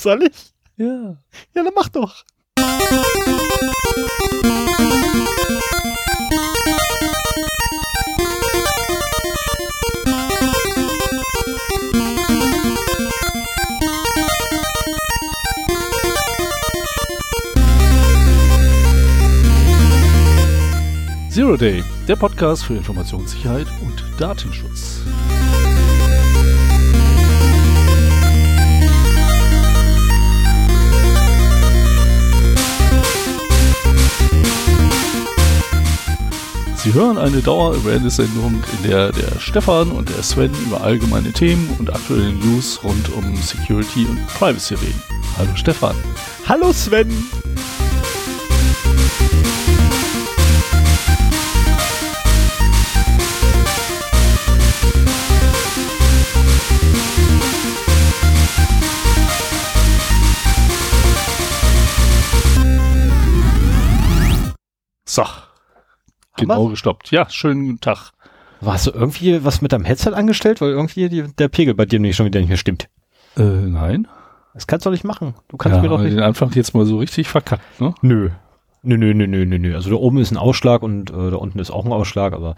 Soll ich? Ja. Ja, dann mach doch. Zero Day, der Podcast für Informationssicherheit und Datenschutz. Sie hören eine Dauer-Awareness-Sendung, in der der Stefan und der Sven über allgemeine Themen und aktuelle News rund um Security und Privacy reden. Hallo Stefan. Hallo Sven. Genau gestoppt. Ja, schönen guten Tag. Warst du irgendwie was mit deinem Headset angestellt, weil irgendwie die, der Pegel bei dir nicht schon wieder nicht mehr stimmt? Äh, nein. Das kannst du doch nicht machen. Du kannst ja, mir doch nicht. den Anfang jetzt mal so richtig verkackt, ne? Nö. Nö, nö, nö, nö, nö, nö. Also da oben ist ein Ausschlag und äh, da unten ist auch ein Ausschlag, aber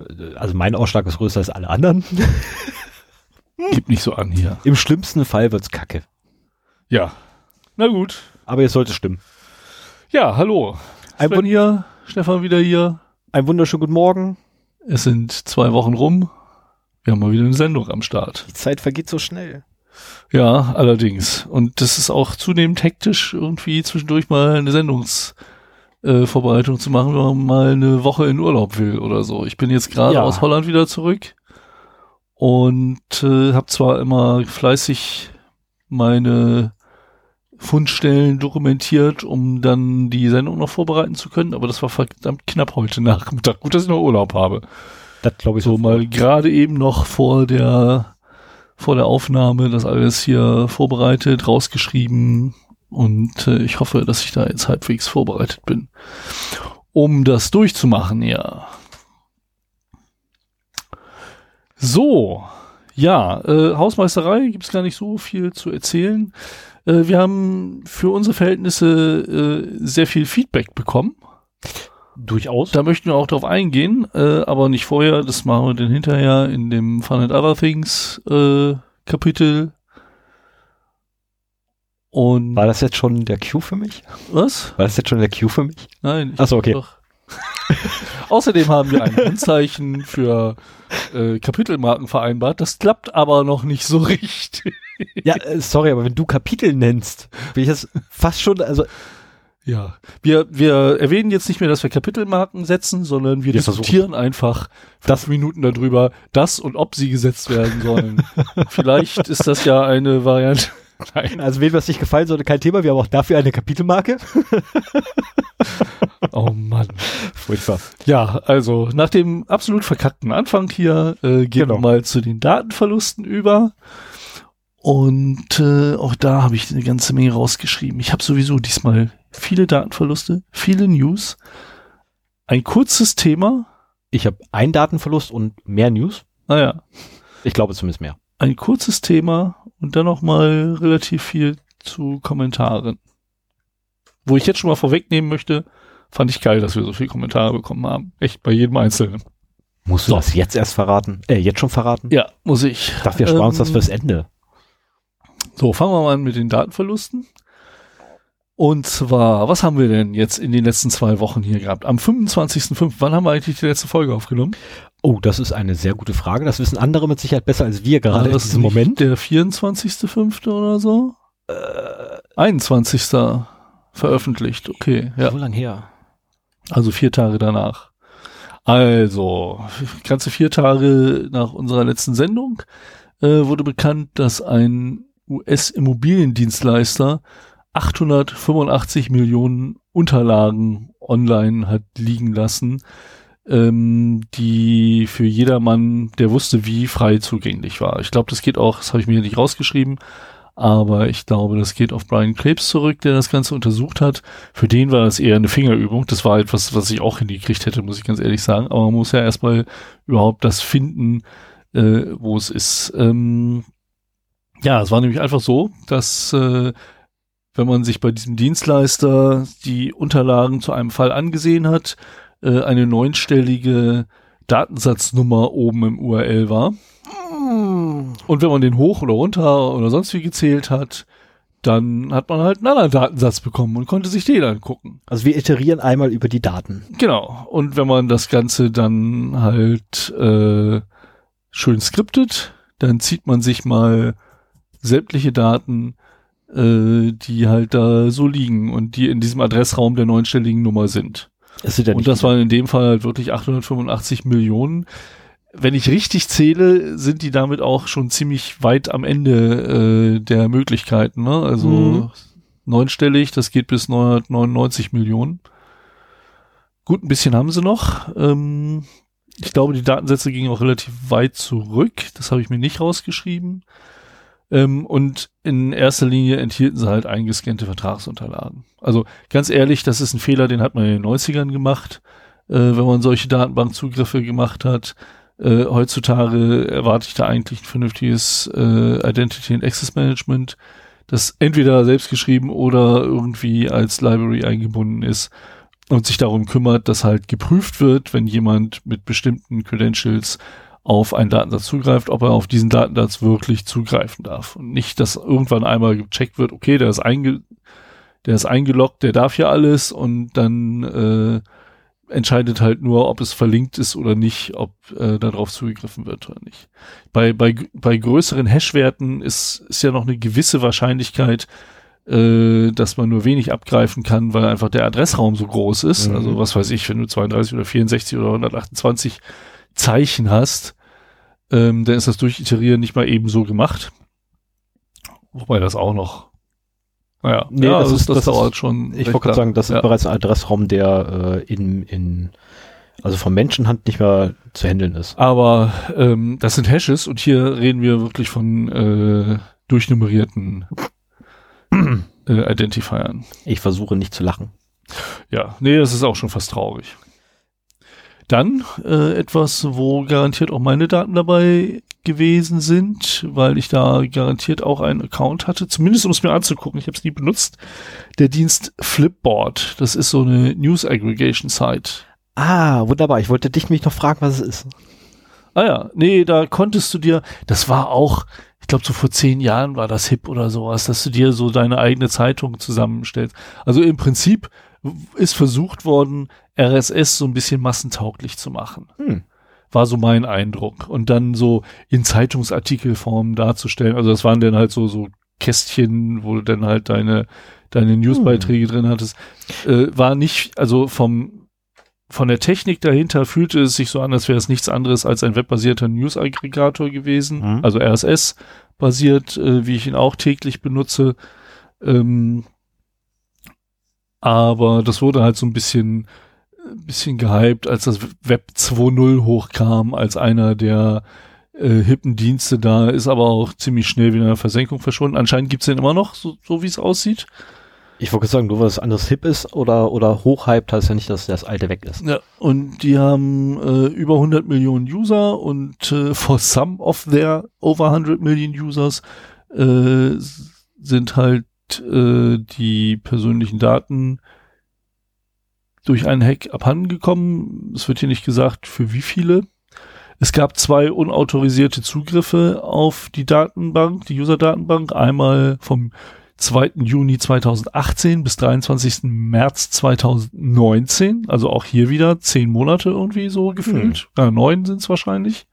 äh, also mein Ausschlag ist größer als alle anderen. Gib nicht so an hier. Im schlimmsten Fall wird's kacke. Ja. Na gut. Aber jetzt sollte es stimmen. Ja, hallo. Ein, Sven hier, Stefan wieder hier. Ein wunderschönen guten Morgen. Es sind zwei Wochen rum. Wir haben mal wieder eine Sendung am Start. Die Zeit vergeht so schnell. Ja, allerdings. Und das ist auch zunehmend hektisch, irgendwie zwischendurch mal eine Sendungsvorbereitung äh, zu machen, wenn man mal eine Woche in Urlaub will oder so. Ich bin jetzt gerade Ja. aus Holland wieder zurück und äh, habe zwar immer fleißig meine Fundstellen dokumentiert, um dann die Sendung noch vorbereiten zu können, aber das war verdammt knapp heute Nachmittag. Gut, dass ich noch Urlaub habe. Das glaube ich So mal gerade eben noch vor der vor der Aufnahme das alles hier vorbereitet, rausgeschrieben und äh, ich hoffe, dass ich da jetzt halbwegs vorbereitet bin, um das durchzumachen, ja. So, ja, äh, Hausmeisterei gibt's gar nicht so viel zu erzählen. Äh, wir haben für unsere Verhältnisse äh, sehr viel Feedback bekommen. Durchaus. Da möchten wir auch drauf eingehen, äh, aber nicht vorher. Das machen wir dann hinterher in dem Fun and Other Things äh, Kapitel. Und War das jetzt schon der Cue für mich? was? War das jetzt schon der Cue für mich? Nein. ich Ach so, okay. Doch. Außerdem haben wir ein Handzeichen für äh, Kapitelmarken vereinbart. Das klappt aber noch nicht so richtig. Ja, äh, sorry, aber wenn du Kapitel nennst, bin ich jetzt fast schon, also Ja, wir, wir erwähnen jetzt nicht mehr, dass wir Kapitelmarken setzen, sondern wir Wir diskutieren einfach fünf Minuten darüber, dass und ob sie gesetzt werden sollen. Vielleicht ist das ja eine Variante. Nein. Also wem das nicht gefallen sollte, kein Thema. Wir haben auch dafür eine Kapitelmarke. Oh Mann. Furchtbar. Ja, also nach dem absolut verkackten Anfang hier äh, gehen Genau. wir mal zu den Datenverlusten über. Und äh, auch da habe ich eine ganze Menge rausgeschrieben. Ich habe sowieso diesmal viele Datenverluste, viele News, ein kurzes Thema. Ich habe einen Datenverlust und mehr News. Naja, Ich glaube zumindest mehr. ein kurzes Thema und dann noch mal relativ viel zu Kommentaren. Wo ich jetzt schon mal vorwegnehmen möchte, fand ich geil, dass wir so viele Kommentare bekommen haben. Echt bei jedem Einzelnen. Musst du So. das jetzt erst verraten? Äh, jetzt schon verraten? Ja, muss ich. Ich dachte, wir sparen uns das Ähm, fürs Ende. So, fangen wir mal an mit den Datenverlusten. Und zwar, was haben wir denn jetzt in den letzten zwei Wochen hier gehabt? Am 25.05. Wann haben wir eigentlich die letzte Folge aufgenommen? Oh, das ist eine sehr gute Frage. Das wissen andere mit Sicherheit besser als wir gerade War in das diesem Moment. Der 24.05. oder so? Äh, 21. veröffentlicht, okay. Ja. So lang her. Also vier Tage danach. Also, ganze vier Tage nach unserer letzten Sendung äh, wurde bekannt, dass ein US-Immobiliendienstleister 885 Millionen Unterlagen online hat liegen lassen, ähm, die für jedermann, der wusste, wie frei zugänglich war. Ich glaube, das geht auch, das habe ich mir nicht rausgeschrieben, aber ich glaube, das geht auf Brian Krebs zurück, der das Ganze untersucht hat. Für den war das eher eine Fingerübung. Das war etwas, was ich auch hingekriegt hätte, muss ich ganz ehrlich sagen. Aber man muss ja erstmal überhaupt das finden, äh, wo es ist. Ähm, Ja, es war nämlich einfach so, dass äh, wenn man sich bei diesem Dienstleister die Unterlagen zu einem Fall angesehen hat, äh, eine neunstellige Datensatznummer oben im URL war. Und wenn man den hoch oder runter oder sonst wie gezählt hat, dann hat man halt einen anderen Datensatz bekommen und konnte sich den angucken. Also wir iterieren einmal über die Daten. Genau. Und wenn man das Ganze dann halt äh, schön skriptet, dann zieht man sich mal sämtliche Daten, äh, die halt da so liegen und die in diesem Adressraum der neunstelligen Nummer sind. Das ja und das waren in dem Fall halt wirklich 885 Millionen. Wenn ich richtig zähle, sind die damit auch schon ziemlich weit am Ende äh, der Möglichkeiten. Ne? Also Mhm. neunstellig, das geht bis 999 Millionen. Gut, ein bisschen haben sie noch. Ähm, ich glaube, die Datensätze gingen auch relativ weit zurück. Das habe ich mir nicht rausgeschrieben. Ähm, und in erster Linie enthielten sie halt eingescannte Vertragsunterlagen. Also ganz ehrlich, das ist ein Fehler, den hat man in den 90ern gemacht, äh, wenn man solche Datenbankzugriffe gemacht hat. Äh, heutzutage erwarte ich da eigentlich ein vernünftiges äh, Identity and Access Management, das entweder selbst geschrieben oder irgendwie als Library eingebunden ist und sich darum kümmert, dass halt geprüft wird, wenn jemand mit bestimmten Credentials auf einen Datensatz zugreift, ob er auf diesen Datensatz wirklich zugreifen darf. Und nicht, dass irgendwann einmal gecheckt wird, okay, der ist, einge der ist eingeloggt, der darf ja alles und dann äh, entscheidet halt nur, ob es verlinkt ist oder nicht, ob äh, darauf zugegriffen wird oder nicht. Bei, bei, bei größeren Hashwerten ist, ist ja noch eine gewisse Wahrscheinlichkeit, äh, dass man nur wenig abgreifen kann, weil einfach der Adressraum so groß ist. Mhm. Also was weiß ich, wenn du 32 oder 64 oder 128 Zeichen hast, ähm, dann ist das Durchiterieren nicht mal eben so gemacht. Wobei das auch noch. Naja, Nee, ja, das ist- das dauert ist- schon. Ich wollte gerade sagen, das ja. ist bereits ein Adressraum, der äh, in, in, also von Menschenhand nicht mehr zu handeln ist. Aber ähm, das sind Hashes und hier reden wir wirklich von äh, durchnummerierten äh, Identifiern. Ich versuche nicht zu lachen. Ja, nee, das ist auch schon fast traurig. Dann äh, etwas, wo garantiert auch meine Daten dabei gewesen sind, weil ich da garantiert auch einen Account hatte, zumindest um es mir anzugucken. Ich habe es nie benutzt. Der Dienst Flipboard, das ist so eine News Aggregation Site. Ah, wunderbar. Ich wollte dich mich noch fragen, was es ist. Ah ja, nee, da konntest du dir, das war auch, ich glaube so vor zehn Jahren war das hip oder sowas, dass du dir so deine eigene Zeitung zusammenstellst. Also im Prinzip ist versucht worden, RSS so ein bisschen massentauglich zu machen. Hm. War so mein Eindruck. Und dann so in Zeitungsartikelform darzustellen. Also das waren dann halt so, so Kästchen, wo du dann halt deine, deine Newsbeiträge drin hattest. Äh, war nicht, also vom, von der Technik dahinter fühlte es sich so an, als wäre es nichts anderes als ein webbasierter News-Aggregator gewesen. Mhm. Also RSS-basiert, äh, wie ich ihn auch täglich benutze. Ähm, aber das wurde halt so ein bisschen, bisschen gehypt, als das Web 2.0 hochkam, als einer der äh, hippen Dienste da, ist aber auch ziemlich schnell wieder in der Versenkung verschwunden. Anscheinend gibt's den immer noch, so, so wie es aussieht. Ich wollte sagen, nur weil es anderes hip ist oder, oder hochhyped, heißt ja nicht, dass das alte weg ist. Ja, und die haben äh, über 100 Millionen User und äh, for some of their over 100 Million Users äh, sind halt äh, die persönlichen Daten durch einen Hack abhanden gekommen. Es wird hier nicht gesagt, für wie viele. Es gab zwei unautorisierte Zugriffe auf die Datenbank, die User-Datenbank. Einmal vom 2. Juni 2018 bis 23. März 2019. Also auch hier wieder zehn Monate irgendwie so gefühlt. Ja, neun sind es wahrscheinlich.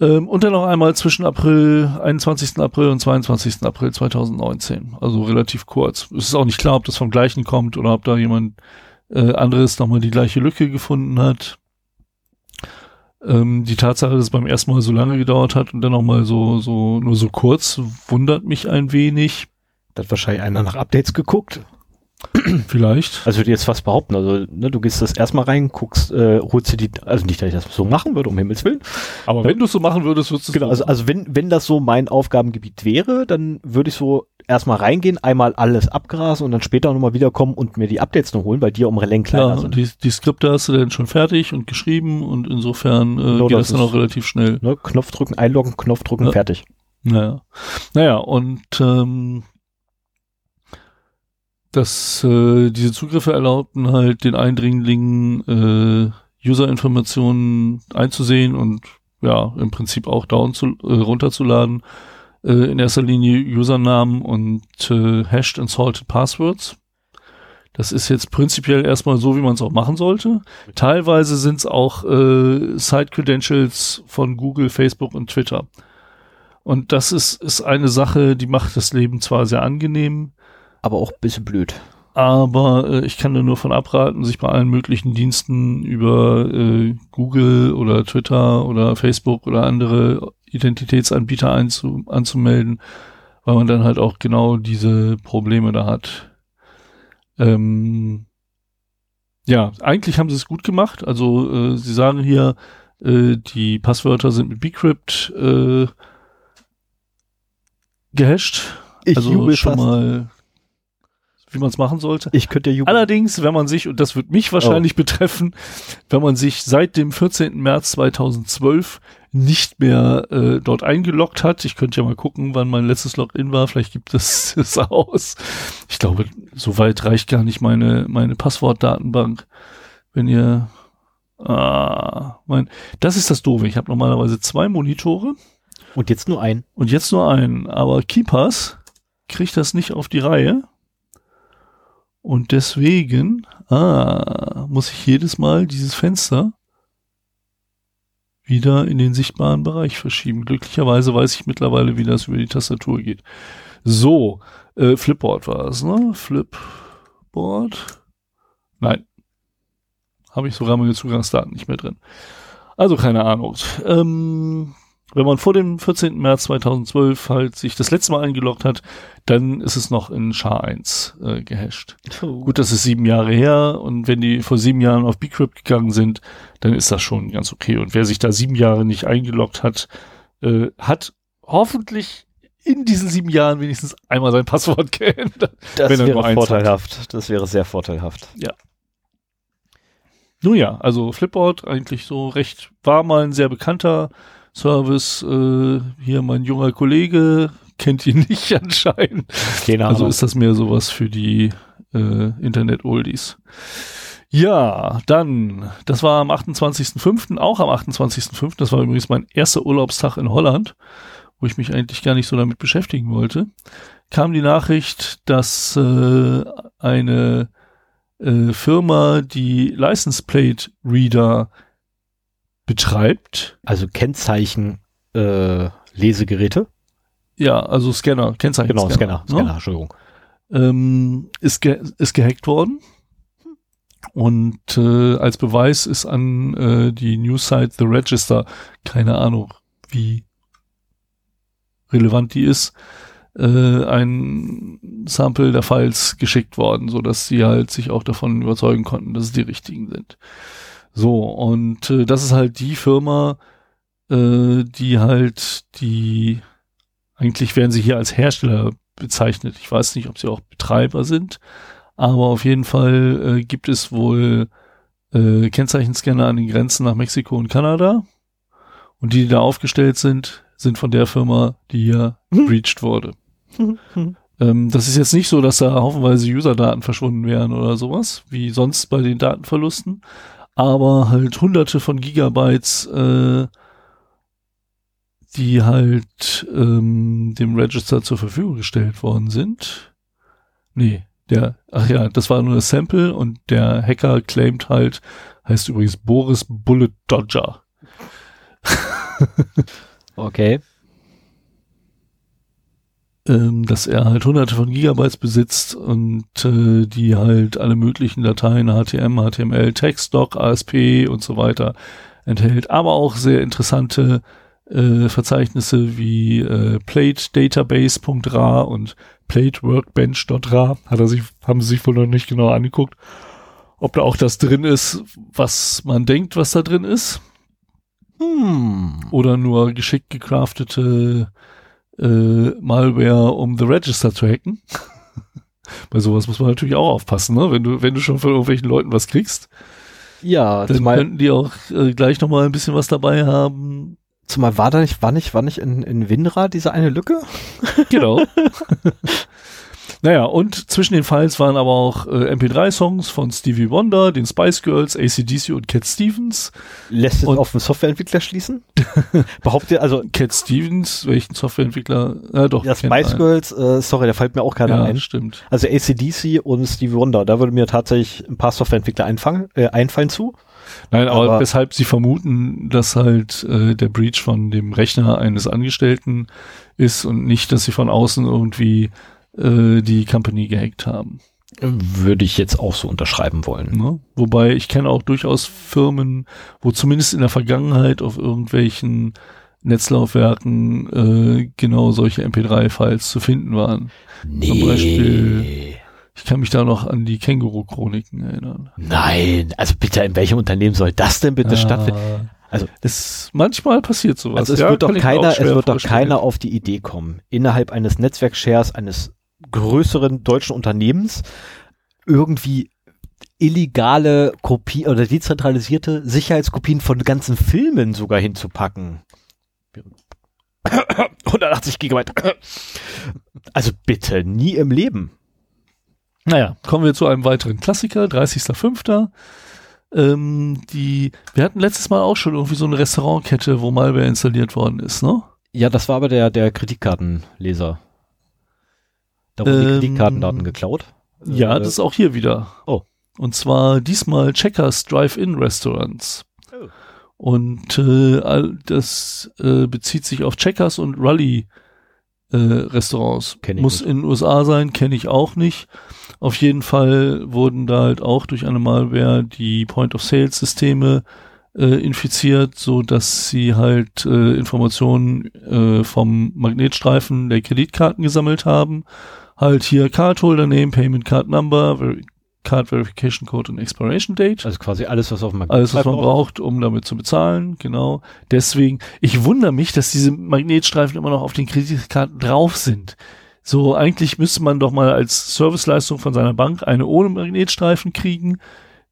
Ähm, und dann noch einmal zwischen April, 21. April und 22. April 2019. Also relativ kurz. Es ist auch nicht klar, ob das vom gleichen kommt oder ob da jemand äh, anderes nochmal die gleiche Lücke gefunden hat. Ähm, die Tatsache, dass es beim ersten Mal so lange gedauert hat und dann nochmal so, so, nur so kurz, wundert mich ein wenig. Da hat wahrscheinlich einer nach Updates geguckt. Vielleicht. Also würde ich jetzt fast behaupten, also ne, du gehst das erstmal rein, guckst, äh, holst dir die, also nicht, dass ich das so machen würde, um Himmels Willen. Aber wenn du es so machen würdest, würdest du es Genau, also, also wenn, wenn das so mein Aufgabengebiet wäre, dann würde ich so erstmal reingehen, einmal alles abgrasen und dann später nochmal wiederkommen und mir die Updates noch holen, weil die ja um Relais kleiner ja, sind. die, die Skripte hast du dann schon fertig und geschrieben und insofern äh, Genau, geht das das dann auch relativ schnell. Ne, Knopf drücken, einloggen, Knopf drücken, Ja. fertig. Naja, naja und ähm, dass äh, diese Zugriffe erlaubten halt den Eindringlingen äh, User-Informationen einzusehen und ja, im Prinzip auch down zu, äh, runterzuladen. Äh, in erster Linie Usernamen und äh, hashed and salted Passwords. Das ist jetzt prinzipiell erstmal so, wie man es auch machen sollte. Teilweise sind es auch äh, Site-Credentials von Google, Facebook und Twitter. Und das ist, ist eine Sache, die macht das Leben zwar sehr angenehm, aber auch ein bisschen blöd. Aber äh, ich kann da nur von abraten, sich bei allen möglichen Diensten über äh, Google oder Twitter oder Facebook oder andere Identitätsanbieter einzu anzumelden, weil man dann halt auch genau diese Probleme da hat. Ähm, ja, eigentlich haben sie es gut gemacht. Also äh, sie sagen hier, äh, die Passwörter sind mit Bcrypt äh, gehasht. Ich also schon fast. mal wie man es machen sollte. Ich könnte ja Allerdings, wenn man sich, und das wird mich wahrscheinlich oh. betreffen, wenn man sich seit dem 14. März 2012 nicht mehr äh, dort eingeloggt hat, ich könnte ja mal gucken, wann mein letztes Login war, vielleicht gibt es es aus. Ich glaube, so weit reicht gar nicht meine, meine Passwortdatenbank. Wenn ihr, ah, mein, das ist das Doofe. Ich habe normalerweise zwei Monitore. Und jetzt nur einen. Und jetzt nur einen. Aber Keepers kriegt das nicht auf die Reihe. Und deswegen ah, muss ich jedes Mal dieses Fenster wieder in den sichtbaren Bereich verschieben. Glücklicherweise weiß ich mittlerweile, wie das über die Tastatur geht. So, äh, Flipboard war es, ne? Flipboard? Nein. Habe ich sogar meine Zugangsdaten nicht mehr drin. Also keine Ahnung. Ähm, wenn man vor dem 14. März 2012 halt sich das letzte Mal eingeloggt hat, dann ist es noch in SHA-1 äh, gehasht. Oh. Gut, das ist sieben Jahre her und wenn die vor sieben Jahren auf Bcrypt gegangen sind, dann ist das schon ganz okay. Und wer sich da sieben Jahre nicht eingeloggt hat, äh, hat hoffentlich in diesen sieben Jahren wenigstens einmal sein Passwort geändert. Das wäre vorteilhaft. Hat. Das wäre sehr vorteilhaft. Ja. Nun ja, also Flipboard eigentlich so recht, war mal ein sehr bekannter Service. Äh, hier mein junger Kollege kennt ihn nicht anscheinend. Keine Ahnung. Also ist das mehr sowas für die äh, Internet-Oldies. Ja, dann, das war am 28.05., auch am 28.05., das war übrigens mein erster Urlaubstag in Holland, wo ich mich eigentlich gar nicht so damit beschäftigen wollte, kam die Nachricht, dass äh, eine äh, Firma die License Plate Reader betreibt. Also Kennzeichen äh, Lesegeräte? Ja, also Scanner, Kennzeichen. Genau, Scanner, Scanner, Scanner ne? Entschuldigung. Ähm, ist, ge ist gehackt worden. Und äh, als Beweis ist an äh, die Newsite The Register, keine Ahnung, wie relevant die ist, äh, ein Sample der Files geschickt worden, so dass sie halt sich auch davon überzeugen konnten, dass es die richtigen sind. So, und äh, das ist halt die Firma, äh, die halt die, eigentlich werden sie hier als Hersteller bezeichnet. Ich weiß nicht, ob sie auch Betreiber sind, aber auf jeden Fall äh, gibt es wohl äh, Kennzeichenscanner an den Grenzen nach Mexiko und Kanada. Und die, die da aufgestellt sind, sind von der Firma, die hier mhm. breached wurde. ähm, das ist jetzt nicht so, dass da haufenweise User-Daten verschwunden wären oder sowas, wie sonst bei den Datenverlusten aber halt hunderte von Gigabytes, äh, die halt ähm, dem Register zur Verfügung gestellt worden sind. Nee, der, ach ja, das war nur ein Sample und der Hacker claimt halt, heißt übrigens Boris Bullet Dodger. okay ähm, dass er halt hunderte von Gigabytes besitzt und äh, die halt alle möglichen Dateien, HTM, HTML, Textdoc, ASP und so weiter enthält, aber auch sehr interessante äh, Verzeichnisse wie äh, platedatabase.ra und plateworkbench.ra hat er sich, haben sie sich wohl noch nicht genau angeguckt, ob da auch das drin ist, was man denkt, was da drin ist. Hm. Oder nur geschickt gecraftete äh, Malware, um The Register zu hacken. Bei sowas muss man natürlich auch aufpassen, ne? Wenn du, wenn du schon von irgendwelchen Leuten was kriegst. Ja, dann könnten die auch äh, gleich nochmal ein bisschen was dabei haben. Zumal war da nicht, war nicht, war nicht in, in Winra diese eine Lücke? Genau. naja, und zwischen den Files waren aber auch äh, MP3-Songs von Stevie Wonder, den Spice Girls, ACDC und Cat Stevens. Lässt es auf den Softwareentwickler schließen? Behauptet, also Cat Stevens, welchen Softwareentwickler? Ja, doch. ja, Spice. Girls, äh, sorry, da fällt mir auch keiner Ja, ein. stimmt. Also ACDC und Stevie Wonder, da würde mir tatsächlich ein paar Softwareentwickler einfangen, äh, einfallen zu. Nein, aber, Aber- weshalb sie vermuten, dass halt äh, der Breach von dem Rechner eines Angestellten ist und nicht, dass sie von außen irgendwie äh, die Company gehackt haben. Würde ich jetzt auch so unterschreiben wollen. Ne? Wobei ich kenne auch durchaus Firmen, wo zumindest in der Vergangenheit auf irgendwelchen Netzlaufwerken äh, genau solche MP3-Files zu finden waren. Nee. Beispiel- Ich kann mich da noch an die Känguru-Chroniken erinnern. Nein, also bitte, in welchem Unternehmen soll das denn bitte stattfinden? Also- das manchmal passiert sowas. Also es ja, wird doch keiner, es wird doch keiner auf die Idee kommen, innerhalb eines Netzwerkshares eines größeren deutschen Unternehmens irgendwie illegale Kopie oder dezentralisierte Sicherheitskopien von ganzen Filmen sogar hinzupacken. 180 Gigabyte. Also bitte, nie im Leben. Naja, kommen wir zu einem weiteren Klassiker, 30.05. Ähm, die, wir hatten letztes Mal auch schon irgendwie so eine Restaurantkette, wo Malware installiert worden ist, ne? Ja, das war aber der, der Kreditkartenleser. Da wurden die Ähm, Kreditkartendaten geklaut. Ja, Äh, das ist auch hier wieder. Oh. Und zwar diesmal Checkers Drive-In Restaurants. Oh. Und äh, all das äh, bezieht sich auf Checkers und Rally äh, Restaurants. Muss nicht. in den USA sein, kenne ich auch nicht. Auf jeden Fall wurden da halt auch durch eine Malware die Point-of-Sale-Systeme äh, infiziert, so dass sie halt äh, Informationen äh, vom Magnetstreifen der Kreditkarten gesammelt haben. Halt hier Cardholder Name, Payment Card Number, Ver Card Verification Code und Expiration Date. Also quasi alles, was auf dem Alles, was man braucht. braucht, um damit zu bezahlen, genau. Deswegen, ich wundere mich, dass diese Magnetstreifen immer noch auf den Kreditkarten drauf sind. So, eigentlich müsste man doch mal als Serviceleistung von seiner Bank eine ohne Magnetstreifen kriegen,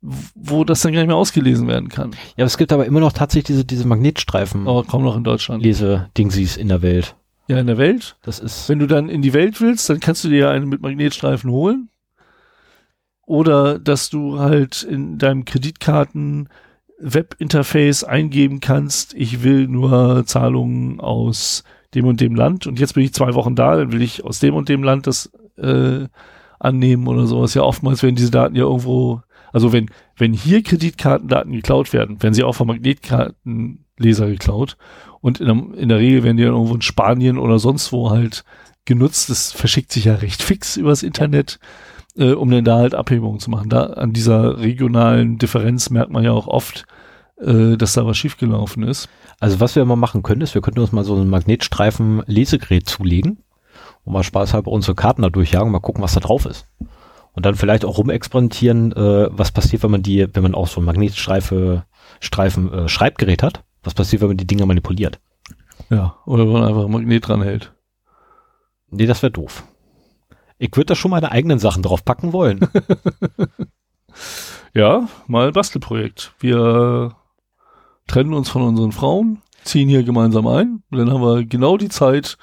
wo das dann gar nicht mehr ausgelesen werden kann. Ja, es gibt aber immer noch tatsächlich diese, diese Magnetstreifen. Aber kaum noch in Deutschland. Lese-Dingsies in der Welt. Ja, in der Welt. Das ist. Wenn du dann in die Welt willst, dann kannst du dir ja eine mit Magnetstreifen holen. Oder dass du halt in deinem Kreditkarten Webinterface eingeben kannst, ich will nur Zahlungen aus dem und dem Land und jetzt bin ich zwei Wochen da, dann will ich aus dem und dem Land das äh, annehmen oder sowas. Ja, oftmals werden diese Daten ja irgendwo, also wenn, wenn hier Kreditkartendaten geklaut werden, werden sie auch vom Magnetkartenleser geklaut und in der, in der Regel werden die dann irgendwo in Spanien oder sonst wo halt genutzt. Das verschickt sich ja recht fix übers Internet, äh, um dann da halt Abhebungen zu machen. Da an dieser regionalen Differenz merkt man ja auch oft, äh, dass da was schiefgelaufen ist. Also was wir mal machen können, ist, wir könnten uns mal so ein Magnetstreifen-Lesegerät zulegen und mal spaßhalber unsere Karten da durchjagen, mal gucken, was da drauf ist. Und dann vielleicht auch rumexperimentieren, äh, was passiert, wenn man die, wenn man auch so ein Magnetstreife, Streifen, äh, Schreibgerät hat. Was passiert, wenn man die Dinger manipuliert? Ja, oder wenn man einfach ein Magnet dran hält. Nee, das wäre doof. Ich würde da schon meine eigenen Sachen drauf packen wollen. Ja, mal Bastelprojekt. Wir trennen uns von unseren Frauen, ziehen hier gemeinsam ein und dann haben wir genau die Zeit,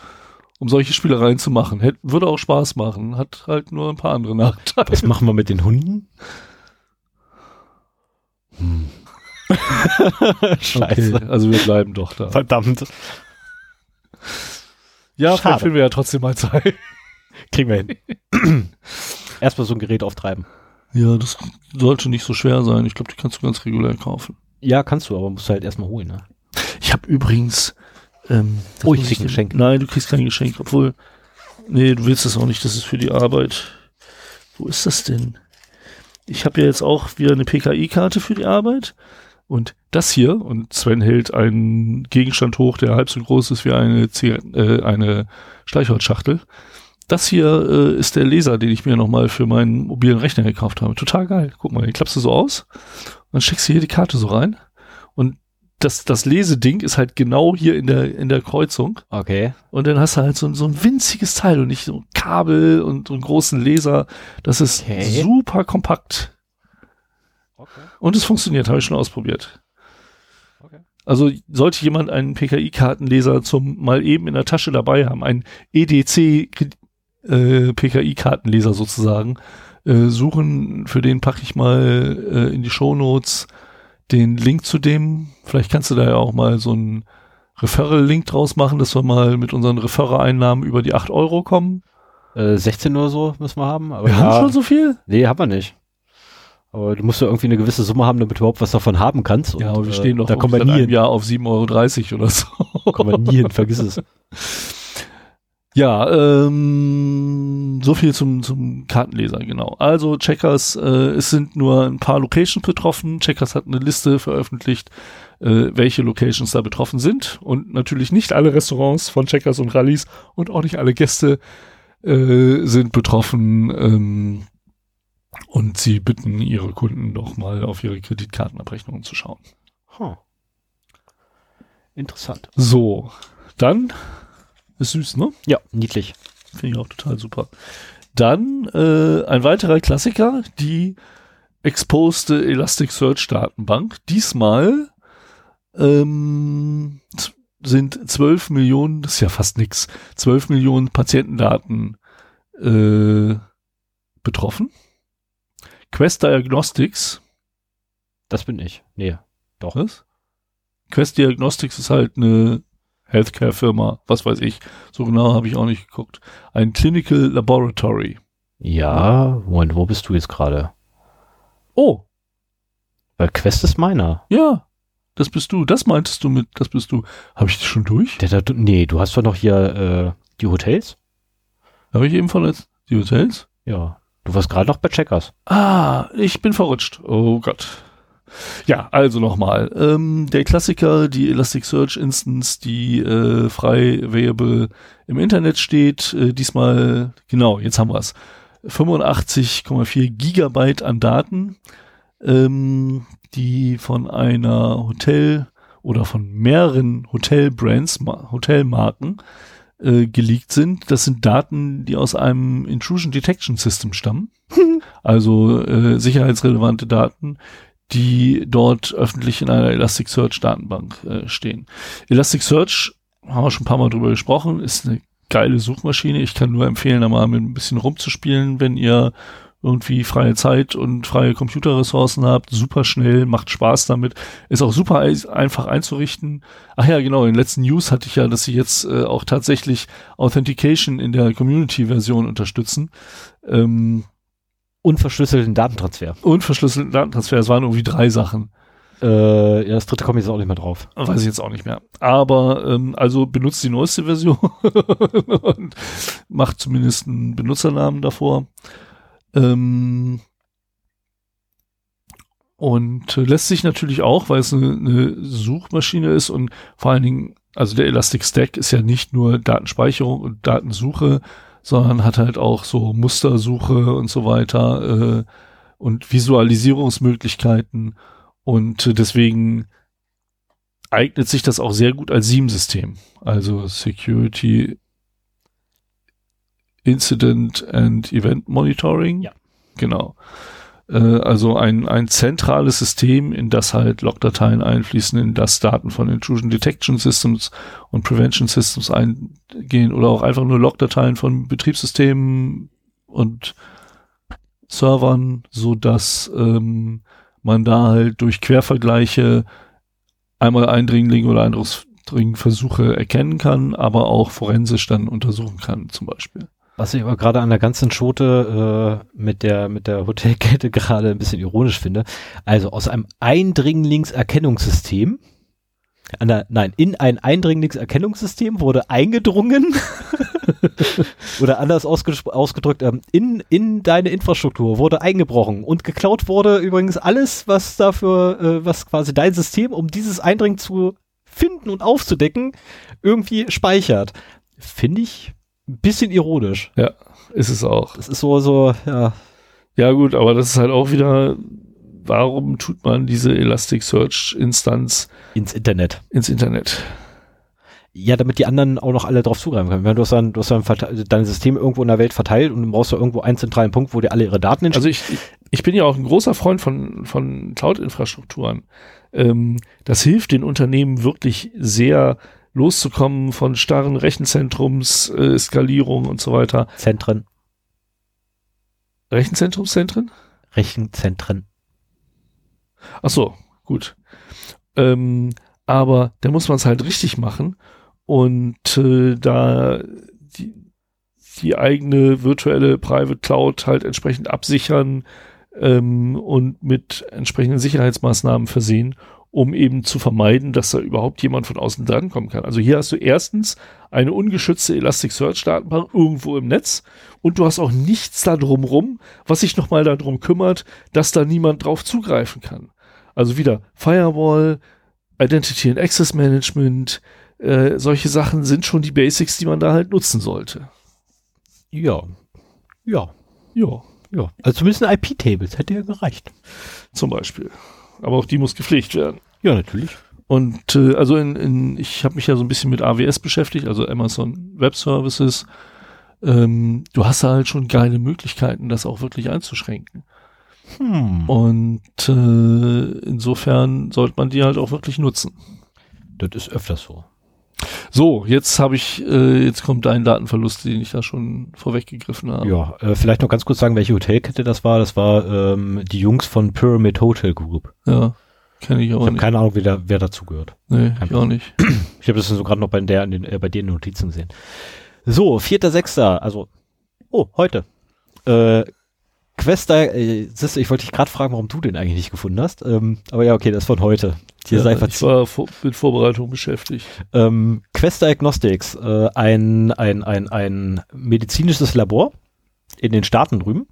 um solche Spielereien zu machen. Hätt, würde auch Spaß machen, hat halt nur ein paar andere Nachteile. Was machen wir mit den Hunden? Hm. Scheiße. Okay, also wir bleiben doch da. Verdammt. Ja, Schade. vielleicht finden wir ja trotzdem mal Zeit. Kriegen wir hin. Erstmal so ein Gerät auftreiben. Ja, das sollte nicht so schwer sein. Ich glaube, die kannst du ganz regulär kaufen. Ja, kannst du, aber musst du halt erstmal holen, ne? Ich habe übrigens. Ähm, Oh, ich krieg ein Geschenk. Nein, du kriegst kein Geschenk, obwohl. Nee, du willst das auch nicht, das ist für die Arbeit. Wo ist das denn? Ich habe ja jetzt auch wieder eine PKI-Karte für die Arbeit. Und das hier, und Sven hält einen Gegenstand hoch, der halb so groß ist wie eine, Zigaretten- äh, eine Streichholzschachtel. Das hier äh, ist der Laser, den ich mir nochmal für meinen mobilen Rechner gekauft habe. Total geil. Guck mal, den klappst du so aus. Und dann steckst du hier die Karte so rein. Und das, das Leseding ist halt genau hier in der, in der Kreuzung. Okay. Und dann hast du halt so, ein- so ein winziges Teil und nicht so ein Kabel und so einen großen Laser. Das ist Okay. super kompakt. Okay. Und es funktioniert, habe ich schon ausprobiert. Okay. Also sollte jemand einen PKI-Kartenleser zum mal eben in der Tasche dabei haben, einen EDC äh, PKI-Kartenleser sozusagen, äh, suchen, für den packe ich mal äh, in die Shownotes den Link zu dem. Vielleicht kannst du da ja auch mal so einen Referral-Link draus machen, dass wir mal mit unseren Referrer-Einnahmen über die 8 Euro kommen. Äh, 16 oder so müssen wir haben. Aber wir ja, haben schon so viel? Nee, haben wir nicht. Aber du musst ja irgendwie eine gewisse Summe haben, damit du überhaupt was davon haben kannst. Ja, aber wir stehen doch da kommen wir nie im Jahr auf 7,30 Euro oder so. kommen wir nie hin, vergiss es. Ja, ähm, so viel zum, zum Kartenleser, genau. Also Checkers, äh, es sind nur ein paar Locations betroffen. Checkers hat eine Liste veröffentlicht, äh, welche Locations da betroffen sind. Und natürlich nicht alle Restaurants von Checkers und Rallyes und auch nicht alle Gäste äh, sind betroffen. Ähm, und sie bitten ihre Kunden doch mal auf ihre Kreditkartenabrechnungen zu schauen. Huh. Interessant. So, dann ist süß, ne? Ja, niedlich. Finde ich auch total super. Dann äh, ein weiterer Klassiker, die exposte Elasticsearch Datenbank. Diesmal ähm, sind 12 Millionen, das ist ja fast nix, 12 Millionen Patientendaten äh, betroffen. Quest Diagnostics. Das bin ich. Nee, doch. Was? Quest Diagnostics ist halt eine Healthcare-Firma, was weiß ich. So genau habe ich auch nicht geguckt. Ein Clinical Laboratory. Ja, Moment, wo bist du jetzt gerade? Oh. Weil Quest ist meiner. Ja, das bist du. Das meintest du mit, das bist du. Habe ich das schon durch? Der, der, nee, du hast doch noch hier äh, die Hotels. Habe ich eben verletzt? Die Hotels? Ja. Du warst gerade noch bei Checkers. Ah, ich bin verrutscht. Oh Gott. Ja, also nochmal. Ähm, der Klassiker, die Elasticsearch Instance, die äh, frei available im Internet steht. Äh, diesmal, genau, jetzt haben wir es. 85,4 Gigabyte an Daten, ähm, die von einer Hotel oder von mehreren Hotelbrands, Hotelmarken äh, geleakt sind. Das sind Daten, die aus einem Intrusion Detection System stammen. also äh, sicherheitsrelevante Daten, die dort öffentlich in einer Elasticsearch Datenbank äh, stehen. Elasticsearch, haben wir schon ein paar Mal drüber gesprochen, ist eine geile Suchmaschine. Ich kann nur empfehlen, da mal mit ein bisschen rumzuspielen, wenn ihr irgendwie freie Zeit und freie Computerressourcen habt, super schnell, macht Spaß damit, ist auch super einfach einzurichten. Ach ja, genau, in den letzten News hatte ich ja, dass sie jetzt äh, auch tatsächlich Authentication in der Community-Version unterstützen. Ähm, unverschlüsselten Datentransfer. Unverschlüsselten Datentransfer, es waren irgendwie drei Sachen. Äh, ja, das dritte komme ich jetzt auch nicht mehr drauf. Weiß ich jetzt auch nicht mehr. Aber ähm, also benutzt die neueste Version und macht zumindest einen Benutzernamen davor. Ähm, und lässt sich natürlich auch, weil es eine, eine, Suchmaschine ist und vor allen Dingen, also der Elastic Stack ist ja nicht nur Datenspeicherung und Datensuche, sondern hat halt auch so Mustersuche und so weiter äh, und Visualisierungsmöglichkeiten. Und deswegen eignet sich das auch sehr gut als SIEM-System, also Security Incident and Event Monitoring. Ja. Genau. Äh, also ein, ein zentrales System, in das halt Logdateien einfließen, in das Daten von Intrusion Detection Systems und Prevention Systems eingehen oder auch einfach nur Logdateien von Betriebssystemen und Servern, so dass ähm, man da halt durch Quervergleiche einmal Eindringlinge oder Eindringversuche erkennen kann, aber auch forensisch dann untersuchen kann, zum Beispiel. Was ich aber gerade an der ganzen Schote äh, mit der mit der Hotelkette gerade ein bisschen ironisch finde. Also aus einem Eindringlingserkennungssystem, an der, nein, in ein Eindringlingserkennungssystem wurde eingedrungen oder anders ausgedrückt, ähm, in, in deine Infrastruktur wurde eingebrochen und geklaut wurde übrigens alles, was dafür, äh, was quasi dein System, um dieses Eindringen zu finden und aufzudecken, irgendwie speichert. Finde ich ein bisschen ironisch. Ja, ist es auch. Das ist so, so, ja. Ja, gut, aber das ist halt auch wieder, warum tut man diese Elasticsearch-Instanz ins Internet? Ins Internet. Ja, damit die anderen auch noch alle drauf zugreifen können. Wenn du hast dann, du hast dann dein System irgendwo in der Welt verteilt und du brauchst du irgendwo einen zentralen Punkt, wo dir alle ihre Daten Also ich, ich bin ja auch ein großer Freund von, von Cloud-Infrastrukturen. Ähm, das hilft den Unternehmen wirklich sehr loszukommen von starren Rechenzentrums, äh, Skalierung und so weiter. Zentren. Rechenzentrumszentren? Rechenzentren. Ach so, gut. Ähm, aber da muss man es halt richtig machen und äh, da die, die eigene virtuelle Private Cloud halt entsprechend absichern ähm, und mit entsprechenden Sicherheitsmaßnahmen versehen, um eben zu vermeiden, dass da überhaupt jemand von außen drankommen kann. Also hier hast du erstens eine ungeschützte Elasticsearch-Datenbank irgendwo im Netz und du hast auch nichts da drumrum, was sich nochmal darum kümmert, dass da niemand drauf zugreifen kann. Also wieder Firewall, Identity and Access Management, äh, solche Sachen sind schon die Basics, die man da halt nutzen sollte. Ja. Ja. Ja. Ja. Also zumindest IP-Tables hätte ja gereicht. Zum Beispiel. Aber auch die muss gepflegt werden. Ja, natürlich. Und äh, also in, in ich habe mich ja so ein bisschen mit AWS beschäftigt, also Amazon Web Services. Ähm, du hast da halt schon geile Möglichkeiten, das auch wirklich einzuschränken. Hm. Und äh, insofern sollte man die halt auch wirklich nutzen. Das ist öfters so. So, jetzt habe ich, äh, jetzt kommt dein Datenverlust, den ich da schon vorweggegriffen habe. Ja, äh, vielleicht noch ganz kurz sagen, welche Hotelkette das war. Das war ähm, die Jungs von Pyramid Hotel Group. Ja, kenne ich aber Ich habe nicht. keine Ahnung, wer, da, wer dazu gehört. nee, kein ich auch nicht. Ich habe das so gerade noch bei, der, den, äh, bei dir in den Notizen gesehen. So, vierter, sechster, also, oh, heute. Äh, Questa, äh, siehst du, ich wollte dich gerade fragen, warum du den eigentlich nicht gefunden hast. Ähm, aber ja, okay, das ist von heute. Hier sei ja, ich verziehen. war vor, mit Vorbereitung beschäftigt. Ähm, Quest Diagnostics, äh, ein, ein, ein, ein medizinisches Labor in den Staaten drüben,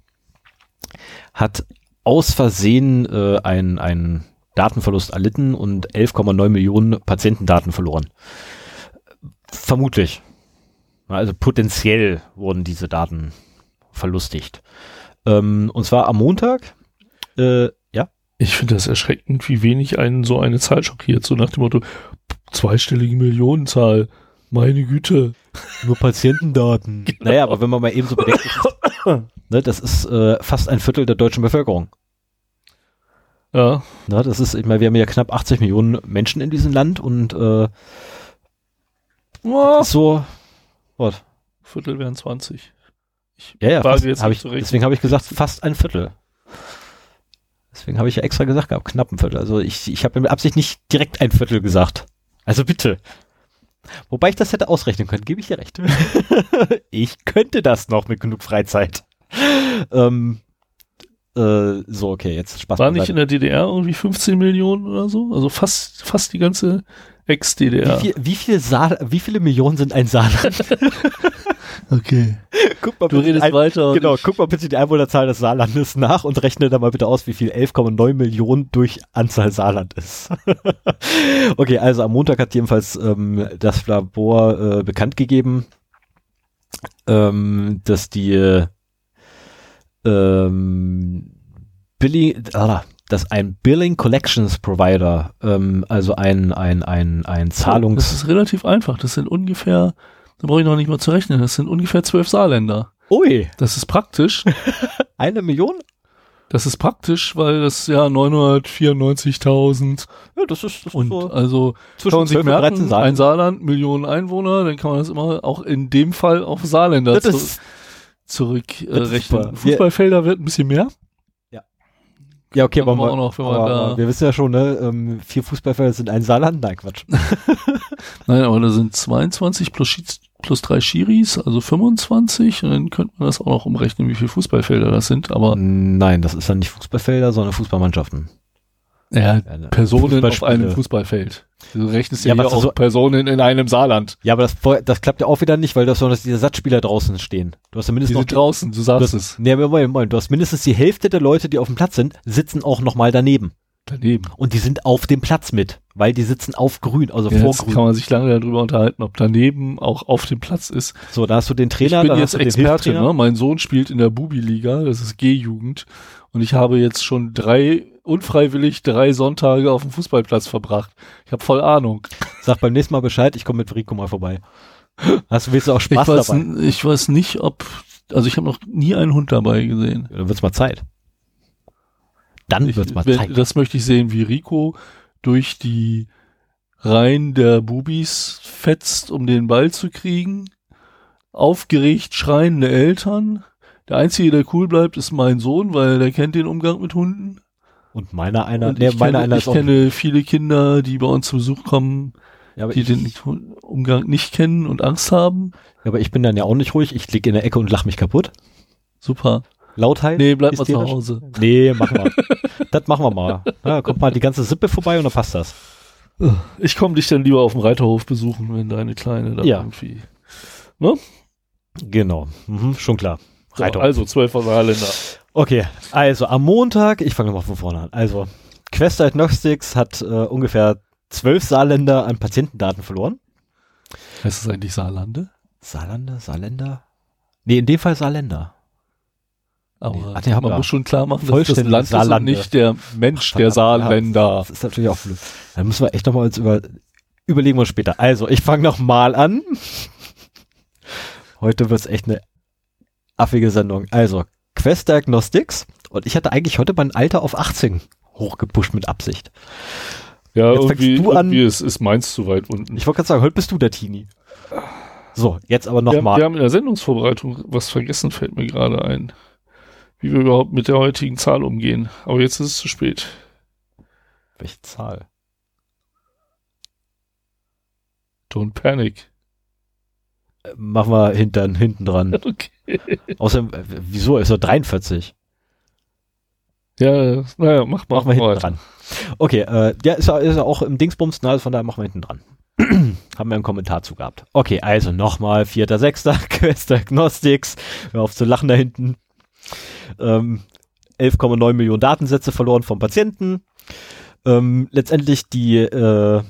hat aus Versehen äh, einen, einen Datenverlust erlitten und 11,9 Millionen Patientendaten verloren. Vermutlich. Also potenziell wurden diese Daten verlustigt. Ähm, und zwar am Montag. Äh, ja, Ich finde das erschreckend, wie wenig einen so eine Zahl schockiert, so nach dem Motto, zweistellige Millionenzahl, meine Güte. Nur Patientendaten. Naja, aber wenn man mal eben so bedenkt, ne, das ist äh, fast ein Viertel der deutschen Bevölkerung. Ja, Ne, das ist, ich meine, wir haben ja knapp 80 Millionen Menschen in diesem Land und äh, oh. so, was? Viertel wären 20. Ich Ja, ja, fast, jetzt hab ich, deswegen habe ich gesagt, fast ein Viertel. Deswegen habe ich ja extra gesagt gehabt, knapp ein Viertel. Also ich, ich habe mit Absicht nicht direkt ein Viertel gesagt. Also bitte. Wobei ich das hätte ausrechnen können, gebe ich dir recht. ich könnte das noch mit genug Freizeit. Ähm, äh, so, okay, jetzt Spaß War nicht in der DDR irgendwie 15 Millionen oder so? Also fast, fast die ganze Ex-DDR. Wie, viel, wie, viel wie viele Millionen sind ein Saarland? Okay. guck mal Du bitte redest ein, weiter. Genau, guck mal bitte die Einwohnerzahl des Saarlandes nach und rechne da mal bitte aus, wie viel 11,9 Millionen durch Anzahl Saarland ist. okay, also am Montag hat jedenfalls ähm, das Labor äh, bekannt gegeben, ähm, dass die äh, ähm, Billing, ah, dass ein Billing Collections Provider, ähm, also ein, ein, ein, ein Das Zahlungs... ist relativ einfach. Das sind ungefähr, da brauche ich noch nicht mal zu rechnen, das sind ungefähr zwölf Saarländer. Ui, Das ist praktisch. eine Million? Das ist praktisch, weil das ja 994.000 Ja, das ist, das und so also kann zwischen man sich 12 und 13 merken, ein Saarland, Millionen Einwohner, dann kann man das immer auch in dem Fall auf Saarländer Das zu, ist, zurück äh. Fußballfelder wird ein bisschen mehr. ja, okay, aber, Machen wir mal- auch noch, wenn man aber, da- wir wissen ja schon, ne, ähm, vier Fußballfelder sind ein Saarland. Nein, Quatsch. Nein, aber da sind 22 plus, Schieds- plus drei Schiris, also 25 und dann könnte man das auch noch umrechnen, wie viele Fußballfelder das sind, aber Nein, das ist dann nicht Fußballfelder, sondern Fußballmannschaften. Ja, ne. Personen auf einem Fußballfeld. Du rechnest ja, Ja, auch so- Personen in einem Saarland. Ja, aber das, das klappt ja auch wieder nicht, weil du hast noch diese Satzspieler draußen stehen. Du hast ja Die mindestens noch sind draußen, du sagst du es. hast, nee, Moment, Moment, du hast mindestens die Hälfte der Leute, die auf dem Platz sind, sitzen auch noch mal daneben. Daneben. Und die sind auf dem Platz mit, weil die sitzen auf Grün, also Ja, vor jetzt Grün. kann man sich lange darüber unterhalten, ob daneben auch auf dem Platz ist. So, da hast du den Ich Trainer, bin da jetzt Experte, ne? Mein Sohn spielt in der Bubi-Liga, das ist G-Jugend. Und ich habe jetzt schon drei, unfreiwillig drei Sonntage auf dem Fußballplatz verbracht. Ich habe voll Ahnung. Sag beim nächsten Mal Bescheid, ich komme mit Rico mal vorbei. Hast du, willst du auch Ich Spaß weiß, dabei? ich weiß nicht, ob, also ich habe noch nie einen Hund dabei gesehen. Ja, Dann wird's mal Zeit. dann Ich, wird's mal Zeit. das möchte ich sehen, wie Rico durch die Reihen der Bubis fetzt, um den Ball zu kriegen. Aufgeregt schreiende Eltern. Der Einzige, der cool bleibt, ist mein Sohn, weil der kennt den Umgang mit Hunden. Und meiner einer, Und nee, ich meiner kenne, einer ich auch. kenne viele Kinder, die bei uns zu Besuch kommen, Ja, die ich, den Umgang nicht kennen und Angst haben. ja, aber ich bin dann ja auch nicht ruhig. Ich lieg in der Ecke und lach mich kaputt. Super. Lautheit. Nee, bleib mal zu. Hause. Nee, machen wir. das machen wir mal. Ja, kommt mal die ganze Sippe vorbei und dann passt das. Ich komme dich dann lieber auf dem Reiterhof besuchen, wenn deine Kleine da Ja. irgendwie. Genau. Mhm, schon klar. So, also zwölf Saarländer. Okay, also am Montag, ich fange mal von vorne an. Also, Quest Diagnostics hat äh, ungefähr zwölf Saarländer an Patientendaten verloren. Heißt das eigentlich Saarlande? Saarlande, Saarländer? Nee, in dem Fall Saarländer. Aber Nee, ach, haben man wir. muss schon klar machen, dass das Land ist und Saarlande. nicht der Mensch, Ach, der. Saarländer. Das ist natürlich auch blöd. Da müssen wir echt nochmal uns über, überlegen wir uns später. Also, ich fange nochmal an. Heute wird's echt eine affige Sendung. Also, Quest Diagnostics. Und ich hatte eigentlich heute mein Alter auf 18 hochgepusht mit Absicht. Ja, Jetzt irgendwie, du an. irgendwie ist, ist meins zu weit unten. Ich wollte gerade sagen, heute bist du der Teenie. So, jetzt aber wir, haben, wir nochmal. haben in der Sendungsvorbereitung was vergessen, fällt mir gerade ein. Wie wir überhaupt mit der heutigen Zahl umgehen. Aber jetzt ist es zu spät. Welche Zahl? Don't panic. Machen wir hinten, hinten dran. Okay. Außerdem, äh, wieso? Ist er 43? Ja, naja, mach mal. Machen wir hinten weiter. dran. Okay, äh, ja, ist ja, ist auch im Dingsbums, na, also von daher machen wir hinten dran. Haben wir einen Kommentar zu gehabt. Okay, also nochmal, vierter, sechster, Quest Diagnostics, hör auf zu lachen da hinten. Ähm, 11,9 Millionen Datensätze verloren vom Patienten. Ähm, letztendlich die, äh,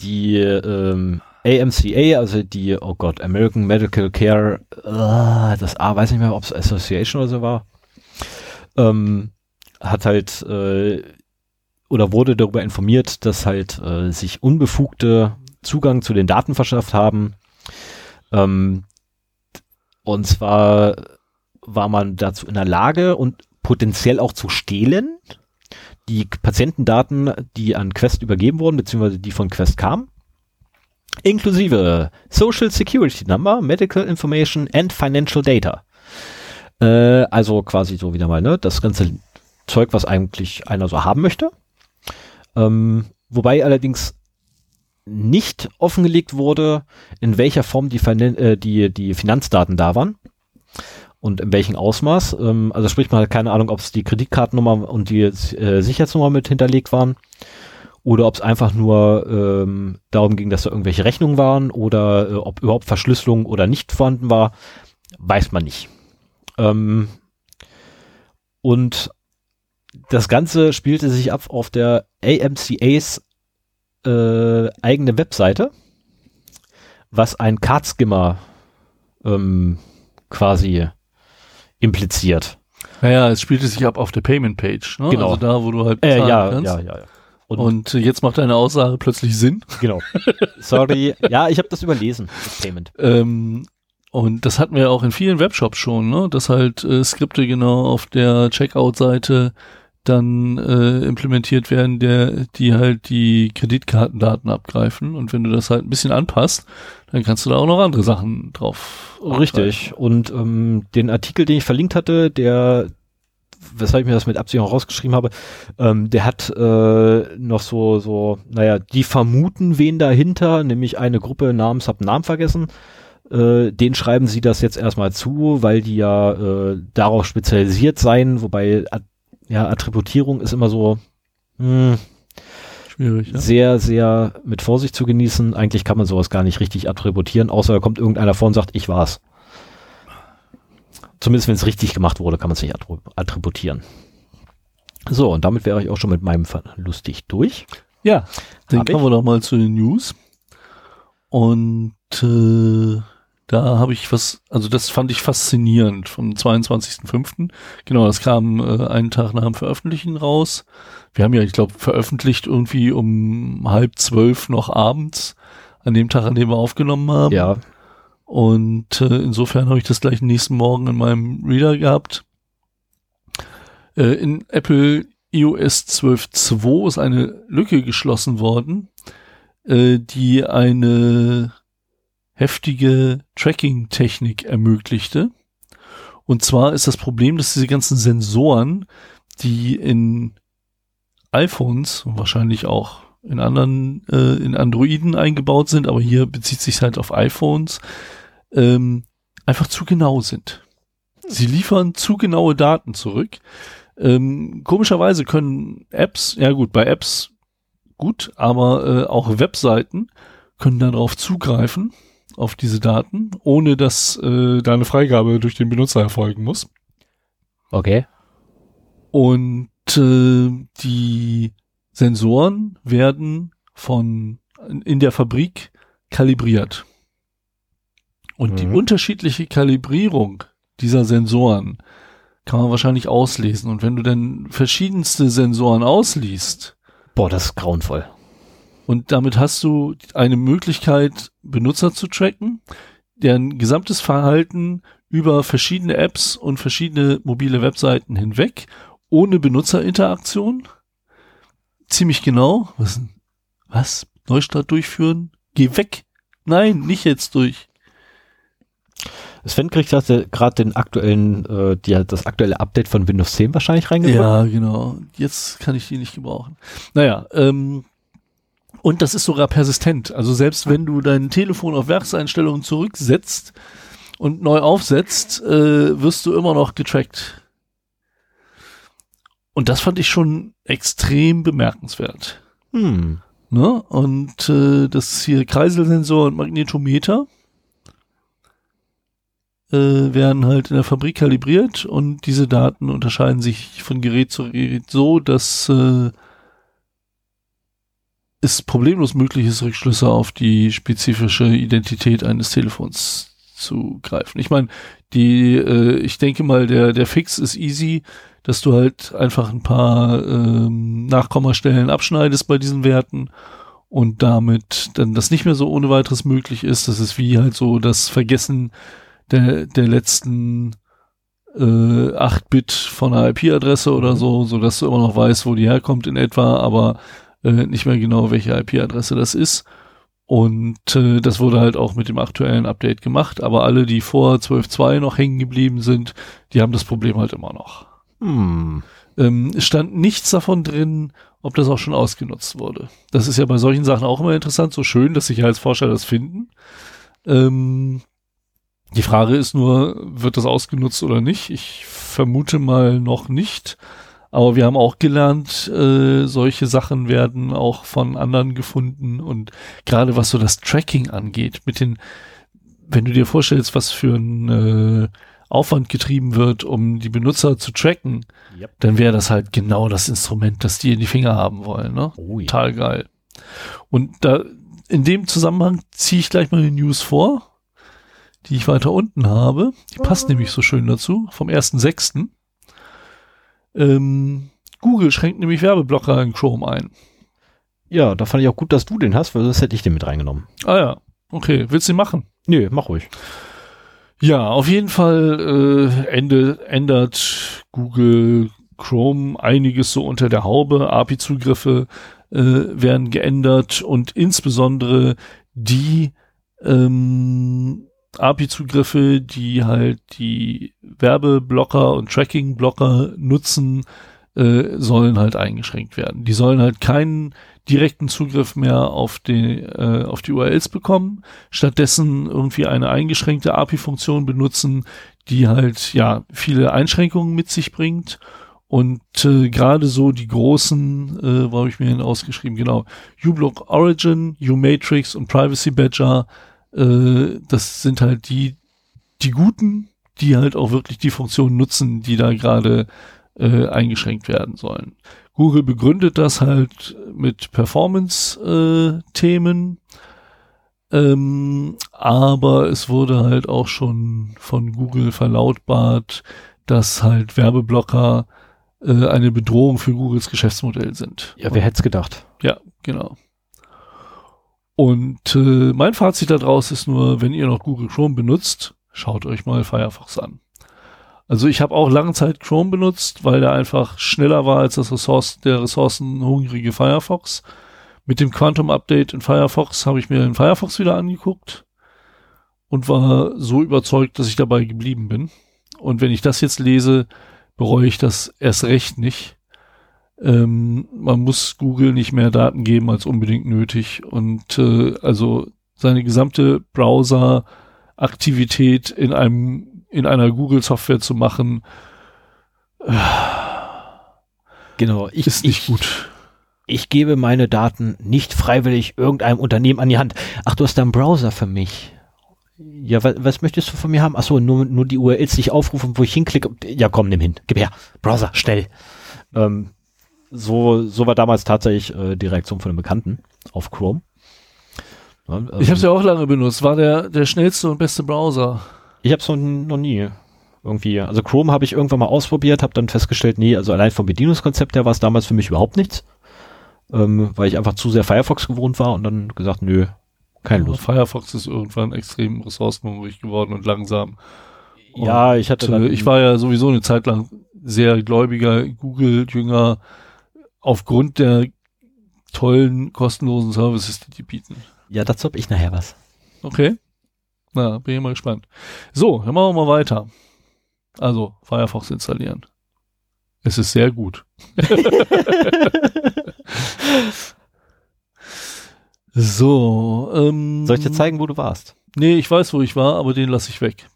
die ähm, AMCA, also die, oh Gott, American Medical Care, äh, das A, weiß nicht mehr, ob es Association oder so war, ähm, hat halt äh, oder wurde darüber informiert, dass halt äh, sich unbefugte Zugang zu den Daten verschafft haben. Ähm, und zwar war man dazu in der Lage und potenziell auch zu stehlen, die Patientendaten, die an Quest übergeben wurden, beziehungsweise die von Quest kamen, inklusive Social Security Number, Medical Information and Financial Data. Äh, also quasi so wieder mal, ne, das ganze Zeug, was eigentlich einer so haben möchte. Ähm, wobei allerdings nicht offengelegt wurde, in welcher Form die, Finan äh, die, die Finanzdaten da waren und in welchem Ausmaß. Ähm, also sprich mal, keine Ahnung, ob es die Kreditkartennummer und die äh, Sicherheitsnummer mit hinterlegt waren oder ob es einfach nur ähm, darum ging, dass da irgendwelche Rechnungen waren oder äh, ob überhaupt Verschlüsselung oder nicht vorhanden war, weiß man nicht. Ähm, und das Ganze spielte sich ab auf der AMCAs äh, eigene Webseite, was ein Card-Skimmer ähm, quasi impliziert. Naja, es spielte sich ab auf der Payment Page. Ne? Genau. Also da, wo du halt Äh, ja, kannst. ja, ja, ja. Und, Und jetzt macht deine Aussage plötzlich Sinn. genau. Sorry. Ja, ich habe das überlesen, das Payment. Ähm, und das hatten wir auch in vielen Webshops schon, ne? dass halt äh, Skripte genau auf der Checkout-Seite dann äh, implementiert werden, der, die halt die Kreditkartendaten abgreifen. Und wenn du das halt ein bisschen anpasst, dann kannst du da auch noch andere Sachen drauf. Richtig. Und ähm, den Artikel, den ich verlinkt hatte, der, weshalb ich mir das mit Absicht auch rausgeschrieben habe, ähm, der hat äh, noch so, so, naja, die vermuten wen dahinter, nämlich eine Gruppe namens, hab Namen vergessen, äh, den schreiben sie das jetzt erstmal zu, weil die ja äh, darauf spezialisiert seien, wobei At ja, Attributierung ist immer so, hm, Schwierig, ja. sehr, sehr mit Vorsicht zu genießen. Eigentlich kann man sowas gar nicht richtig attributieren, außer da kommt irgendeiner vor und sagt, ich war's. Zumindest wenn es richtig gemacht wurde, kann man es nicht attrib- attributieren. So, und damit wäre ich auch schon mit meinem Fall lustig durch. Ja, dann kommen wir doch mal zu den News. Und äh, da habe ich was, also das fand ich faszinierend vom 22.05. Genau, das kam äh, einen Tag nach dem Veröffentlichen raus. Wir haben ja, ich glaube, veröffentlicht irgendwie um halb zwölf noch abends, an dem Tag, an dem wir aufgenommen haben. Ja, Und äh, insofern habe ich das gleich nächsten Morgen in meinem Reader gehabt. Äh, in Apple iOS 12.2 ist eine Lücke geschlossen worden, äh, die eine heftige Tracking-Technik ermöglichte. Und zwar ist das Problem, dass diese ganzen Sensoren, die in iPhones und wahrscheinlich auch in anderen, äh, in Androiden eingebaut sind, aber hier bezieht sich halt auf iPhones, ähm, einfach zu genau sind. Sie liefern zu genaue Daten zurück. Ähm, komischerweise können Apps, ja gut, bei Apps gut, aber äh, auch Webseiten können darauf zugreifen, auf diese Daten, ohne dass äh, da eine Freigabe durch den Benutzer erfolgen muss. Okay. Und äh, die Sensoren werden von in der Fabrik kalibriert. Und mhm. die unterschiedliche Kalibrierung dieser Sensoren kann man wahrscheinlich auslesen. Und wenn du dann verschiedenste Sensoren ausliest. Boah, das ist grauenvoll. Und damit hast du eine Möglichkeit, Benutzer zu tracken, deren gesamtes Verhalten über verschiedene Apps und verschiedene mobile Webseiten hinweg, ohne Benutzerinteraktion. Ziemlich genau. Was? Was? Neustart durchführen? Geh weg! Nein, nicht jetzt durch. Sven kriegt gerade den aktuellen, äh, die, das aktuelle Update von Windows 10 wahrscheinlich reingebracht. Ja, genau. Jetzt kann ich die nicht gebrauchen. Naja, ähm, und das ist sogar persistent. Also selbst wenn du dein Telefon auf Werkseinstellungen zurücksetzt und neu aufsetzt, äh, wirst du immer noch getrackt. Und das fand ich schon extrem bemerkenswert. Hm. Ne? Und äh, das hier Kreiselsensor und Magnetometer äh, werden halt in der Fabrik kalibriert und diese Daten unterscheiden sich von Gerät zu Gerät so, dass äh, es problemlos möglich ist, Rückschlüsse auf die spezifische Identität eines Telefons zu greifen. Ich meine, die, äh, ich denke mal, der, der Fix ist easy, dass du halt einfach ein paar ähm, Nachkommastellen abschneidest bei diesen Werten und damit dann das nicht mehr so ohne weiteres möglich ist. Das ist wie halt so das Vergessen der, der letzten äh, 8-Bit von einer IP-Adresse oder so, so dass du immer noch weißt, wo die herkommt in etwa, aber äh, nicht mehr genau, welche IP-Adresse das ist. Und äh, das wurde halt auch mit dem aktuellen Update gemacht, aber alle, die vor 12.2 noch hängen geblieben sind, die haben das Problem halt immer noch. Hm. Ähm, es stand nichts davon drin, ob das auch schon ausgenutzt wurde. Das ist ja bei solchen Sachen auch immer interessant, so schön, dass Sicherheitsforscher das finden. Ähm, die Frage ist nur, wird das ausgenutzt oder nicht? Ich vermute mal noch nicht. Aber wir haben auch gelernt, äh, solche Sachen werden auch von anderen gefunden. Und gerade was so das Tracking angeht, mit den, wenn du dir vorstellst, was für ein äh, Aufwand getrieben wird, um die Benutzer zu tracken, yep. dann wäre das halt genau das Instrument, das die in die Finger haben wollen. Ne? Oh, ja. Total geil. Und da in dem Zusammenhang ziehe ich gleich mal eine News vor die ich weiter unten habe. Die passt nämlich so schön dazu, vom 1.6. Ähm, Google schränkt nämlich Werbeblocker in Chrome ein. Ja, da fand ich auch gut, dass du den hast, weil sonst hätte ich den mit reingenommen. Ah ja, okay. Willst du den machen? Nö, mach ruhig. Ja, auf jeden Fall äh, ende, ändert Google Chrome einiges so unter der Haube. API-Zugriffe äh, werden geändert und insbesondere die ähm, API-Zugriffe, die halt die Werbeblocker und Tracking-Blocker nutzen, äh, sollen halt eingeschränkt werden. Die sollen halt keinen direkten Zugriff mehr auf die, äh, auf die URLs bekommen, stattdessen irgendwie eine eingeschränkte API-Funktion benutzen, die halt ja viele Einschränkungen mit sich bringt. Und äh, gerade so die großen, äh, wo habe ich mir hin ausgeschrieben, genau, uBlock Origin, uMatrix und Privacy Badger äh, das sind halt die, die Guten, die halt auch wirklich die Funktion nutzen, die da gerade äh, eingeschränkt werden sollen. Google begründet das halt mit Performance-Themen, äh, ähm, aber es wurde halt auch schon von Google verlautbart, dass halt Werbeblocker äh, eine Bedrohung für Googles Geschäftsmodell sind. Ja, wer hätte es gedacht? Ja, genau. Und äh, mein Fazit daraus ist nur, wenn ihr noch Google Chrome benutzt, schaut euch mal Firefox an. Also ich habe auch lange Zeit Chrome benutzt, weil der einfach schneller war als das Ressource, der ressourcenhungrige Firefox. Mit dem Quantum Update in Firefox habe ich mir den Firefox wieder angeguckt und war so überzeugt, dass ich dabei geblieben bin. Und wenn ich das jetzt lese, bereue ich das erst recht nicht. Ähm, man muss Google nicht mehr Daten geben als unbedingt nötig und äh, also seine gesamte Browser-Aktivität in einem in einer Google-Software zu machen, äh, genau, ich, ist nicht ich, gut. Ich gebe meine Daten nicht freiwillig irgendeinem Unternehmen an die Hand. Ach, du hast da einen Browser für mich. Ja, was, was möchtest du von mir haben? Achso, nur, nur die URLs, die ich aufrufe, wo ich hinklicke. Ja, komm, nimm hin. Gib her. Browser, schnell. Ähm, so, so war damals tatsächlich äh, die Reaktion von einem Bekannten auf Chrome. Ja, ähm, ich habe es ja auch lange benutzt. War der, der schnellste und beste Browser. Ich habe es noch, noch nie irgendwie. Also Chrome habe ich irgendwann mal ausprobiert, habe dann festgestellt, nee, also allein vom Bedienungskonzept her war es damals für mich überhaupt nichts, ähm, weil ich einfach zu sehr Firefox gewohnt war und dann gesagt, nö, keine Lust. Firefox ist irgendwann extrem ressourcenhungrig geworden und langsam. Ja, und, ich hatte dann, ich war ja sowieso eine Zeit lang sehr gläubiger Google-Jünger aufgrund der tollen kostenlosen Services, die die bieten. Ja, dazu habe ich nachher was. Okay. Na, bin ich mal gespannt. So, dann machen wir mal weiter. Also, Firefox installieren. Es ist sehr gut. so, ähm, Soll ich dir zeigen, wo du warst? Nee, ich weiß, wo ich war, aber den lasse ich weg.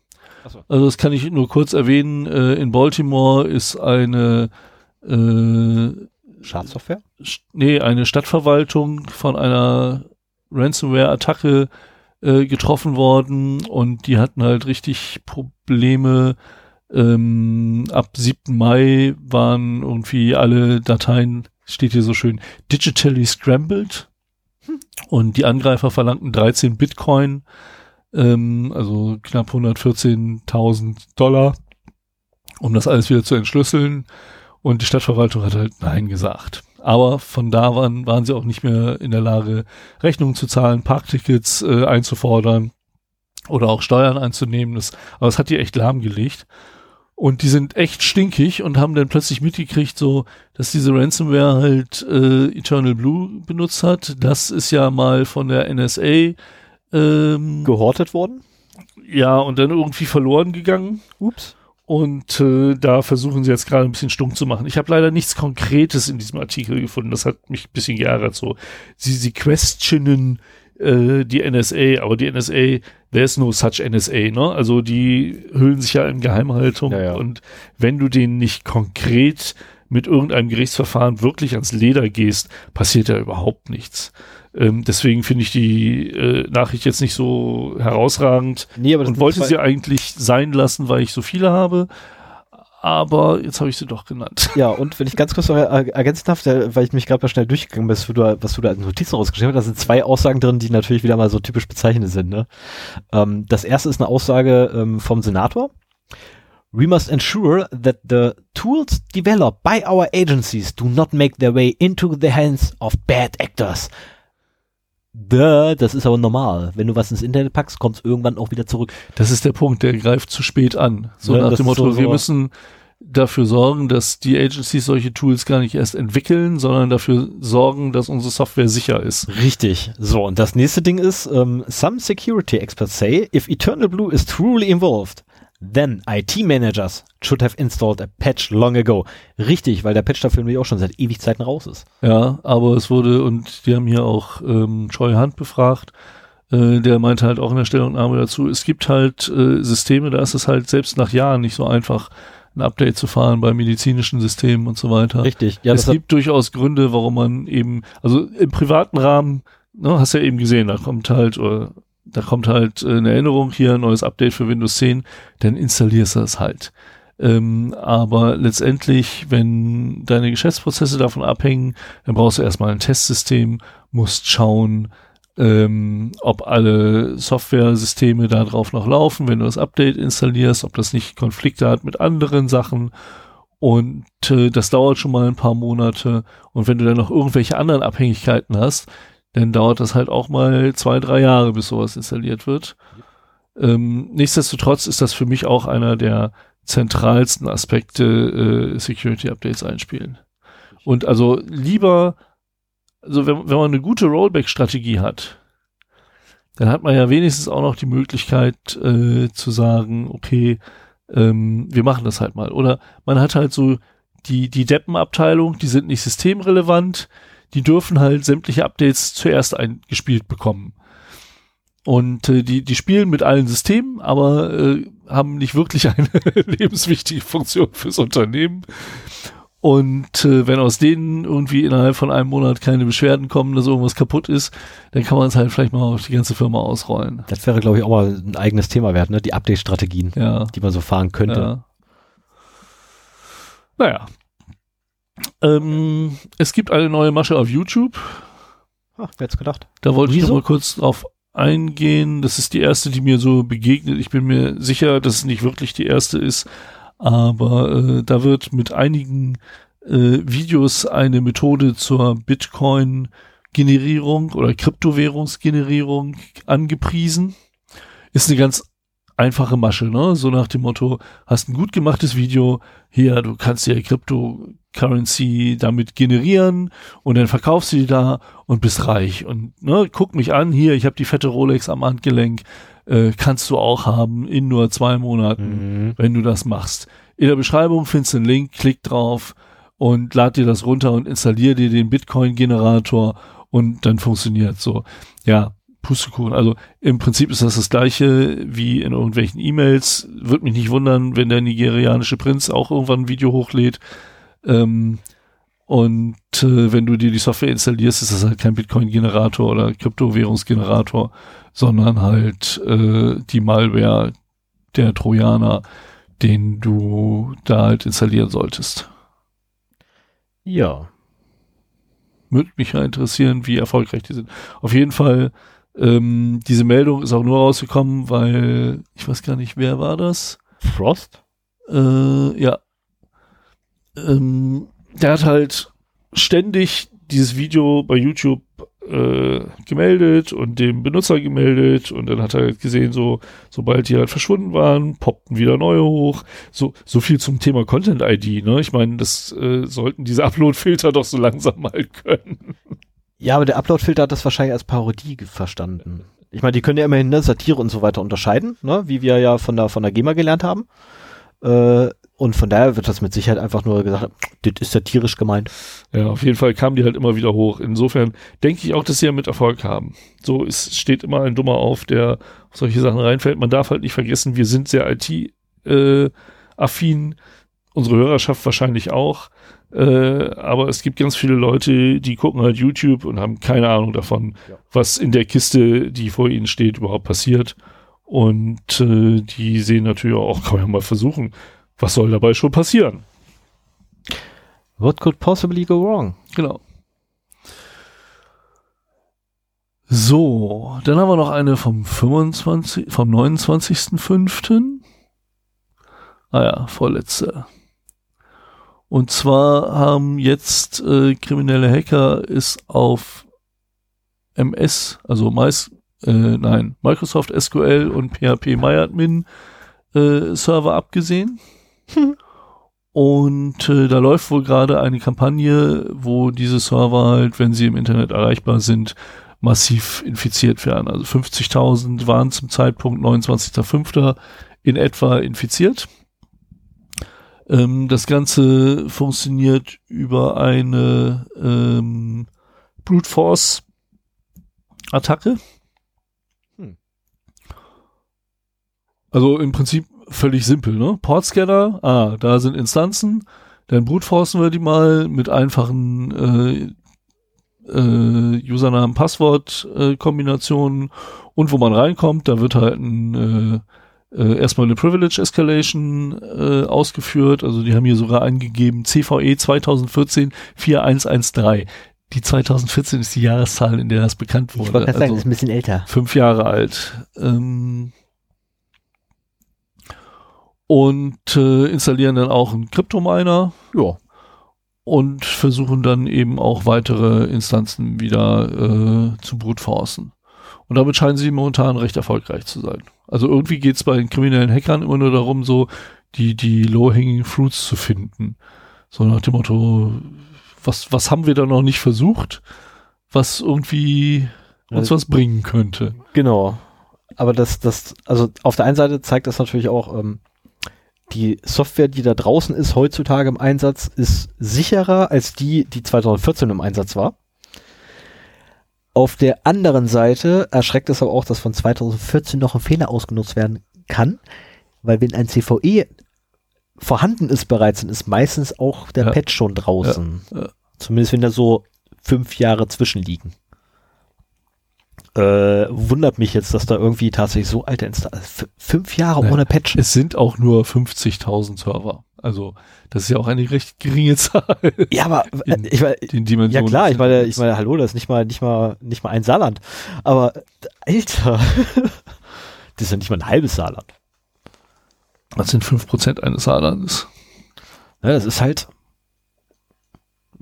So. Also das kann ich nur kurz erwähnen. Äh, in Baltimore ist eine äh, Schadsoftware? Nee, eine Stadtverwaltung von einer Ransomware-Attacke äh, getroffen worden und die hatten halt richtig Probleme. Ähm, ab 7. Mai waren irgendwie alle Dateien, steht hier so schön, digitally scrambled. Und die Angreifer verlangten 13 Bitcoin, ähm, also knapp 114.000 Dollar, um das alles wieder zu entschlüsseln. Und die Stadtverwaltung hat halt Nein gesagt. Aber von da waren, waren sie auch nicht mehr in der Lage, Rechnungen zu zahlen, Parktickets äh, einzufordern oder auch Steuern einzunehmen. Das, aber es hat die echt lahmgelegt. Und die sind echt stinkig und haben dann plötzlich mitgekriegt, so, dass diese Ransomware halt äh, Eternal Blue benutzt hat. Das ist ja mal von der NSA ähm, gehortet worden. Ja, und dann irgendwie verloren gegangen. Ups. Und äh, da versuchen sie jetzt gerade ein bisschen stumm zu machen. Ich habe leider nichts Konkretes in diesem Artikel gefunden. Das hat mich ein bisschen geärgert. So, sie, sie questionen äh, die NSA, aber die NSA, there's no such NSA, ne? Also die hüllen sich ja in Geheimhaltung. Ja, ja. Und wenn du denen nicht konkret mit irgendeinem Gerichtsverfahren wirklich ans Leder gehst, passiert ja überhaupt nichts. Ähm, deswegen finde ich die äh, Nachricht jetzt nicht so herausragend nee, aber und wollte sie eigentlich sein lassen, weil ich so viele habe. Aber jetzt habe ich sie doch genannt. Ja, und wenn ich ganz kurz noch ergänzen darf, weil ich mich gerade mal schnell durchgegangen bin, was du, was du da als Notizen rausgeschrieben hast, da sind zwei Aussagen drin, die natürlich wieder mal so typisch bezeichnet sind. Ne? Ähm, das erste ist eine Aussage ähm, vom Senator. We must ensure that the tools developed by our agencies do not make their way into the hands of bad actors. Duh, das ist aber normal. Wenn du was ins Internet packst, kommt es irgendwann auch wieder zurück. Das ist der Punkt, der greift zu spät an. So ja, nach dem Motto, so, wir müssen dafür sorgen, dass die Agencies solche Tools gar nicht erst entwickeln, sondern dafür sorgen, dass unsere Software sicher ist. Richtig. So, und das nächste Ding ist, um, ähm, some security experts say, if Eternal Blue is truly involved, Then IT managers should have installed a patch long ago. Richtig, weil der Patch dafür nämlich auch schon seit ewig Zeiten raus ist. Ja, aber es wurde, und die haben hier auch ähm, Troy Hunt befragt, äh, der meinte halt auch in der Stellungnahme dazu, es gibt halt äh, Systeme, da ist es halt selbst nach Jahren nicht so einfach, ein Update zu fahren bei medizinischen Systemen und so weiter. Richtig. Ja, es gibt durchaus Gründe, warum man eben, also im privaten Rahmen, ne, hast ja eben gesehen, da kommt halt, oder da kommt halt äh, eine Erinnerung hier, ein neues Update für Windows 10, dann installierst du es halt. Ähm, aber letztendlich, wenn deine Geschäftsprozesse davon abhängen, dann brauchst du erstmal ein Testsystem, musst schauen, ähm, ob alle Software-Systeme darauf noch laufen, wenn du das Update installierst, ob das nicht Konflikte hat mit anderen Sachen. Und äh, das dauert schon mal ein paar Monate. Und wenn du dann noch irgendwelche anderen Abhängigkeiten hast, dann dauert das halt auch mal zwei, drei Jahre, bis sowas installiert wird. Ähm, nichtsdestotrotz ist das für mich auch einer der zentralsten Aspekte äh, Security-Updates einspielen. Und also lieber, also wenn, wenn man eine gute Rollback-Strategie hat, dann hat man ja wenigstens auch noch die Möglichkeit äh, zu sagen, okay, ähm, wir machen das halt mal. Oder man hat halt so die, die Deppenabteilung, die sind nicht systemrelevant, die dürfen halt sämtliche Updates zuerst eingespielt bekommen. Und äh, die, die spielen mit allen Systemen, aber äh, haben nicht wirklich eine lebenswichtige Funktion fürs Unternehmen. Und äh, wenn aus denen irgendwie innerhalb von einem Monat keine Beschwerden kommen, dass irgendwas kaputt ist, dann kann man es halt vielleicht mal auf die ganze Firma ausrollen. Das wäre, glaube ich, auch mal ein eigenes Thema wert, ne? Die Update-Strategien, Ja. die man so fahren könnte. Ja. Naja. Ähm, es gibt eine neue Masche auf YouTube. Ach, wer hätte gedacht? Da wollte ich Wieso? noch mal kurz drauf eingehen. Das ist die erste, die mir so begegnet. Ich bin mir sicher, dass es nicht wirklich die erste ist, aber äh, da wird mit einigen äh, Videos eine Methode zur Bitcoin-Generierung oder Kryptowährungsgenerierung angepriesen. Ist eine ganz einfache Masche, ne? So nach dem Motto, hast ein gut gemachtes Video, hier, du kannst ja Cryptocurrency damit generieren und dann verkaufst du die da und bist reich. Und ne, guck mich an, hier, ich habe die fette Rolex am Handgelenk, äh, kannst du auch haben in nur zwei Monaten, Mhm. wenn du das machst. In der Beschreibung findest du einen Link, klick drauf und lad dir das runter und installier dir den Bitcoin-Generator und dann funktioniert so. Ja, Pustekuchen. Also im Prinzip ist das das gleiche wie in irgendwelchen E-Mails. Würde mich nicht wundern, wenn der nigerianische Prinz auch irgendwann ein Video hochlädt. Ähm, und äh, wenn du dir die Software installierst, ist das halt kein Bitcoin-Generator oder Kryptowährungsgenerator, sondern halt äh, die Malware der Trojaner, den du da halt installieren solltest. Ja. Würde mich ja interessieren, wie erfolgreich die sind. Auf jeden Fall, ähm, diese Meldung ist auch nur rausgekommen, weil ich weiß gar nicht, wer war das? Frost? Äh, ja. Ähm, der hat halt ständig dieses Video bei YouTube äh, gemeldet und dem Benutzer gemeldet und dann hat er halt gesehen, so sobald die halt verschwunden waren, poppten wieder neue hoch. So so viel zum Thema Content ID. Ne, ich meine, das äh, sollten diese Upload-Filter doch so langsam mal können. Ja, aber der Upload-Filter hat das wahrscheinlich als Parodie verstanden. Ich meine, die können ja immerhin ne, Satire und so weiter unterscheiden, ne, wie wir ja von der, von der GEMA gelernt haben. Äh, und von daher wird das mit Sicherheit einfach nur gesagt, das ist satirisch gemeint. Ja, auf jeden Fall kamen die halt immer wieder hoch. Insofern denke ich auch, dass sie ja mit Erfolg haben. So ist, steht immer ein Dummer auf, der auf solche Sachen reinfällt. Man darf halt nicht vergessen, wir sind sehr IT-affin. Unsere Hörerschaft wahrscheinlich auch. Äh, aber es gibt ganz viele Leute, die gucken halt YouTube und haben keine Ahnung davon, Ja. was in der Kiste, die vor ihnen steht, überhaupt passiert. Und äh, die sehen natürlich auch, kann man ja mal versuchen, was soll dabei schon passieren? What could possibly go wrong? Genau. So, dann haben wir noch eine vom 25, vom 29.05. Ah ja, vorletzte. Und zwar haben jetzt äh, kriminelle Hacker es auf MS, also Mais, äh, nein, Microsoft SQL und PHP MyAdmin äh, Server abgesehen. Und äh, da läuft wohl gerade eine Kampagne, wo diese Server halt, wenn sie im Internet erreichbar sind, massiv infiziert werden. Also 50.000 waren zum Zeitpunkt 29.05. in etwa infiziert. Ähm, das Ganze funktioniert über eine ähm, Brute Force Attacke. Hm. Also im Prinzip völlig simpel, ne? Portscanner, ah, da sind Instanzen, dann brutforcen wir die mal mit einfachen äh, äh, Usernamen, Passwort äh, und wo man reinkommt, da wird halt ein äh, äh, erstmal eine Privilege Escalation äh, ausgeführt, also die haben hier sogar eingegeben CVE 2014 4113. Die 2014 ist die Jahreszahl, in der das bekannt wurde. Ich wollte gerade sagen, Also- das ist ein bisschen älter. fünf Jahre alt. Ähm, und äh, installieren dann auch einen Kryptominer Ja. und versuchen dann eben auch weitere Instanzen wieder äh, zu brutforcen. Und damit scheinen sie momentan recht erfolgreich zu sein. Also irgendwie geht es bei den kriminellen Hackern immer nur darum, so die, die low-hanging fruits zu finden. So nach dem Motto, was, was haben wir da noch nicht versucht, was irgendwie uns was bringen könnte. Genau. Aber das, das, also auf der einen Seite zeigt das natürlich auch, ähm, die Software, die da draußen ist, heutzutage im Einsatz, ist sicherer als die, die 2014 im Einsatz war. Auf der anderen Seite erschreckt es aber auch, dass von 2014 noch ein Fehler ausgenutzt werden kann, weil wenn ein CVE vorhanden ist bereits, dann ist meistens auch der Ja. Patch schon draußen. Ja, ja. Zumindest wenn da so fünf Jahre zwischenliegen. Äh, wundert mich jetzt, dass da irgendwie tatsächlich so alte Installationen, fünf Jahre Ja. ohne Patch. Es sind auch nur 50.000 Server. Also, das ist ja auch eine recht geringe Zahl, Ja, aber In- ich meine, in ja klar, ich meine, ich meine, hallo, das ist nicht mal, nicht mal, nicht mal ein Saarland. Aber Alter, das ist ja nicht mal ein halbes Saarland. Das sind 5% eines Saarlandes. Ja, das ist halt,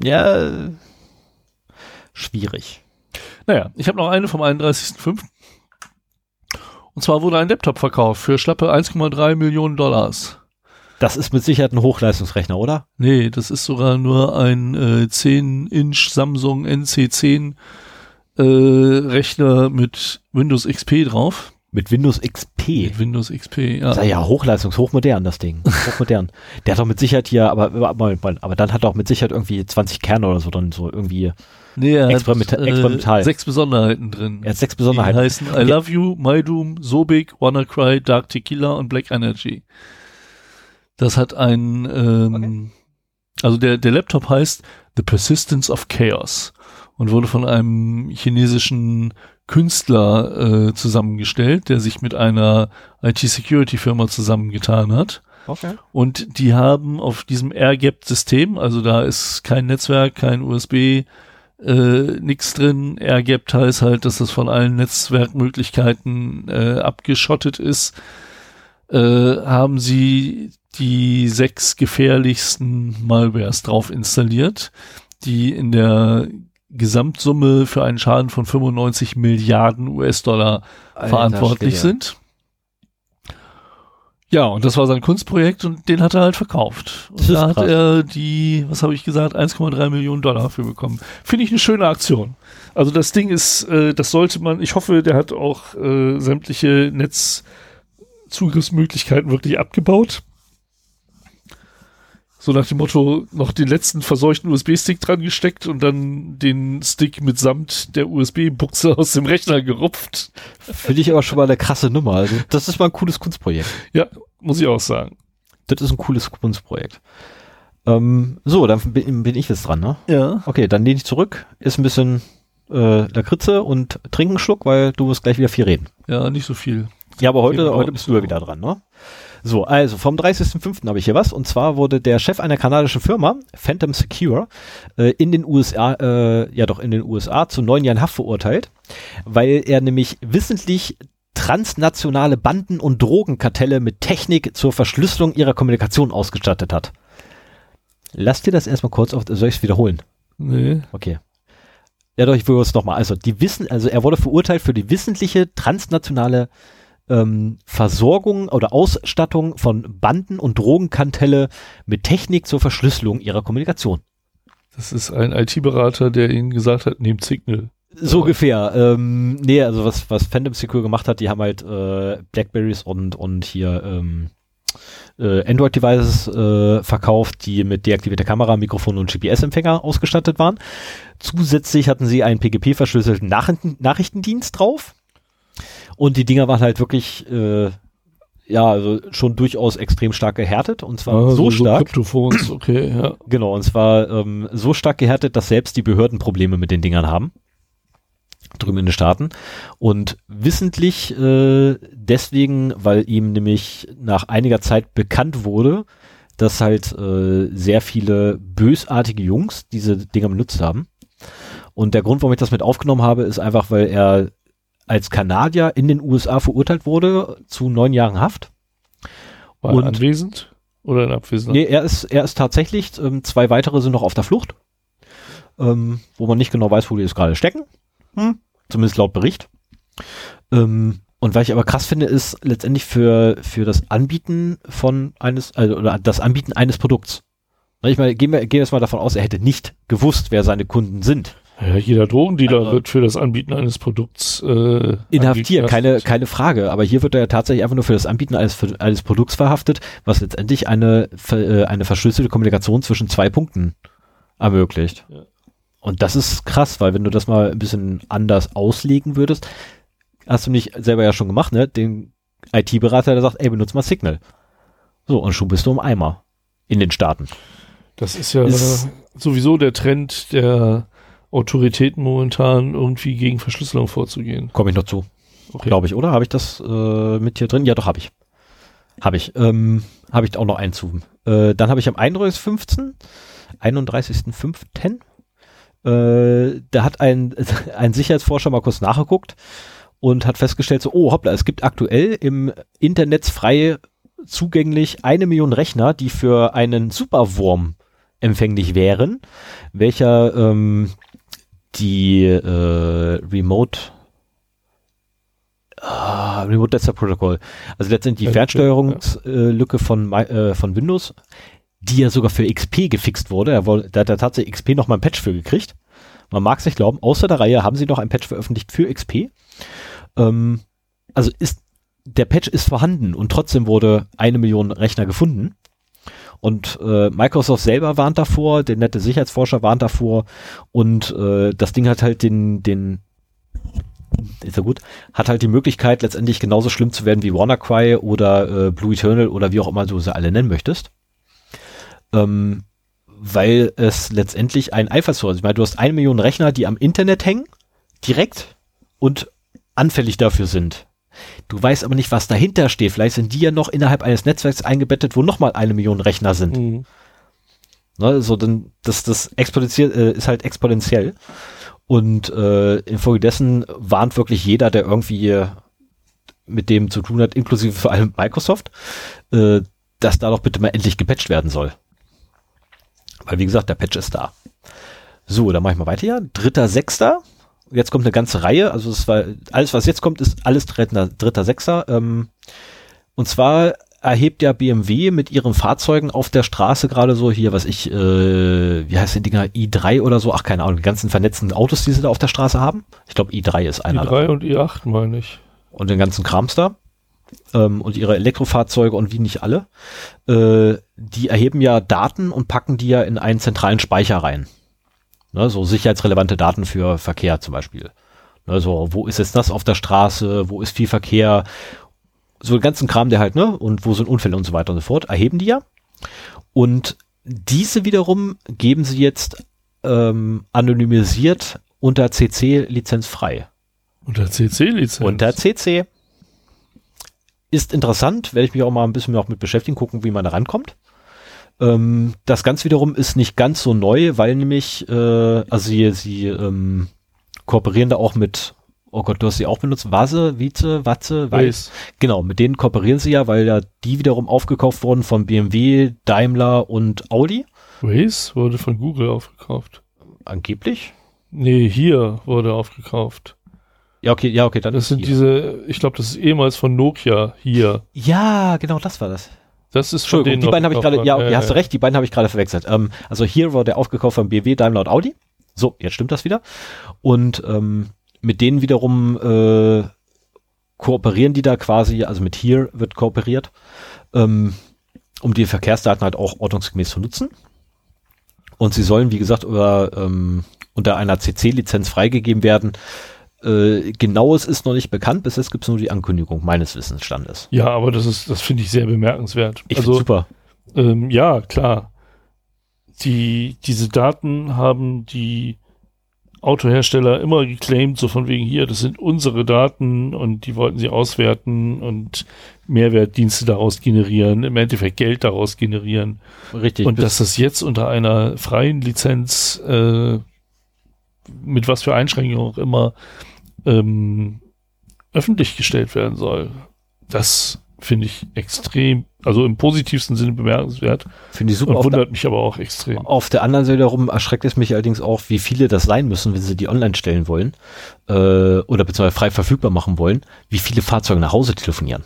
ja, schwierig. Naja, ich habe noch eine vom 31.05. Und zwar wurde ein Laptop verkauft für schlappe 1,3 Millionen Dollars. Das ist mit Sicherheit ein Hochleistungsrechner, oder? Nee, das ist sogar nur ein äh, 10-Inch Samsung NC10 äh, Rechner mit Windows XP drauf. Mit Windows XP. Mit Windows XP, ja. Ist ja hochleistungs, hochmodern, das Ding. Hochmodern. Der hat doch mit Sicherheit hier, aber, aber, dann hat er auch mit Sicherheit irgendwie 20 Kerne oder so, dann so irgendwie, Nee, er Experimenta- hat äh, experimental. sechs Besonderheiten drin. er hat sechs Die Besonderheiten. heißen I Love You, My Doom, Sobik, WannaCry, Dark Tequila und Black Energy. Das hat ein, ähm, also der, der Laptop heißt The Persistence of Chaos und wurde von einem chinesischen Künstler äh, zusammengestellt, der sich mit einer IT-Security-Firma zusammengetan hat. Okay. Und die haben auf diesem Air-Gapped-System, also da ist kein Netzwerk, kein USB, äh, nix drin. Air-Gapped heißt halt, dass das von allen Netzwerkmöglichkeiten äh, abgeschottet ist. Äh, haben sie die sechs gefährlichsten Malwares drauf installiert, die in der Gesamtsumme für einen Schaden von 95 Milliarden US-Dollar verantwortlich sind. Ja, und das war sein Kunstprojekt und den hat er halt verkauft. Und da hat krass. er die, was habe ich gesagt, 1,3 Millionen Dollar für bekommen. Finde ich eine schöne Aktion. Also das Ding ist, äh, das sollte man, ich hoffe, der hat auch äh, sämtliche Netzzugriffsmöglichkeiten wirklich abgebaut. So nach dem Motto, noch den letzten verseuchten USB-Stick dran gesteckt und dann den Stick mitsamt der USB-Buchse aus dem Rechner gerupft. Finde ich aber schon mal eine krasse Nummer. Also, das ist mal ein cooles Kunstprojekt. Ja, muss ich auch sagen. Das ist ein cooles Kunstprojekt. Ähm, so, dann bin, bin ich jetzt dran, ne? Ja. Okay, dann lehne ich zurück, ist ein bisschen äh, Lakritze und trink einen Schluck, weil du wirst gleich wieder viel reden. Ja, nicht so viel. Ja, aber heute, heute bist du ja wieder dran, ne? So, also vom 30.05. habe ich hier was. Und zwar wurde der Chef einer kanadischen Firma, Phantom Secure, äh, in den USA, äh, ja doch in den USA zu neun Jahren Haft verurteilt, weil er nämlich wissentlich transnationale Banden und Drogenkartelle mit Technik zur Verschlüsselung ihrer Kommunikation ausgestattet hat. Lass dir das erstmal kurz auf, soll ich es wiederholen? Nee. Okay. Ja, doch, ich will es nochmal. Also, die wissen, also er wurde verurteilt für die wissentliche transnationale ähm, Versorgung oder Ausstattung von Banden und Drogenkantelle mit Technik zur Verschlüsselung ihrer Kommunikation. Das ist ein IT-Berater, der ihnen gesagt hat, nehmt Signal. So ungefähr. Ähm, nee, also was, was Phantom Secure gemacht hat, die haben halt äh, Blackberries und, und hier ähm, äh, Android-Devices äh, verkauft, die mit deaktivierter Kamera, Mikrofon und GPS-Empfänger ausgestattet waren. Zusätzlich hatten sie einen PGP-verschlüsselten Nachrichten Nachrichtendienst drauf. Und die Dinger waren halt wirklich, äh, ja, also schon durchaus extrem stark gehärtet. Und zwar Ah, so stark. Kryptophones, okay, ja. Genau, und zwar ähm, so stark gehärtet, dass selbst die Behörden Probleme mit den Dingern haben. Drüben in den Staaten. Und wissentlich äh, deswegen, weil ihm nämlich nach einiger Zeit bekannt wurde, dass halt äh, sehr viele bösartige Jungs diese Dinger benutzt haben. Und der Grund, warum ich das mit aufgenommen habe, ist einfach, weil er als Kanadier in den USA verurteilt wurde zu neun Jahren Haft. War Und- er anwesend oder in Abwesenheit? Nee, er ist, er ist tatsächlich, ähm, zwei weitere sind noch auf der Flucht, ähm, wo man nicht genau weiß, wo die jetzt gerade stecken. Hm. Zumindest laut Bericht. Ähm, Und was ich aber krass finde, ist letztendlich für, für das Anbieten von eines, also, oder das Anbieten eines Produkts. Ich meine, gehen wir, gehen wir jetzt mal davon aus, er hätte nicht gewusst, wer seine Kunden sind. Ja, jeder Drogendealer Also- wird für das Anbieten eines Produkts äh, Inhaftiert, keine, keine Frage. Aber hier wird er ja tatsächlich einfach nur für das Anbieten eines, eines Produkts verhaftet, was letztendlich eine, äh, eine verschlüsselte Kommunikation zwischen zwei Punkten ermöglicht. Ja. Und das ist krass, weil wenn du das mal ein bisschen anders auslegen würdest, hast du nicht selber ja schon gemacht, ne? Den IT-Berater, der sagt, ey, benutz mal Signal. So, und schon bist du im Eimer. In den Staaten. Das ist ja Ist- sowieso der Trend der Autoritäten momentan, irgendwie gegen Verschlüsselung vorzugehen. Komme ich noch zu. Okay. Glaube ich, oder? Habe ich das äh, mit hier drin? Ja, doch, habe ich. Habe ich. Ähm, habe ich auch noch einen zu. Äh, dann habe ich am 31.15., 31.05., äh, da hat ein, ein Sicherheitsforscher mal kurz nachgeguckt und hat festgestellt, so, oh hoppla, es gibt aktuell im Internet frei zugänglich eine Million Rechner, die für einen Superwurm empfänglich wären, welcher ähm, die äh, Remote Ah, Remote Desktop Protocol. Also letztendlich die Ja, Fernsteuerungslücke von, äh, von Windows, die ja sogar für XP gefixt wurde. Da, woll- da hat der tatsächlich XP noch mal ein Patch für gekriegt. Man mag es nicht glauben, außer der Reihe haben sie noch ein Patch veröffentlicht für XP. Ähm, also ist, der Patch ist vorhanden und trotzdem wurde eine Million Rechner gefunden. Und äh, Microsoft selber warnt davor, der nette Sicherheitsforscher warnt davor und äh, das Ding hat halt den, den ist ja gut, hat halt die Möglichkeit, letztendlich genauso schlimm zu werden wie WannaCry oder äh, Blue Eternal oder wie auch immer du sie alle nennen möchtest. Ähm, weil es letztendlich ein Einfallstor ist. Ich meine, du hast eine Million Rechner, die am Internet hängen, direkt und anfällig dafür sind. Du weißt aber nicht, was dahinter steht. Vielleicht sind die ja noch innerhalb eines Netzwerks eingebettet, wo nochmal eine Million Rechner sind. Mhm. Ne, so dann, das, das exponentiell, äh, ist halt exponentiell. Und äh, infolgedessen warnt wirklich jeder, der irgendwie mit dem zu tun hat, inklusive vor allem Microsoft, äh, dass da doch bitte mal endlich gepatcht werden soll. Weil wie gesagt, der Patch ist da. So, dann mache ich mal weiter hier. Dritter, sechster. Jetzt kommt eine ganze Reihe. Also es war alles, was jetzt kommt, ist alles dritter, dritter, sechster. Ähm, und zwar erhebt ja BMW mit ihren Fahrzeugen auf der Straße gerade so hier, was ich, äh, wie heißt die Dinger, i3 oder so, ach keine Ahnung, die ganzen vernetzten Autos, die sie da auf der Straße haben. Ich glaube i3 ist einer. davon i3 und i8 meine ich. und den ganzen Krams da ähm, und ihre Elektrofahrzeuge und wie nicht alle, äh, die erheben ja Daten und packen die ja in einen zentralen Speicher rein. Ne, so sicherheitsrelevante Daten für Verkehr zum Beispiel. Ne, so, wo ist jetzt das auf der Straße, wo ist viel Verkehr, so den ganzen Kram, der halt, ne, und wo sind Unfälle und so weiter und so fort, erheben die ja. Und diese wiederum geben sie jetzt ähm, anonymisiert unter CC-Lizenz frei. Unter CC-Lizenz. Unter CC. Ist interessant, werde ich mich auch mal ein bisschen noch mit beschäftigen, gucken, wie man da rankommt. Ähm, das Ganze wiederum ist nicht ganz so neu, weil nämlich, äh, also sie, sie ähm, kooperieren da auch mit, oh Gott, du hast sie auch benutzt, Vase, Vize, Watze, Weiß. Weiß. Genau, mit denen kooperieren sie ja, weil ja die wiederum aufgekauft wurden von BMW, Daimler und Audi. Waze wurde von Google aufgekauft. Angeblich. Nee, hier wurde aufgekauft. Ja, okay, ja, okay, dann Das ist sind hier. diese, ich glaube, das ist ehemals von Nokia hier. Ja, genau, das war das. Das ist denen die beiden habe ich gerade, ja, okay, hast du recht, die beiden habe ich gerade verwechselt. Ähm, also hier wurde aufgekauft von BMW, Daimler und Audi. So, jetzt stimmt das wieder. Und ähm, mit denen wiederum äh, kooperieren die da quasi, also mit hier wird kooperiert, ähm, um die Verkehrsdaten halt auch ordnungsgemäß zu nutzen. Und sie sollen, wie gesagt, über, ähm, unter einer CC-Lizenz freigegeben werden. Äh, genaues ist noch nicht bekannt, bis jetzt gibt es nur die Ankündigung meines Wissensstandes. Ja, aber das ist, das finde ich sehr bemerkenswert. Ich also, super. Ähm, ja, klar. Die, diese Daten haben die Autohersteller immer geclaimed, so von wegen hier, das sind unsere Daten und die wollten sie auswerten und Mehrwertdienste daraus generieren, im Endeffekt Geld daraus generieren. Richtig. und dass das jetzt unter einer freien Lizenz äh, mit was für Einschränkungen auch immer ähm, öffentlich gestellt werden soll, das finde ich extrem, also im positivsten Sinne bemerkenswert. Finde ich super. Und wundert mich aber auch extrem. Auf der anderen Seite darum erschreckt es mich allerdings auch, wie viele das sein müssen, wenn sie die online stellen wollen äh, oder beziehungsweise frei verfügbar machen wollen, wie viele Fahrzeuge nach Hause telefonieren.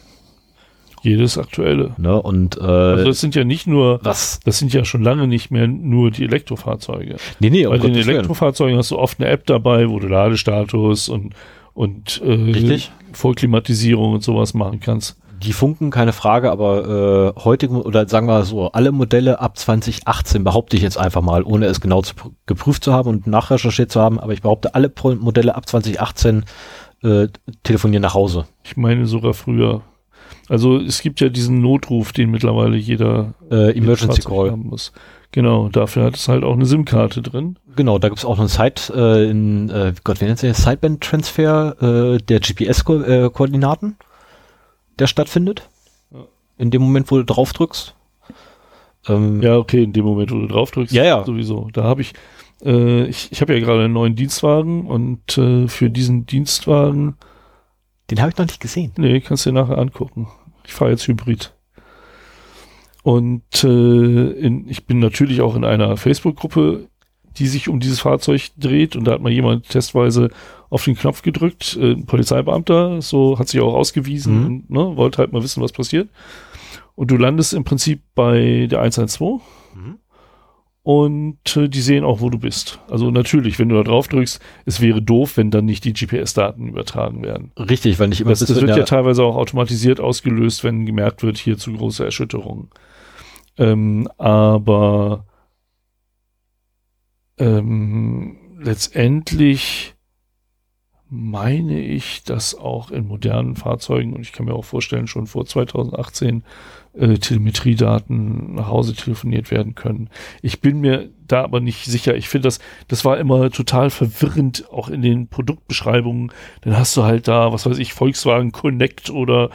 Jedes aktuelle. Ne? Und äh, Also das sind ja nicht nur, was? das sind ja schon lange nicht mehr nur die Elektrofahrzeuge. Nee, nee, um Bei den. Elektrofahrzeugen hast du oft eine App dabei, wo du Ladestatus und und äh, Richtig. Vollklimatisierung und sowas machen kannst. Die funken, keine Frage, aber äh, heutige oder sagen wir so, alle Modelle ab 2018 behaupte ich jetzt einfach mal, ohne es genau zu, pr- geprüft zu haben und nachrecherchiert zu haben, aber ich behaupte, alle Modelle ab 2018 äh, telefonieren nach Hause. Ich meine sogar früher. Also es gibt ja diesen Notruf, den mittlerweile jeder Äh, Emergency Call. haben muss. Genau, dafür hat es halt auch eine SIM-Karte drin. Genau, da gibt's auch noch einen Side, äh, in, äh, Gott, wie nennt sich? Sideband-Transfer äh, der GPS-Koordinaten, der stattfindet. Ja. In dem Moment, wo du drauf drückst. Ähm, Ja, okay, in dem Moment, wo du drauf drückst, Ja, ja. sowieso. Da habe ich, äh, ich, ich habe ja gerade einen neuen Dienstwagen und äh, für diesen Dienstwagen, Den habe ich noch nicht gesehen. nee, kannst du dir nachher angucken. Ich fahre jetzt Hybrid. Und äh, in, ich bin natürlich auch in einer Facebook-Gruppe, die sich um dieses Fahrzeug dreht und da hat mal jemand testweise auf den Knopf gedrückt, äh, ein Polizeibeamter, so hat sich auch ausgewiesen Mhm. und ne, wollte halt mal wissen, was passiert. Und du landest im Prinzip bei der 112 Mhm. Und äh, die sehen auch, wo du bist. Also natürlich, wenn du da drauf drückst, es wäre doof, wenn dann nicht die GPS-Daten übertragen werden. Richtig, weil nicht immer Das, das wird ja teilweise auch automatisiert ausgelöst, wenn gemerkt wird, hier zu große Erschütterungen. Ähm, aber ähm, letztendlich meine ich, dass auch in modernen Fahrzeugen, und ich kann mir auch vorstellen, schon vor 2018 äh, Telemetriedaten nach Hause telefoniert werden können. Ich bin mir da aber nicht sicher. Ich finde das, das war immer total verwirrend, auch in den Produktbeschreibungen. Dann hast du halt da, was weiß ich, Volkswagen Connect oder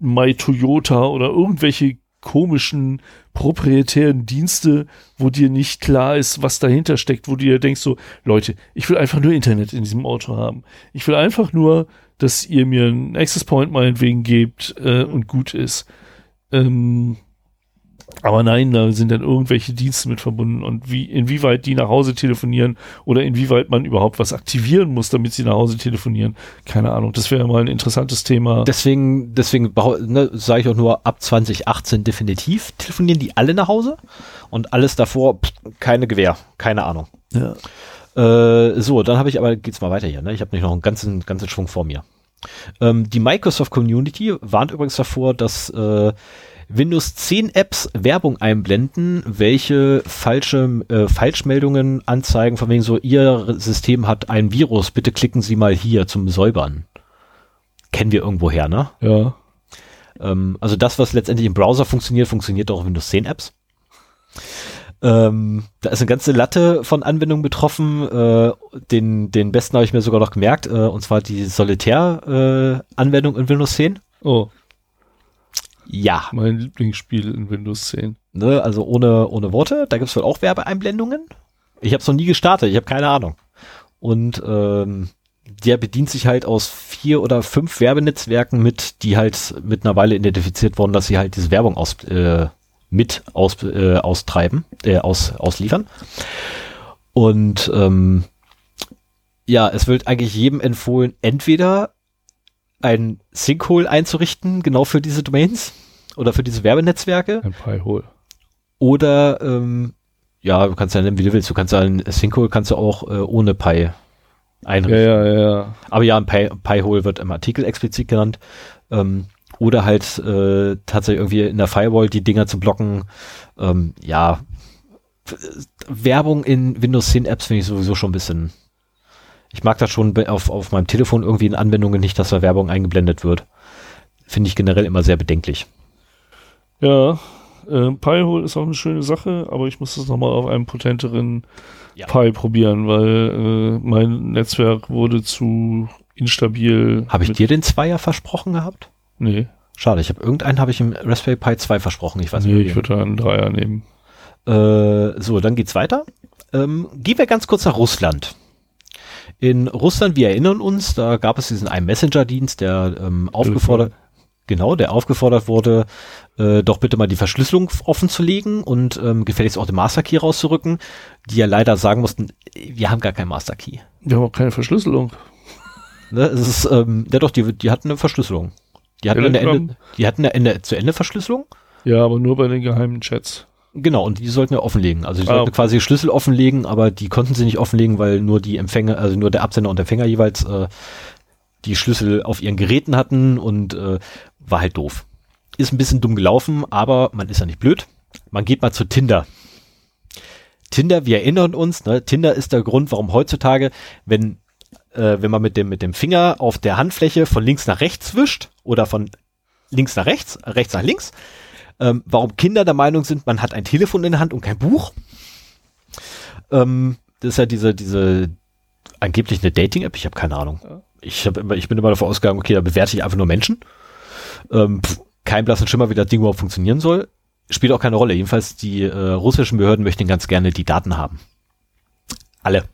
My Toyota oder irgendwelche komischen proprietären Dienste, wo dir nicht klar ist, was dahinter steckt, wo du dir denkst so, Leute, ich will einfach nur Internet in diesem Auto haben. Ich will einfach nur, dass ihr mir einen Access Point meinetwegen gebt äh, und gut ist. Ähm, aber nein, da sind dann irgendwelche Dienste mit verbunden und wie, inwieweit die nach Hause telefonieren oder inwieweit man überhaupt was aktivieren muss, damit sie nach Hause telefonieren. Keine Ahnung. Das wäre mal ein interessantes Thema. Deswegen, deswegen ne, sage ich auch nur, ab 2018 definitiv telefonieren die alle nach Hause und alles davor, pff, keine Gewähr, keine Ahnung. ja. Äh, so, dann habe ich aber, geht's mal weiter hier, ne? Ich habe nicht noch einen ganzen, ganzen Schwung vor mir. Ähm, die Microsoft Community warnt übrigens davor, dass äh, Windows 10 Apps Werbung einblenden, welche falsche äh, Falschmeldungen anzeigen, von wegen so, ihr System hat ein Virus, bitte klicken Sie mal hier zum Säubern. Kennen wir irgendwo her, ne? Ja. Ähm, also das, was letztendlich im Browser funktioniert, funktioniert auch in Windows 10 Apps. Ähm, da ist eine ganze Latte von Anwendungen betroffen. Äh, den, den besten habe ich mir sogar noch gemerkt, äh, und zwar die Solitär-Anwendung in Windows 10. Oh, Ja, mein Lieblingsspiel in Windows 10. ne, also ohne, ohne Worte. Da gibt es wohl auch Werbeeinblendungen. Ich habe es noch nie gestartet, ich habe keine Ahnung. Und ähm, der bedient sich halt aus vier oder fünf Werbenetzwerken mit, die halt mittlerweile identifiziert wurden, dass sie halt diese Werbung aus, äh, mit aus, äh, austreiben, äh, aus, ausliefern. Und ähm, ja, es wird eigentlich jedem empfohlen, entweder ein Sinkhole einzurichten, genau für diese Domains oder für diese Werbenetzwerke, Ein Pi-Hole. oder ähm, ja, du kannst ja nennen, wie du willst. Du kannst ja ein Sinkhole kannst du auch äh, ohne Pi Ja, einrichten. ja, ja. Aber ja, ein Pi- Pi-Hole wird im Artikel explizit genannt. Ähm, oder halt äh, tatsächlich irgendwie in der Firewall die Dinger zu blocken. Ähm, ja, Werbung in Windows 10 Apps finde ich sowieso schon ein bisschen. Ich mag das schon auf, auf meinem Telefon irgendwie in Anwendungen nicht, dass da Werbung eingeblendet wird. Finde ich generell immer sehr bedenklich. Ja, äh, Pi-Hole ist auch eine schöne Sache, aber ich muss das nochmal auf einem potenteren Ja. Pi probieren, weil äh, mein Netzwerk wurde zu instabil. Habe ich dir den Zweier versprochen gehabt? Nee, Schade, ich habe irgendeinen habe ich im Raspberry Pi 2 versprochen. Ich weiß nee nicht. ich würde da einen Dreier nehmen. Äh, so, dann geht's weiter. Ähm, gehen wir ganz kurz nach Russland. In Russland, wir erinnern uns, da gab es diesen einen Messenger-Dienst, der ähm, aufgefordert, Genau, der aufgefordert wurde, äh, doch bitte mal die Verschlüsselung offen zu legen und ähm, gefälligst auch den Master Key rauszurücken, die ja leider sagen mussten, wir haben gar keinen Master Key. Wir haben auch keine Verschlüsselung. Ne, es ist, ähm, ja doch, die, die hatten eine Verschlüsselung. Die hatten eine Ende, die hatten eine Ende zu Ende Verschlüsselung. Ja, aber nur bei den geheimen Chats. Genau, und die sollten wir offenlegen. Also die Ah, sollten quasi Schlüssel offenlegen, aber die konnten sie nicht offenlegen, weil nur die Empfänger, also nur der Absender und Empfänger jeweils äh, die Schlüssel auf ihren Geräten hatten und äh, war halt doof. Ist ein bisschen dumm gelaufen, aber man ist ja nicht blöd. Man geht mal zu Tinder. Tinder, wir erinnern uns, ne, Tinder ist der Grund, warum heutzutage, wenn äh, wenn man mit dem mit dem Finger auf der Handfläche von links nach rechts wischt oder von links nach rechts, rechts nach links, ähm, warum Kinder der Meinung sind, man hat ein Telefon in der Hand und kein Buch. Ähm, das ist ja diese, diese angeblich eine Dating-App, ich habe keine Ahnung. Ich, hab immer, ich bin immer davon ausgegangen, okay, da bewerte ich einfach nur Menschen. Ähm, pf, kein blassen Schimmer, wie das Ding überhaupt funktionieren soll. Spielt auch keine Rolle. Jedenfalls die äh, russischen Behörden möchten ganz gerne die Daten haben. Alle.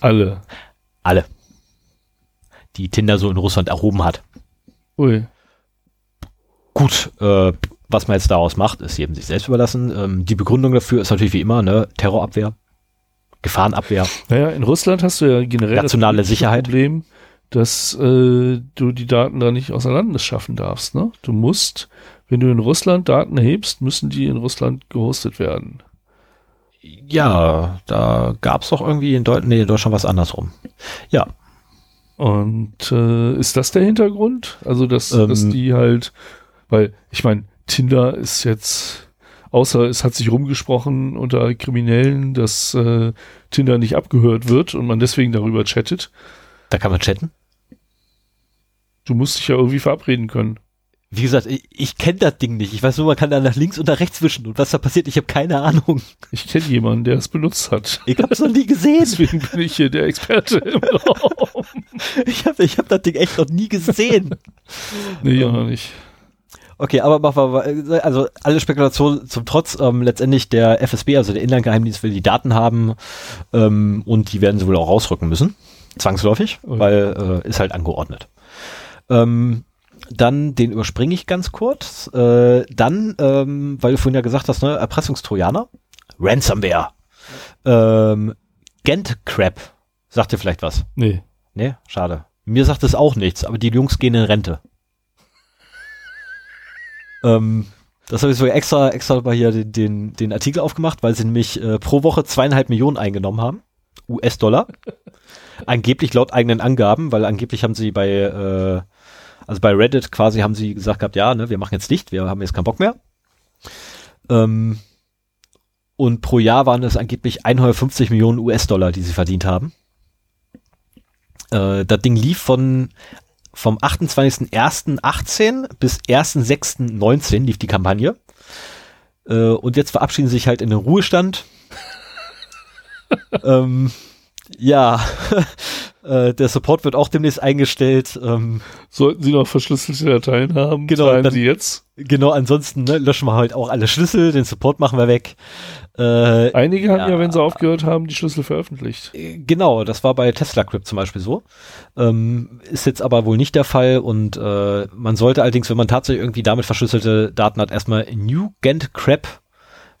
Alle. Alle. Die Tinder so in Russland erhoben hat. Ui. Gut, äh, was man jetzt daraus macht, ist jedem sich selbst überlassen. Ähm, die Begründung dafür ist natürlich wie immer, ne, Terrorabwehr, Gefahrenabwehr. Naja, in Russland hast du ja generell Nationale das Sicherheit. Problem, dass äh, du die Daten da nicht außer Landes schaffen darfst. Ne? Du musst, wenn du in Russland Daten erhebst, müssen die in Russland gehostet werden. Ja, da gab's doch irgendwie in Deutschland, nee, in Deutschland was andersrum. Ja, Und äh, ist das der Hintergrund? Also, dass, Ähm. dass die halt, weil ich meine, Tinder ist jetzt, außer es hat sich rumgesprochen unter Kriminellen, dass äh, Tinder nicht abgehört wird und man deswegen darüber chattet. da kann man chatten. Du musst dich ja irgendwie verabreden können. Wie gesagt, ich, ich kenne das Ding nicht. Ich weiß nur, man kann da nach links und nach rechts wischen. Und was da passiert, ich habe keine Ahnung. Ich kenne jemanden, der es benutzt hat. Ich hab's noch nie gesehen. Deswegen bin ich hier der Experte im Raum. Ich habe ich hab das Ding echt noch nie gesehen. Nee, ja, noch nicht. Okay, aber also alle Spekulationen zum Trotz, ähm, letztendlich der FSB, also der Inlandgeheimdienst, will die Daten haben ähm, und die werden sie wohl auch rausrücken müssen. Zwangsläufig, Okay. weil äh, ist halt angeordnet. Ähm, dann, den überspringe ich ganz kurz. Äh, dann, ähm, weil du vorhin ja gesagt hast, ne, Erpressungstrojaner, Ransomware, ähm, Gent Crab, sagt dir vielleicht was? Nee. Nee, schade. Mir sagt es auch nichts, aber die Jungs gehen in Rente. Ähm, das habe ich so extra, extra mal hier den, den, den Artikel aufgemacht, weil sie nämlich äh, pro Woche zweieinhalb Millionen eingenommen haben. US-Dollar. angeblich laut eigenen Angaben, weil angeblich haben sie bei, äh, also bei Reddit quasi haben sie gesagt gehabt, ja, ne, wir machen jetzt dicht, wir haben jetzt keinen Bock mehr. Ähm, und pro Jahr waren es angeblich 150 Millionen US-Dollar, die sie verdient haben. Äh, das Ding lief von vom 28.01.18 bis 1.06.19 lief die Kampagne. Äh, und jetzt verabschieden sie sich halt in den Ruhestand. ähm, ja, äh, der Support wird auch demnächst eingestellt. Ähm, Sollten Sie noch verschlüsselte Dateien haben, Genau, dann- Sie jetzt. genau, ansonsten ne, löschen wir halt auch alle Schlüssel, den Support machen wir weg. Äh, Einige haben ja, Ja. wenn sie aufgehört haben, die Schlüssel veröffentlicht. Genau, das war bei Tesla Crypt zum Beispiel so. Ähm, ist jetzt aber wohl nicht der Fall und äh, man sollte allerdings, wenn man tatsächlich irgendwie damit verschlüsselte Daten hat, erstmal New Gent Crab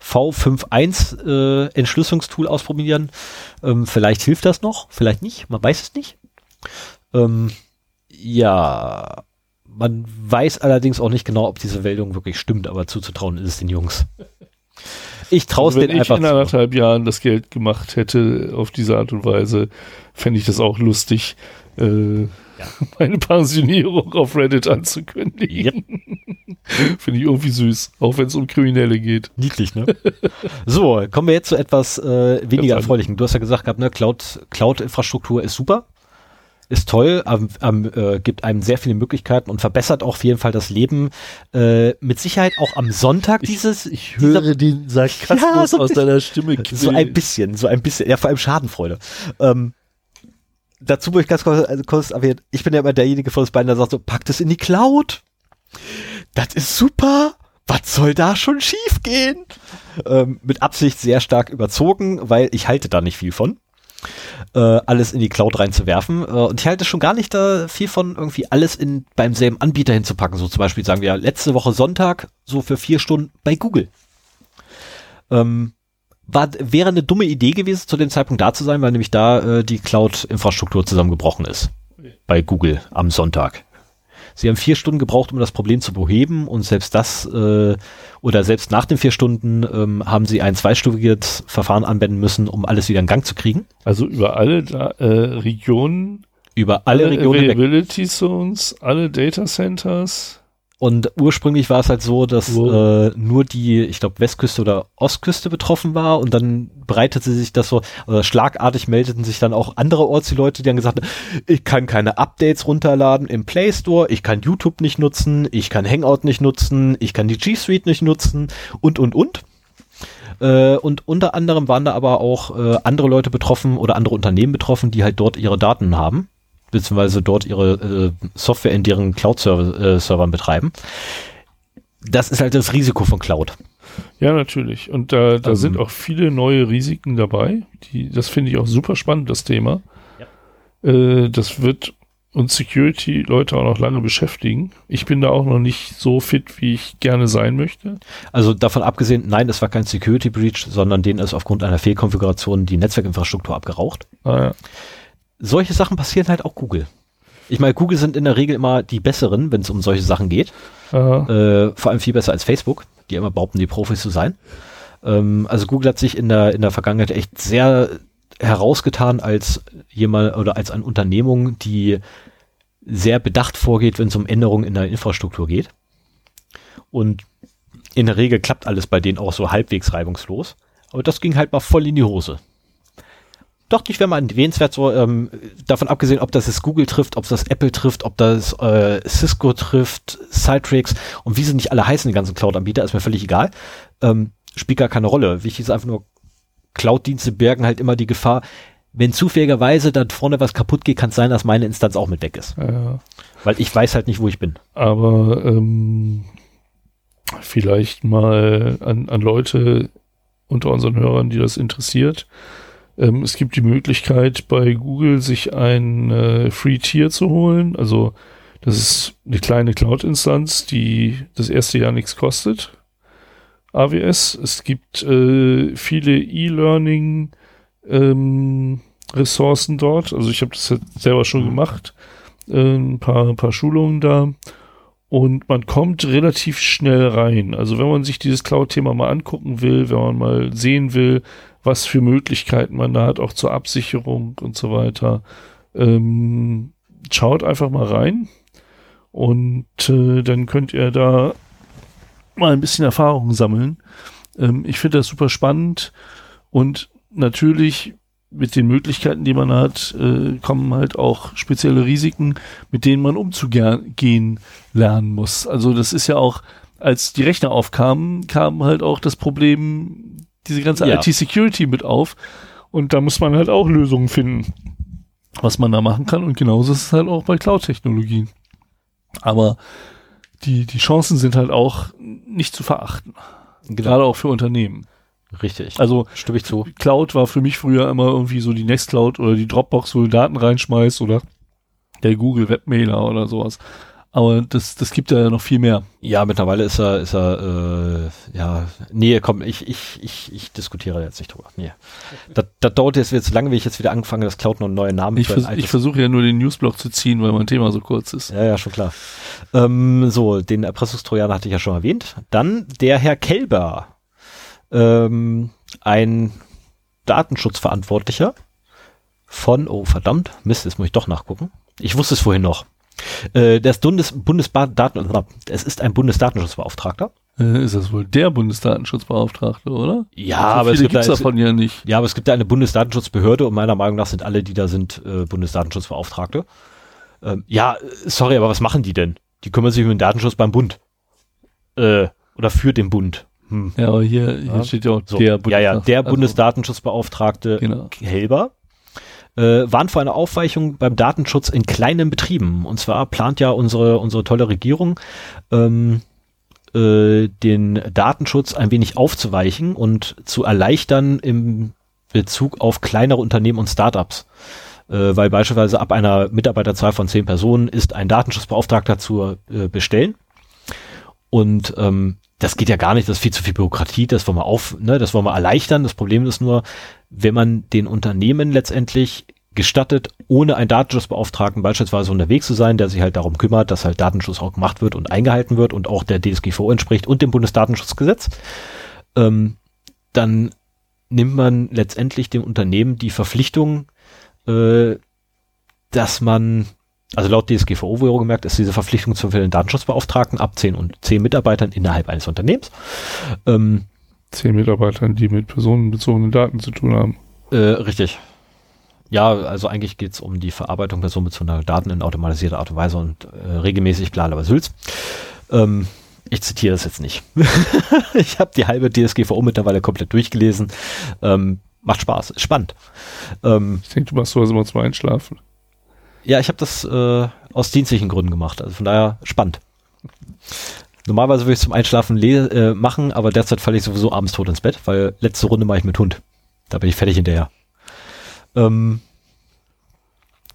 V51 äh, Entschlüsselungstool ausprobieren. Ähm, vielleicht hilft das noch, vielleicht nicht, man weiß es nicht. Ähm, ja, man weiß allerdings auch nicht genau, ob diese Meldung wirklich stimmt, aber zuzutrauen ist es den Jungs. Ich traue es Also wenn denen ich einfach in zu. anderthalb Jahren das Geld gemacht hätte auf diese Art und Weise, fände ich das auch lustig, äh, meine Pensionierung auf Reddit anzukündigen. Finde ich irgendwie süß, auch wenn es um Kriminelle geht. Niedlich, ne? so, kommen wir jetzt zu etwas äh, weniger erfreulichen. Du hast ja gesagt gehabt, ne, Cloud, Cloud-Infrastruktur ist super, ist toll, am, am, äh, gibt einem sehr viele Möglichkeiten und verbessert auch auf jeden Fall das Leben. Äh, mit Sicherheit auch am Sonntag dieses. Ich dieser- höre den Sarkasmus Ja, so aus deiner Stimme. so ein bisschen, so ein bisschen, ja, vor allem Schadenfreude. Ähm, dazu muss ich ganz kurz, also kurz erwähnen, ich bin ja immer derjenige von uns beiden, der sagt so, packt es in die Cloud. Das ist super. Was soll da schon schief gehen? Ähm, mit Absicht sehr stark überzogen, weil ich halte da nicht viel von. äh, alles in die Cloud reinzuwerfen. Äh, und ich halte schon gar nicht da viel von irgendwie alles in beim selben Anbieter hinzupacken. So zum Beispiel sagen wir letzte Woche Sonntag so für vier Stunden bei Google. Ähm, war, wäre eine dumme Idee gewesen, zu dem Zeitpunkt da zu sein, weil nämlich da äh, die Cloud-Infrastruktur zusammengebrochen ist. Bei Google am Sonntag. Sie haben vier Stunden gebraucht, um das Problem zu beheben und selbst das äh, oder selbst nach den vier Stunden ähm, haben sie ein zweistufiges Verfahren anwenden müssen, um alles wieder in Gang zu kriegen. Also über alle da, äh, Regionen, über alle, alle Regionen Availability Zones, alle Data Centers. Und ursprünglich war es halt so, dass äh, nur die, ich glaube, Westküste oder Ostküste betroffen war. Und dann breitete sich das so, oder schlagartig meldeten sich dann auch andererorts die Leute, die dann gesagt haben, ich kann keine Updates runterladen im Play Store, ich kann YouTube nicht nutzen, ich kann Hangout nicht nutzen, ich kann die G Suite nicht nutzen und, und, und. Äh, und unter anderem waren da aber auch äh, andere Leute betroffen oder andere Unternehmen betroffen, die halt dort ihre Daten haben beziehungsweise dort ihre äh, Software in deren Cloud-Servern äh, betreiben. Das ist halt das Risiko von Cloud. Ja, natürlich. Und da, da um, sind ähm. auch viele neue Risiken dabei. Die, das finde ich auch super spannend, das Thema. Ja. Äh, das wird uns Security-Leute auch noch lange beschäftigen. Ich bin da auch noch nicht so fit, wie ich gerne sein möchte. Also davon abgesehen, nein, es war kein Security-Breach, sondern denen ist aufgrund einer Fehlkonfiguration die Netzwerkinfrastruktur abgeraucht. Ah, ja solche Sachen passieren halt auch Google. Ich meine, Google sind in der Regel immer die besseren, wenn es um solche Sachen geht. Äh, vor allem viel besser als Facebook, die immer behaupten, die Profis zu sein. Ähm, also Google hat sich in der, in der Vergangenheit echt sehr herausgetan als jemand oder als eine Unternehmung, die sehr bedacht vorgeht, wenn es um Änderungen in der Infrastruktur geht. Und in der Regel klappt alles bei denen auch so halbwegs reibungslos. Aber das ging halt mal voll in die Hose dachte ich, wäre mal erwähnenswert, so ähm, davon abgesehen, ob das jetzt Google trifft, ob das Apple trifft, ob das äh, Cisco trifft, Citrix und wie sie nicht alle heißen, die ganzen Cloud-Anbieter, ist mir völlig egal. Ähm, spielt gar keine Rolle. Wichtig ist einfach nur, Cloud-Dienste bergen halt immer die Gefahr, wenn zufälligerweise da vorne was kaputt geht, kann es sein, dass meine Instanz auch mit weg ist. Ja. Weil ich weiß halt nicht, wo ich bin. Aber ähm, vielleicht mal an, an Leute unter unseren Hörern, die das interessiert ähm, es gibt die Möglichkeit bei Google sich ein äh, Free Tier zu holen. Also das ist eine kleine Cloud-Instanz, die das erste Jahr nichts kostet. AWS. Es gibt äh, viele E-Learning ähm, Ressourcen dort. Also ich habe das selber schon mhm. gemacht. Äh, ein paar, ein paar Schulungen da. Und man kommt relativ schnell rein. Also wenn man sich dieses Cloud-Thema mal angucken will, wenn man mal sehen will, was für Möglichkeiten man da hat, auch zur Absicherung und so weiter. Ähm, schaut einfach mal rein und äh, dann könnt ihr da mal ein bisschen Erfahrung sammeln. Ähm, ich finde das super spannend und natürlich mit den Möglichkeiten, die man hat, äh, kommen halt auch spezielle Risiken, mit denen man umzugehen lernen muss. Also das ist ja auch, als die Rechner aufkamen, kam halt auch das Problem diese ganze ja. IT-Security mit auf. Und da muss man halt auch Lösungen finden, was man da machen kann. Und genauso ist es halt auch bei Cloud-Technologien. Aber die, die Chancen sind halt auch nicht zu verachten. Genau. Gerade auch für Unternehmen. Richtig. Also stimme ich zu. Cloud war für mich früher immer irgendwie so die Nextcloud oder die Dropbox, wo du Daten reinschmeißt oder der Google Webmailer oder sowas. Aber das, das gibt ja noch viel mehr. Ja, mittlerweile ist er, ist er, äh, ja, nee, komm, ich, ich, ich, ich diskutiere jetzt nicht drüber. Nee. Das, das dauert jetzt wieder zu lange, wie ich jetzt wieder angefange, das Cloud noch einen neuen Namen Ich, vers ich versuche ja nur den Newsblock zu ziehen, weil mein Thema so kurz ist. Ja, ja, schon klar. Ähm, so, den Erpressungstrojaner hatte ich ja schon erwähnt. Dann der Herr Kelber, ähm, ein Datenschutzverantwortlicher von, oh verdammt, Mist, jetzt muss ich doch nachgucken. Ich wusste es vorhin noch. Äh, das Bundes Bundesdaten, es ist ein Bundesdatenschutzbeauftragter. Äh, ist das wohl der Bundesdatenschutzbeauftragte, oder? Ja, also aber es gibt da, davon ja nicht. Ja, aber es gibt da eine Bundesdatenschutzbehörde und meiner Meinung nach sind alle, die da sind, äh, Bundesdatenschutzbeauftragte. Ähm, ja, sorry, aber was machen die denn? Die kümmern sich um den Datenschutz beim Bund. Äh, oder für den Bund. Hm. Ja, aber hier, hier ja. steht ja auch so. der Ja, ja, der also, Bundesdatenschutzbeauftragte genau. Helber äh, waren für eine Aufweichung beim Datenschutz in kleinen Betrieben. Und zwar plant ja unsere, unsere tolle Regierung, ähm, äh, den Datenschutz ein wenig aufzuweichen und zu erleichtern im Bezug auf kleinere Unternehmen und Startups. Äh, weil beispielsweise ab einer Mitarbeiterzahl von zehn Personen ist ein Datenschutzbeauftragter zu äh, bestellen. Und ähm, das geht ja gar nicht, das ist viel zu viel Bürokratie, das wollen wir auf, ne, das wollen wir erleichtern. Das Problem ist nur, wenn man den Unternehmen letztendlich gestattet, ohne einen Datenschutzbeauftragten beispielsweise unterwegs zu sein, der sich halt darum kümmert, dass halt Datenschutz auch gemacht wird und eingehalten wird und auch der DSGVO entspricht und dem Bundesdatenschutzgesetz, ähm, dann nimmt man letztendlich dem Unternehmen die Verpflichtung, äh, dass man, also laut DSGVO wohl gemerkt, ist diese Verpflichtung zu den Datenschutzbeauftragten ab 10 und 10 Mitarbeitern innerhalb eines Unternehmens. Ähm, 10 Mitarbeitern, die mit personenbezogenen Daten zu tun haben. Äh, richtig. Ja, also eigentlich geht es um die Verarbeitung personenbezogener Daten in automatisierter Art und Weise und äh, regelmäßig bla aber Sülz. Ähm, ich zitiere das jetzt nicht. ich habe die halbe DSGVO mittlerweile komplett durchgelesen. Ähm, macht Spaß, ist spannend. Ähm, ich denke, du machst sowas immer zum Einschlafen. Ja, ich habe das äh, aus dienstlichen Gründen gemacht. Also von daher spannend. Normalerweise würde ich zum Einschlafen äh, machen, aber derzeit falle ich sowieso abends tot ins Bett, weil letzte Runde mache ich mit Hund. Da bin ich fertig hinterher. Ähm,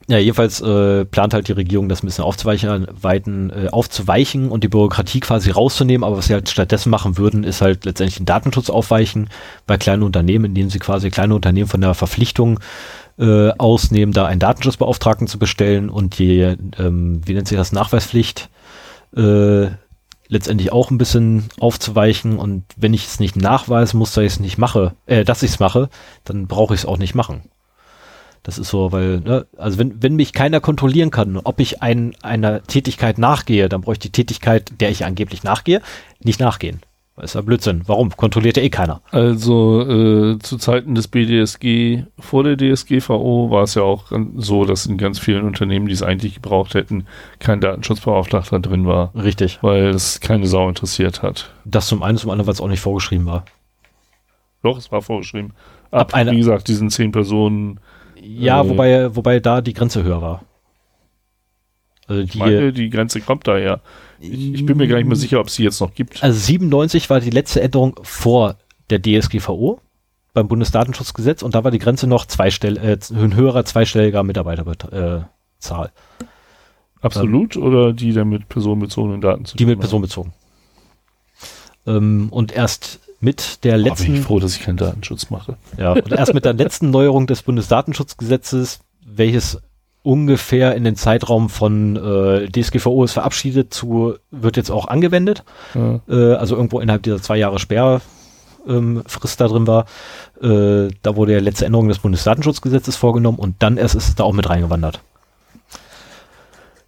ja, jedenfalls äh, plant halt die Regierung, das ein bisschen aufzuweichen, weiten, äh, aufzuweichen und die Bürokratie quasi rauszunehmen. Aber was sie halt stattdessen machen würden, ist halt letztendlich den Datenschutz aufweichen bei kleinen Unternehmen, indem sie quasi kleine Unternehmen von der Verpflichtung äh, ausnehmen, da einen Datenschutzbeauftragten zu bestellen und die, ähm, wie nennt sich das, Nachweispflicht äh, letztendlich auch ein bisschen aufzuweichen. Und wenn ich es nicht nachweisen muss, dass ich es nicht mache, äh, dass ich es mache, dann brauche ich es auch nicht machen. Das ist so, weil, ne, also wenn, wenn mich keiner kontrollieren kann, ob ich ein, einer Tätigkeit nachgehe, dann bräuchte ich die Tätigkeit, der ich angeblich nachgehe, nicht nachgehen. Ist ja Blödsinn. Warum? Kontrolliert ja eh keiner. Also äh, zu Zeiten des BDSG, vor der DSGVO, war es ja auch so, dass in ganz vielen Unternehmen, die es eigentlich gebraucht hätten, kein Datenschutzbeauftragter drin war. Richtig. Weil es keine Sau interessiert hat. Das zum einen, zum anderen, weil es auch nicht vorgeschrieben war. Doch, es war vorgeschrieben. Ab, Ab wie gesagt, diesen zehn Personen ja, äh, wobei, wobei da die Grenze höher war. Also die, meine, die Grenze kommt daher. Ich, ich bin mir gar nicht mehr sicher, ob es sie jetzt noch gibt. Also 97 war die letzte Änderung vor der DSGVO beim Bundesdatenschutzgesetz und da war die Grenze noch zweistell, äh, ein höherer zweistelliger Mitarbeiterzahl. Äh, Absolut ähm, oder die der mit personenbezogenen Daten zu Die mit personenbezogen. Ähm, und erst mit der letzten. Oh, bin ich froh, dass ich keinen Datenschutz mache. Ja, und erst mit der letzten Neuerung des Bundesdatenschutzgesetzes, welches ungefähr in den Zeitraum von äh, DSGVO ist verabschiedet zu, wird jetzt auch angewendet. Ja. Äh, also irgendwo innerhalb dieser zwei Jahre Sperrfrist ähm, da drin war. Äh, da wurde ja letzte Änderung des Bundesdatenschutzgesetzes vorgenommen und dann erst ist es da auch mit reingewandert.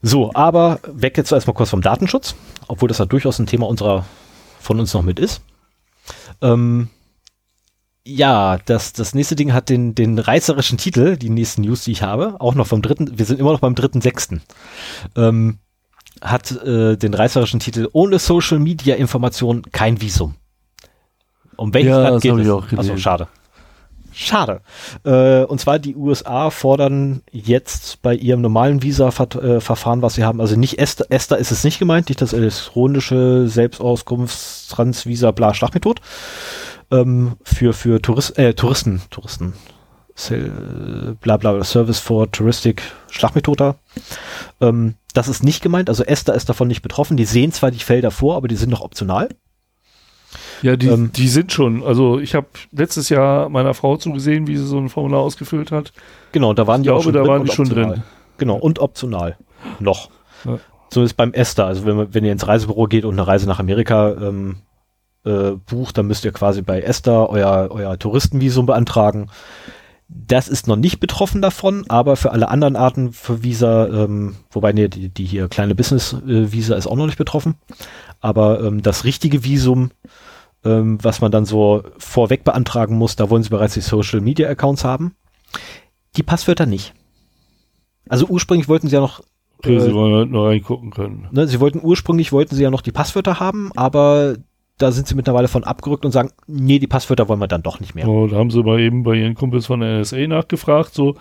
So, aber weg jetzt erstmal kurz vom Datenschutz, obwohl das ja durchaus ein Thema unserer von uns noch mit ist. Ähm, ja, das, das nächste Ding hat den, den reißerischen Titel, die nächsten News, die ich habe, auch noch vom dritten, wir sind immer noch beim dritten sechsten, ähm, hat äh, den reißerischen Titel Ohne Social Media Information kein Visum. Um welches ja, Land geht es? Achso, schade. Schade. Äh, und zwar die USA fordern jetzt bei ihrem normalen Visa-Verfahren, was sie haben, also nicht ESTA, ESTA ist es nicht gemeint, nicht das elektronische Selbstauskunftstransvisa bla Schlagmethode, ähm, für, für Tourist, äh, Touristen, Touristen, bla bla Service for Touristic Schlagmethode. Ähm, das ist nicht gemeint, also ESTA ist davon nicht betroffen, die sehen zwar die Felder vor, aber die sind noch optional. Ja, die, ähm, die sind schon. Also ich habe letztes Jahr meiner Frau zugesehen, wie sie so ein Formular ausgefüllt hat. Genau, da waren ich die glaube, auch schon da drin waren die schon optional. drin. Genau, und optional. Noch. Ja. So ist beim ESTA. Also wenn, wenn ihr ins Reisebüro geht und eine Reise nach Amerika ähm, äh, bucht, dann müsst ihr quasi bei ESTA euer, euer Touristenvisum beantragen. Das ist noch nicht betroffen davon, aber für alle anderen Arten für Visa, ähm, wobei nee, die, die hier kleine Business-Visa äh, ist auch noch nicht betroffen. Aber ähm, das richtige Visum ähm, was man dann so vorweg beantragen muss. Da wollen sie bereits die Social Media Accounts haben. Die Passwörter nicht. Also ursprünglich wollten sie ja noch ja, sie wollen halt nur reingucken können. Ne, sie wollten ursprünglich wollten sie ja noch die Passwörter haben, aber da sind sie mittlerweile von abgerückt und sagen, nee, die Passwörter wollen wir dann doch nicht mehr. Oh, da haben sie mal eben bei ihren Kumpels von der NSA nachgefragt, so,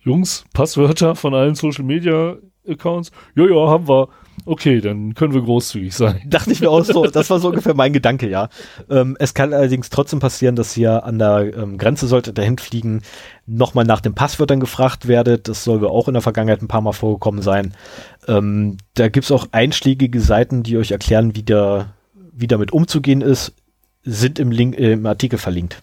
Jungs, Passwörter von allen Social Media Accounts? Ja, ja, haben wir. Okay, dann können wir großzügig sein. Dachte ich mir auch so, das war so ungefähr mein Gedanke, ja. Ähm, es kann allerdings trotzdem passieren, dass ihr an der ähm, Grenze solltet dahin fliegen, nochmal nach den Passwörtern gefragt werdet. Das soll auch in der Vergangenheit ein paar Mal vorgekommen sein. Ähm, da gibt's auch einschlägige Seiten, die euch erklären, wie, der, wie damit umzugehen ist, sind im, Link, äh, im Artikel verlinkt.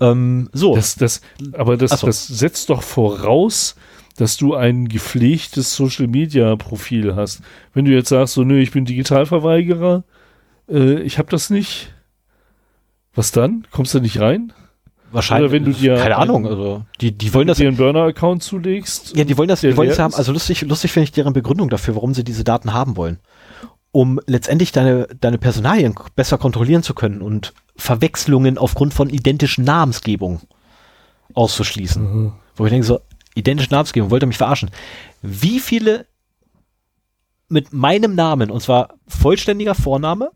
Ähm, so. Das, das, aber das, so. das setzt doch voraus, dass du ein gepflegtes Social Media Profil hast. Wenn du jetzt sagst, so, nö, ich bin Digitalverweigerer, äh, ich habe das nicht. Was dann? Kommst du nicht rein? Wahrscheinlich. Oder wenn du dir keine Ahnung, also die die wollen das dir einen Burner Account zulegst. Ja, die wollen das, die wollen das haben. Also lustig, lustig finde ich deren Begründung dafür, warum sie diese Daten haben wollen, um letztendlich deine deine Personalien besser kontrollieren zu können und Verwechslungen aufgrund von identischen Namensgebung auszuschließen. Mhm. Wo ich denke so, identische Namensgebung, wollte mich verarschen. Wie viele mit meinem Namen, und zwar vollständiger Vorname,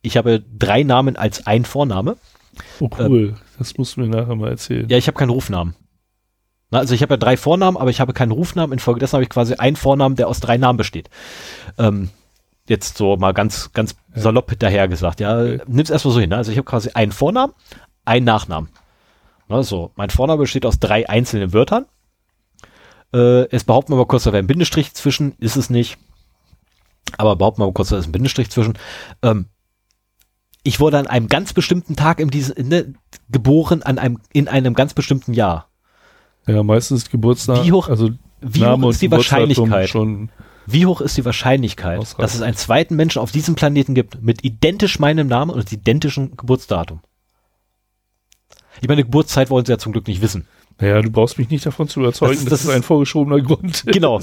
ich habe drei Namen als ein Vorname. Oh cool, äh, das musst du mir nachher mal erzählen. Ja, ich habe keinen Rufnamen. Na, also ich habe ja drei Vornamen, aber ich habe keinen Rufnamen. Infolgedessen habe ich quasi einen Vornamen, der aus drei Namen besteht. Ähm, jetzt so mal ganz, ganz salopp daher gesagt. Ja, nimm's erstmal so hin. Ne? Also ich habe quasi einen Vornamen, einen Nachnamen. Also mein Vorname besteht aus drei einzelnen Wörtern. Äh, jetzt behaupten wir mal kurz, da wäre ein Bindestrich zwischen, ist es nicht. Aber behaupten wir mal kurz, da ist ein Bindestrich zwischen. Ähm, ich wurde an einem ganz bestimmten Tag in diesem, ne, geboren an einem, in einem ganz bestimmten Jahr. Ja, meistens Geburtstag. Wie hoch, also wie Name hoch ist die Wahrscheinlichkeit? Schon wie hoch ist die Wahrscheinlichkeit, ausreichend. dass es einen zweiten Menschen auf diesem Planeten gibt mit identisch meinem Namen und identischem Geburtsdatum? Ich meine, Geburtszeit wollen sie ja zum Glück nicht wissen. Naja, du brauchst mich nicht davon zu überzeugen, das, das, das ist ein vorgeschobener Grund. Genau.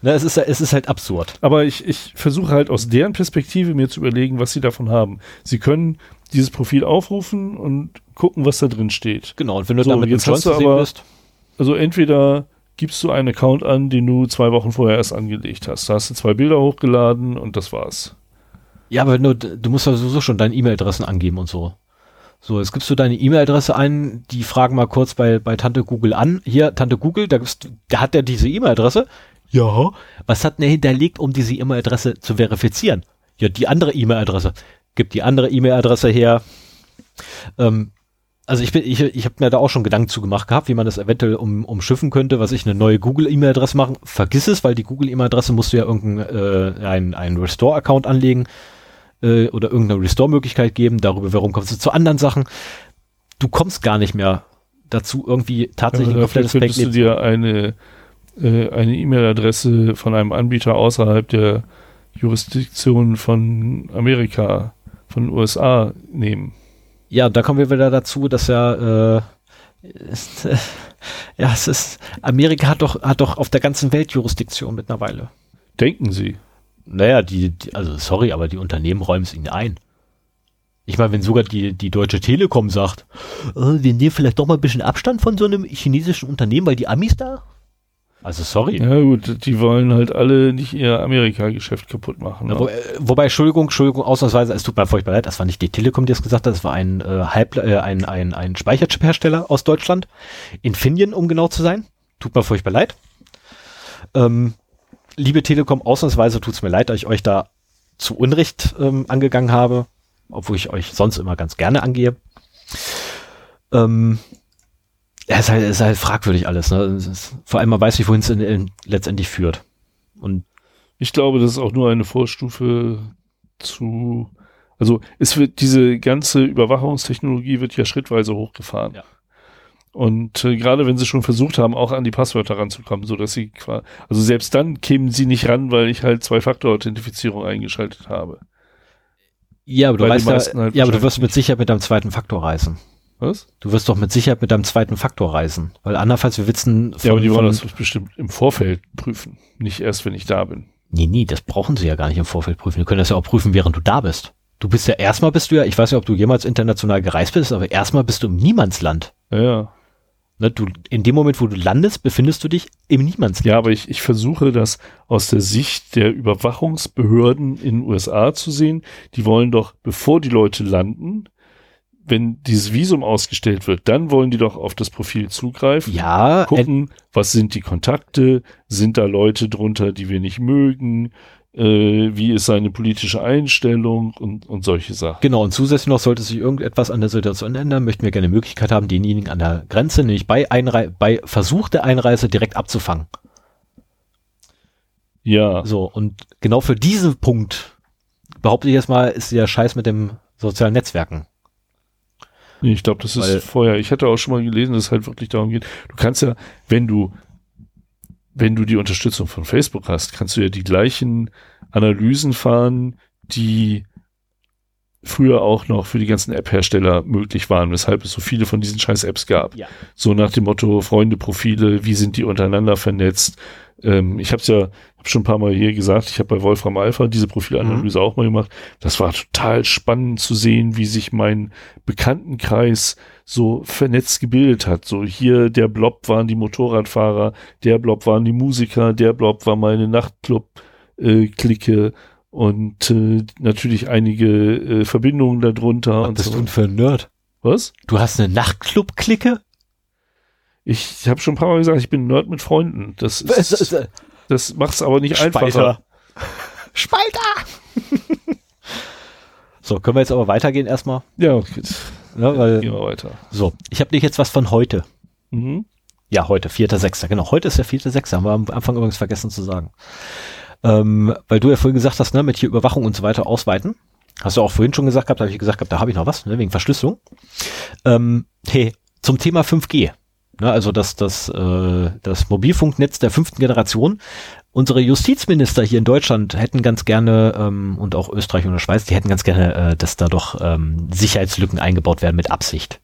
Na, es, ist, es ist halt absurd. Aber ich, ich versuche halt aus deren Perspektive mir zu überlegen, was sie davon haben. Sie können dieses Profil aufrufen und gucken, was da drin steht. Genau, und wenn du so, damit jetzt hast du aber, bist. Also entweder gibst du einen Account an, den du zwei Wochen vorher erst angelegt hast. Da hast du zwei Bilder hochgeladen und das war's. Ja, aber nur, du musst ja sowieso schon deine E-Mail-Adressen angeben und so. So, jetzt gibst du deine E-Mail-Adresse ein, die fragen mal kurz bei, bei Tante Google an. Hier, Tante Google, da, gibst, da hat er diese E-Mail-Adresse. Ja. Was hat denn er hinterlegt, um diese E-Mail-Adresse zu verifizieren? Ja, die andere E-Mail-Adresse. Gib die andere E-Mail-Adresse her. Ähm, also ich bin, ich, ich habe mir da auch schon Gedanken zu gemacht gehabt, wie man das eventuell um, umschiffen könnte, was ich eine neue Google-E-Mail-Adresse machen. Vergiss es, weil die Google-E-Mail-Adresse musst du ja irgendeinen äh, ein, ein Restore-Account anlegen äh, oder irgendeine Restore-Möglichkeit geben. Darüber, warum kommst du zu anderen Sachen? Du kommst gar nicht mehr dazu, irgendwie tatsächlich ja, ein komplettes könntest du dir eine äh, eine E-Mail-Adresse von einem Anbieter außerhalb der Jurisdiktion von Amerika, von den USA nehmen. Ja, da kommen wir wieder dazu, dass ja, äh, ist, äh, ja, es ist, Amerika hat doch, hat doch auf der ganzen Welt Jurisdiktion mittlerweile. Denken Sie? Naja, die, die also sorry, aber die Unternehmen räumen es ihnen ein. Ich meine, wenn sogar die, die Deutsche Telekom sagt, oh, wir nehmen vielleicht doch mal ein bisschen Abstand von so einem chinesischen Unternehmen, weil die Amis da also sorry. Ja gut, die wollen halt alle nicht ihr Amerika-Geschäft kaputt machen. Ne? Wo, äh, wobei, Entschuldigung, Entschuldigung, ausnahmsweise, es tut mir furchtbar leid, das war nicht die Telekom, die es gesagt hat, das war ein, äh, Halb, äh, ein, ein, ein Speicherchip-Hersteller aus Deutschland. Infineon, um genau zu sein. Tut mir furchtbar leid. Ähm, liebe Telekom, ausnahmsweise tut es mir leid, dass ich euch da zu Unrecht ähm, angegangen habe, obwohl ich euch sonst immer ganz gerne angehe. Ähm, ja, ist halt, ist halt fragwürdig alles. Ne? Ist, vor allem man weiß nicht, wohin es letztendlich führt. Und ich glaube, das ist auch nur eine Vorstufe zu, also es wird diese ganze Überwachungstechnologie wird ja schrittweise hochgefahren. Ja. Und äh, gerade wenn sie schon versucht haben, auch an die Passwörter ranzukommen, so dass sie quasi, also selbst dann kämen sie nicht ran, weil ich halt Zwei-Faktor-Authentifizierung eingeschaltet habe. Ja, aber du weißt ja, halt ja, aber du wirst mit Sicherheit mit deinem zweiten Faktor reisen. Was? Du wirst doch mit Sicherheit mit deinem zweiten Faktor reisen. Weil andernfalls, wir witzen von, Ja, aber die wollen das bestimmt im Vorfeld prüfen. Nicht erst, wenn ich da bin. Nee, nee, das brauchen sie ja gar nicht im Vorfeld prüfen. Die können das ja auch prüfen, während du da bist. Du bist ja erstmal bist du ja, ich weiß ja, ob du jemals international gereist bist, aber erstmal bist du im Niemandsland. Ja, ja. Ne, du, in dem Moment, wo du landest, befindest du dich im Niemandsland. Ja, aber ich, ich versuche das aus der Sicht der Überwachungsbehörden in den USA zu sehen. Die wollen doch, bevor die Leute landen, wenn dieses Visum ausgestellt wird, dann wollen die doch auf das Profil zugreifen. Ja. Gucken, was sind die Kontakte? Sind da Leute drunter, die wir nicht mögen? äh, wie ist seine politische Einstellung und, und solche Sachen. Genau, und zusätzlich noch sollte sich irgendetwas an der Situation ändern, möchten wir gerne Möglichkeit haben, denjenigen an der Grenze, nämlich bei, Einrei bei Versuch der Einreise direkt abzufangen. Ja. So, und genau für diesen Punkt, behaupte ich jetzt mal, ist der Scheiß mit dem sozialen Netzwerken. Nee, ich glaube, das ist Weil- vorher. Ich hatte auch schon mal gelesen, dass es halt wirklich darum geht. Du kannst ja, wenn du, wenn du die Unterstützung von Facebook hast, kannst du ja die gleichen Analysen fahren, die früher auch noch für die ganzen App-Hersteller möglich waren, weshalb es so viele von diesen scheiß Apps gab. Ja. So nach dem Motto Freunde-Profile, wie sind die untereinander vernetzt? Ähm, ich habe es ja hab schon ein paar Mal hier gesagt, ich habe bei Wolfram Alpha diese Profilanalyse auch mal gemacht. Das war total spannend zu sehen, wie sich mein Bekanntenkreis so vernetzt gebildet hat. So hier der Blob waren die Motorradfahrer, der Blob waren die Musiker, der Blob war meine Nachtclub-Clique und äh, natürlich einige äh, Verbindungen darunter. Was und bist so. du denn für ein Nerd? Was? Du hast eine Nachtclub-Clique? Ich habe schon ein paar Mal gesagt, ich bin ein Nerd mit Freunden. Das, ist, das macht's aber nicht einfacher. Spalter! so, können wir jetzt aber weitergehen erstmal? Ja, okay. Ja, weil, Gehen wir weiter. so, ich habe dir jetzt was von heute. Mhm. Ja, heute, 4.6. Genau, heute ist der 4.6. Haben wir am Anfang übrigens vergessen zu sagen. Ähm, weil du ja vorhin gesagt hast, ne, mit hier Überwachung und so weiter ausweiten. Hast du auch vorhin schon gesagt gehabt, habe ich gesagt gehabt, da habe ich noch was, ne, wegen Verschlüsselung. Ähm, hey, zum Thema 5G. Ne, also das, das, äh, das Mobilfunknetz der fünften Generation. Unsere Justizminister hier in Deutschland hätten ganz gerne, ähm, und auch Österreich und der Schweiz, die hätten ganz gerne, äh, dass da doch ähm, Sicherheitslücken eingebaut werden mit Absicht.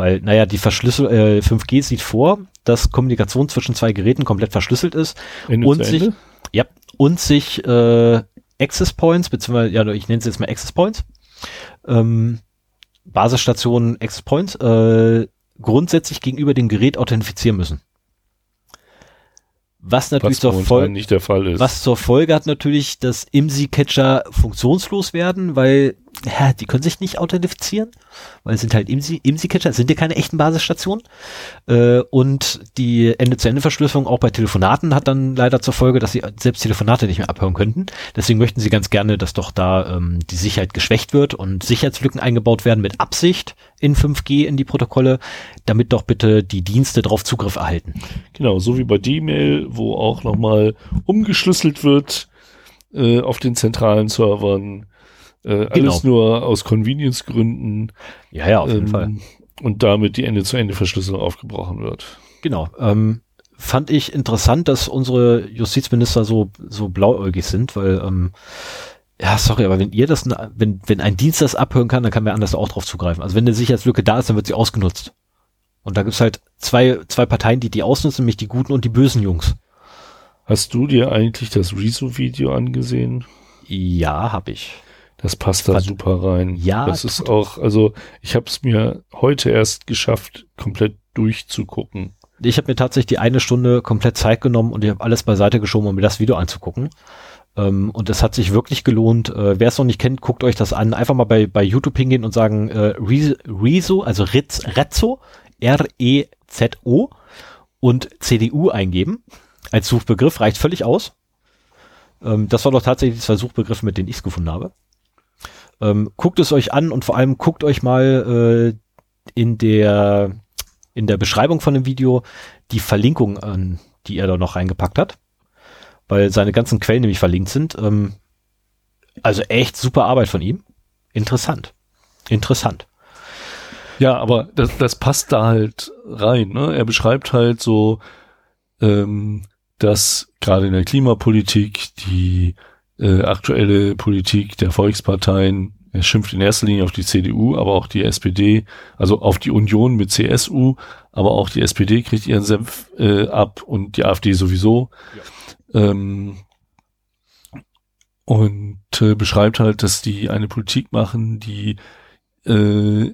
Weil, naja, die Verschlüssel äh, 5G sieht vor, dass Kommunikation zwischen zwei Geräten komplett verschlüsselt ist Ende und sich, Ende? ja, und sich äh, Access Points, beziehungsweise, ja, ich nenne es jetzt mal Access Points, ähm, Basisstationen Access Points, äh, grundsätzlich gegenüber dem Gerät authentifizieren müssen. Was natürlich was zur Folge, nicht der Fall ist. was zur Folge hat natürlich, dass IMSI-Catcher funktionslos werden, weil ja, die können sich nicht authentifizieren, weil es sind halt IMSI- IMSI-Catcher, es sind ja keine echten Basisstationen. Äh, und die Ende-zu-Ende-Verschlüsselung auch bei Telefonaten hat dann leider zur Folge, dass sie selbst Telefonate nicht mehr abhören könnten. Deswegen möchten sie ganz gerne, dass doch da ähm, die Sicherheit geschwächt wird und Sicherheitslücken eingebaut werden mit Absicht in 5G in die Protokolle, damit doch bitte die Dienste darauf Zugriff erhalten. Genau, so wie bei D-Mail, wo auch nochmal umgeschlüsselt wird äh, auf den zentralen Servern. Äh, Alles nur aus Convenience-Gründen. Ja, ja, auf jeden ähm, Fall. Und damit die Ende-zu-Ende-Verschlüsselung aufgebrochen wird. Genau. Ähm, fand ich interessant, dass unsere Justizminister so, so blauäugig sind, weil, ähm, ja, sorry, aber wenn ihr das, wenn, wenn ein Dienst das abhören kann, dann kann wer anders auch drauf zugreifen. Also wenn eine Sicherheitslücke da ist, dann wird sie ausgenutzt. Und da gibt's halt zwei, zwei Parteien, die die ausnutzen, nämlich die guten und die bösen Jungs. Hast du dir eigentlich das Rezo-Video angesehen? Ja, hab ich. Das passt da super rein. Ja, das ist auch, also ich habe es mir heute erst geschafft, komplett durchzugucken. Ich habe mir tatsächlich die eine Stunde komplett Zeit genommen und ich habe alles beiseite geschoben, um mir das Video anzugucken. Ähm, und es hat sich wirklich gelohnt. Äh, Wer es noch nicht kennt, guckt euch das an. Einfach mal bei, bei YouTube hingehen und sagen äh, Re- Rezo, also Riz, Rezzo, R-E-Z-O und CDU eingeben. Als Suchbegriff reicht völlig aus. Ähm, das war doch tatsächlich zwei Suchbegriffe, mit denen ich es gefunden habe. Ähm, guckt es euch an und vor allem guckt euch mal äh, in der in der Beschreibung von dem Video die Verlinkung an, die er da noch reingepackt hat, weil seine ganzen Quellen nämlich verlinkt sind. Ähm, also echt super Arbeit von ihm. Interessant. Interessant. Ja, aber das, das passt da halt rein. Ne? Er beschreibt halt so, ähm, dass gerade in der Klimapolitik die äh, aktuelle Politik der Volksparteien, er schimpft in erster Linie auf die CDU, aber auch die SPD, also auf die Union mit CSU, aber auch die SPD kriegt ihren Senf äh, ab und die AfD sowieso. Ähm, und äh, beschreibt halt, dass die eine Politik machen, die äh,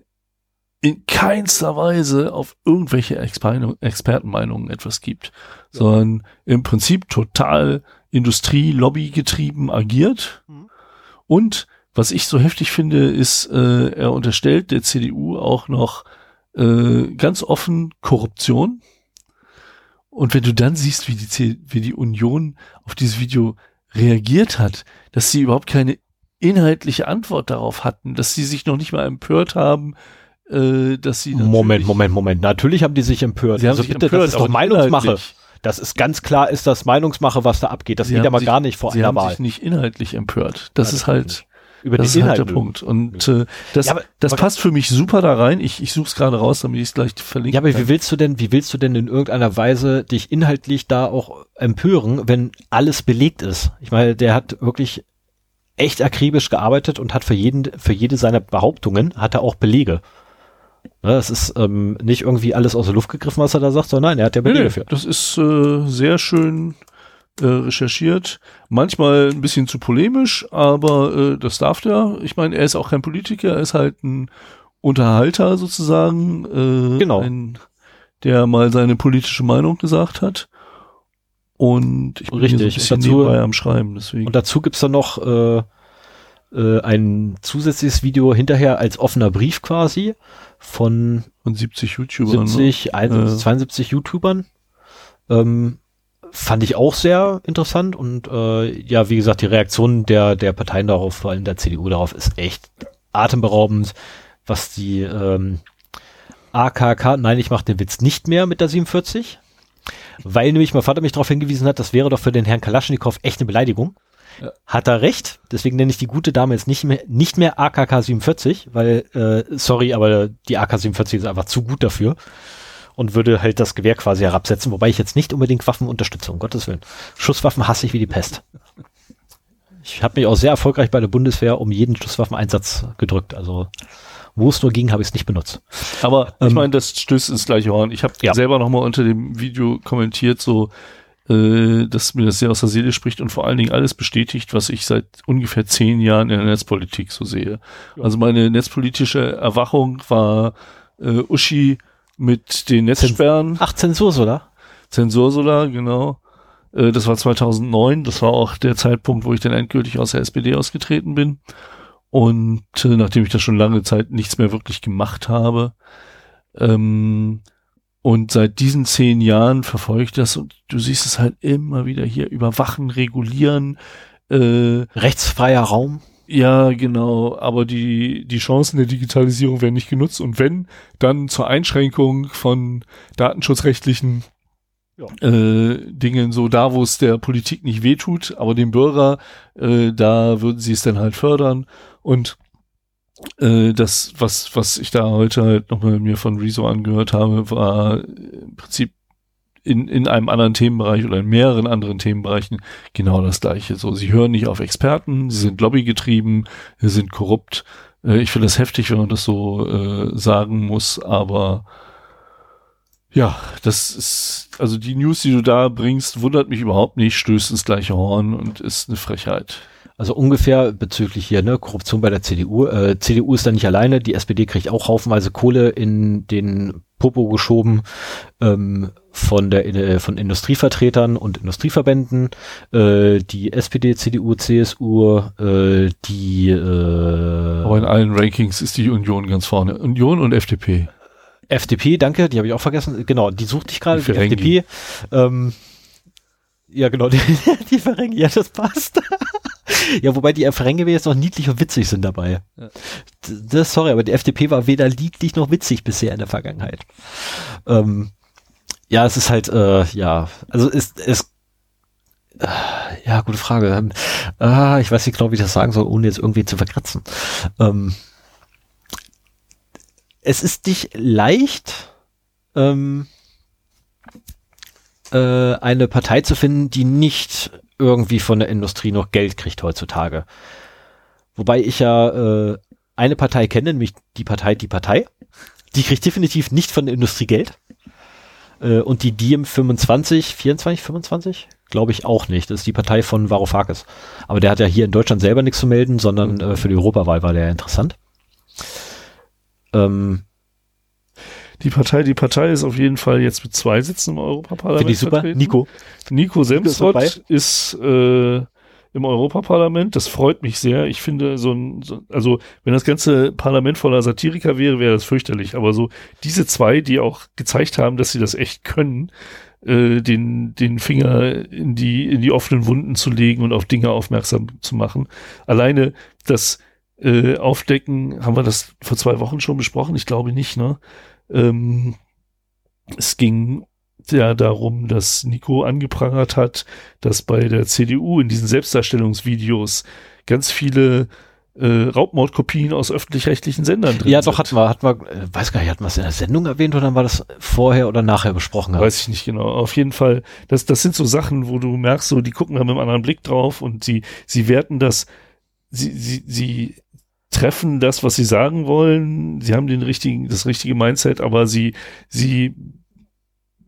in keinster Weise auf irgendwelche Exper Expertenmeinungen etwas gibt, Ja. sondern im Prinzip total Industrie-Lobby getrieben agiert. Mhm. Und was ich so heftig finde, ist, äh, er unterstellt der CDU auch noch äh, ganz offen Korruption. Und wenn du dann siehst, wie die, C wie die Union auf dieses Video reagiert hat, dass sie überhaupt keine inhaltliche Antwort darauf hatten, dass sie sich noch nicht mal empört haben, äh, dass sie Moment, Moment, Moment. Natürlich haben die sich empört. Sie haben also sich bitte, empört, das ist doch Meinungsmache. Das ist ganz klar, ist das Meinungsmache, was da abgeht. Das sie geht ja mal gar nicht vor sie einer haben Wahl. Sich nicht inhaltlich empört. Das ja, ist halt über das den ist halt der Punkt. Und äh, das, ja, aber, das aber, passt für mich super da rein. Ich, ich suche es gerade raus, damit ich es gleich verlinke. Ja, aber kann. wie willst du denn, wie willst du denn in irgendeiner Weise dich inhaltlich da auch empören, wenn alles belegt ist? Ich meine, der hat wirklich echt akribisch gearbeitet und hat für jeden, für jede seiner Behauptungen hat er auch Belege. Ne, es ist ähm, nicht irgendwie alles aus der Luft gegriffen, was er da sagt, sondern nein, er hat ja Belege nee, dafür. Das ist äh, sehr schön äh, recherchiert. Manchmal ein bisschen zu polemisch, aber äh, das darf der. Ich meine, er ist auch kein Politiker, er ist halt ein Unterhalter sozusagen. Äh, genau. Ein, der mal seine politische Meinung gesagt hat. Und ich bin Richtig. so ein bisschen dazu, am Schreiben. Deswegen. Und dazu gibt's dann noch äh, äh, ein zusätzliches Video hinterher als offener Brief quasi von, von 70 YouTubern. 70, ne? 71, 72 YouTubern. Ähm, fand ich auch sehr interessant und äh, ja, wie gesagt, die Reaktion der, der Parteien darauf, vor allem der CDU darauf, ist echt atemberaubend, was die ähm, AKK, nein, ich mache den Witz nicht mehr mit der 47, weil nämlich mein Vater mich darauf hingewiesen hat, das wäre doch für den Herrn Kalaschnikow echt eine Beleidigung. Ja. Hat er recht, deswegen nenne ich die gute Dame jetzt nicht mehr, nicht mehr AKK 47, weil, äh, sorry, aber die AK 47 ist einfach zu gut dafür und würde halt das Gewehr quasi herabsetzen, wobei ich jetzt nicht unbedingt Waffen unterstütze, um Gottes Willen. Schusswaffen hasse ich wie die Pest. Ich habe mich auch sehr erfolgreich bei der Bundeswehr um jeden Schusswaffeneinsatz gedrückt, also wo es nur ging, habe ich es nicht benutzt. Aber ähm, ich meine, das stößt ins gleiche Horn. Ich habe ja. selber nochmal unter dem Video kommentiert, so äh, dass mir das sehr aus der Seele spricht und vor allen Dingen alles bestätigt, was ich seit ungefähr zehn Jahren in der Netzpolitik so sehe. Ja. Also meine netzpolitische Erwachung war äh, Uschi mit den Netzsperren. Ach, Zensursolar? Zensursolar, genau. Äh, das war 2009. Das war auch der Zeitpunkt, wo ich dann endgültig aus der SPD ausgetreten bin. Und äh, nachdem ich da schon lange Zeit nichts mehr wirklich gemacht habe, ähm, und seit diesen zehn Jahren verfolge ich das und du siehst es halt immer wieder hier überwachen, regulieren. Äh, Rechtsfreier Raum. Ja, genau. Aber die, die Chancen der Digitalisierung werden nicht genutzt. Und wenn, dann zur Einschränkung von datenschutzrechtlichen ja. äh, Dingen, so da, wo es der Politik nicht wehtut, aber dem Bürger, äh, da würden sie es dann halt fördern. Und äh, das, was, was ich da heute halt nochmal mir von Rezo angehört habe, war im Prinzip in, in einem anderen Themenbereich oder in mehreren anderen Themenbereichen genau das gleiche. So, sie hören nicht auf Experten, sie sind lobbygetrieben, sie sind korrupt. Äh, ich finde das heftig, wenn man das so äh, sagen muss, aber ja, das ist, also die News, die du da bringst, wundert mich überhaupt nicht, stößt ins gleiche Horn und ist eine Frechheit. Also ungefähr bezüglich hier, ne, Korruption bei der CDU. Äh, CDU ist da nicht alleine, die SPD kriegt auch haufenweise Kohle in den Popo geschoben ähm, von der äh, von Industrievertretern und Industrieverbänden. Äh, die SPD, CDU, CSU, äh, die äh, Aber in allen Rankings ist die Union ganz vorne. Union und FDP. FDP, danke, die habe ich auch vergessen. Genau, die suchte ich gerade, die, die FDP. Ähm, ja, genau, die, die Ferengi, ja, das passt. ja, wobei die Ferengi jetzt noch niedlich und witzig sind dabei. Ja. Das, sorry, aber die FDP war weder niedlich noch witzig bisher in der Vergangenheit. Ähm, ja, es ist halt, äh, ja, also ist, es, äh, ja, gute Frage. Ähm, äh, ich weiß nicht genau, wie ich das sagen soll, ohne jetzt irgendwie zu verkratzen. Ähm, es ist nicht leicht, ähm, äh, eine Partei zu finden, die nicht irgendwie von der Industrie noch Geld kriegt heutzutage. Wobei ich ja äh, eine Partei kenne, nämlich die Partei Die Partei. Die kriegt definitiv nicht von der Industrie Geld. Äh, und die Diem 25, 24, 25? Glaube ich auch nicht. Das ist die Partei von Varoufakis. Aber der hat ja hier in Deutschland selber nichts zu melden, sondern äh, für die Europawahl war der interessant. Ähm, die Partei, die Partei ist auf jeden Fall jetzt mit zwei Sitzen im Europaparlament. Finde ich super. Vertreten. Nico. Nico Semsrott ist, ist äh, im Europaparlament. Das freut mich sehr. Ich finde so ein, so, also wenn das ganze Parlament voller Satiriker wäre, wäre das fürchterlich. Aber so diese zwei, die auch gezeigt haben, dass sie das echt können, äh, den, den Finger in die, in die offenen Wunden zu legen und auf Dinge aufmerksam zu machen. Alleine das äh, Aufdecken, haben wir das vor zwei Wochen schon besprochen? Ich glaube nicht, ne? Ähm, es ging ja darum, dass Nico angeprangert hat, dass bei der CDU in diesen Selbstdarstellungsvideos ganz viele äh, Raubmordkopien aus öffentlich-rechtlichen Sendern drin Ja, doch, hatten wir, hatten wir, äh, weiß gar nicht, hatten wir es in der Sendung erwähnt oder war das vorher oder nachher besprochen? Weiß ich nicht genau. Auf jeden Fall, das, das sind so Sachen, wo du merkst, so, die gucken da mit einem anderen Blick drauf und sie, sie werten das, sie, sie, sie treffen das, was sie sagen wollen. Sie haben den richtigen, das richtige Mindset, aber sie, sie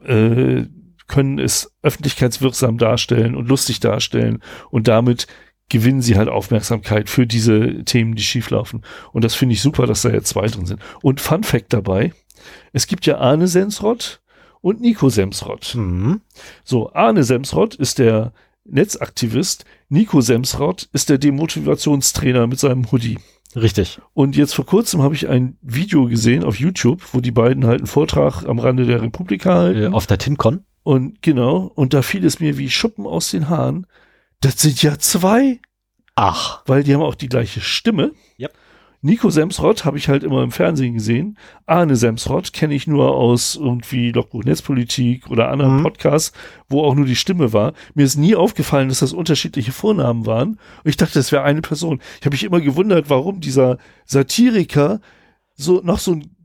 äh, können es öffentlichkeitswirksam darstellen und lustig darstellen und damit gewinnen sie halt Aufmerksamkeit für diese Themen, die schieflaufen. Und das finde ich super, dass da jetzt zwei drin sind. Und Fun Fact dabei, es gibt ja Arne Semsrott und Nico Semsrott. Mhm. So, Arne Semsrott ist der Netzaktivist, Nico Semsrott ist der Demotivationstrainer mit seinem Hoodie. Richtig. Und jetzt vor kurzem habe ich ein Video gesehen auf YouTube, wo die beiden halt einen Vortrag am Rande der Republika halten. Äh, auf der TinCon. Und genau, und da fiel es mir wie Schuppen aus den Haaren. Das sind ja zwei. Ach. Weil die haben auch die gleiche Stimme. Yep. Nico Semsrott habe ich halt immer im Fernsehen gesehen. Arne Semsrott kenne ich nur aus irgendwie Logbuch Netzpolitik oder anderen mhm. Podcasts, wo auch nur die Stimme war. Mir ist nie aufgefallen, dass das unterschiedliche Vornamen waren. Und ich dachte, das wäre eine Person. Ich habe mich immer gewundert, warum dieser Satiriker so noch so ein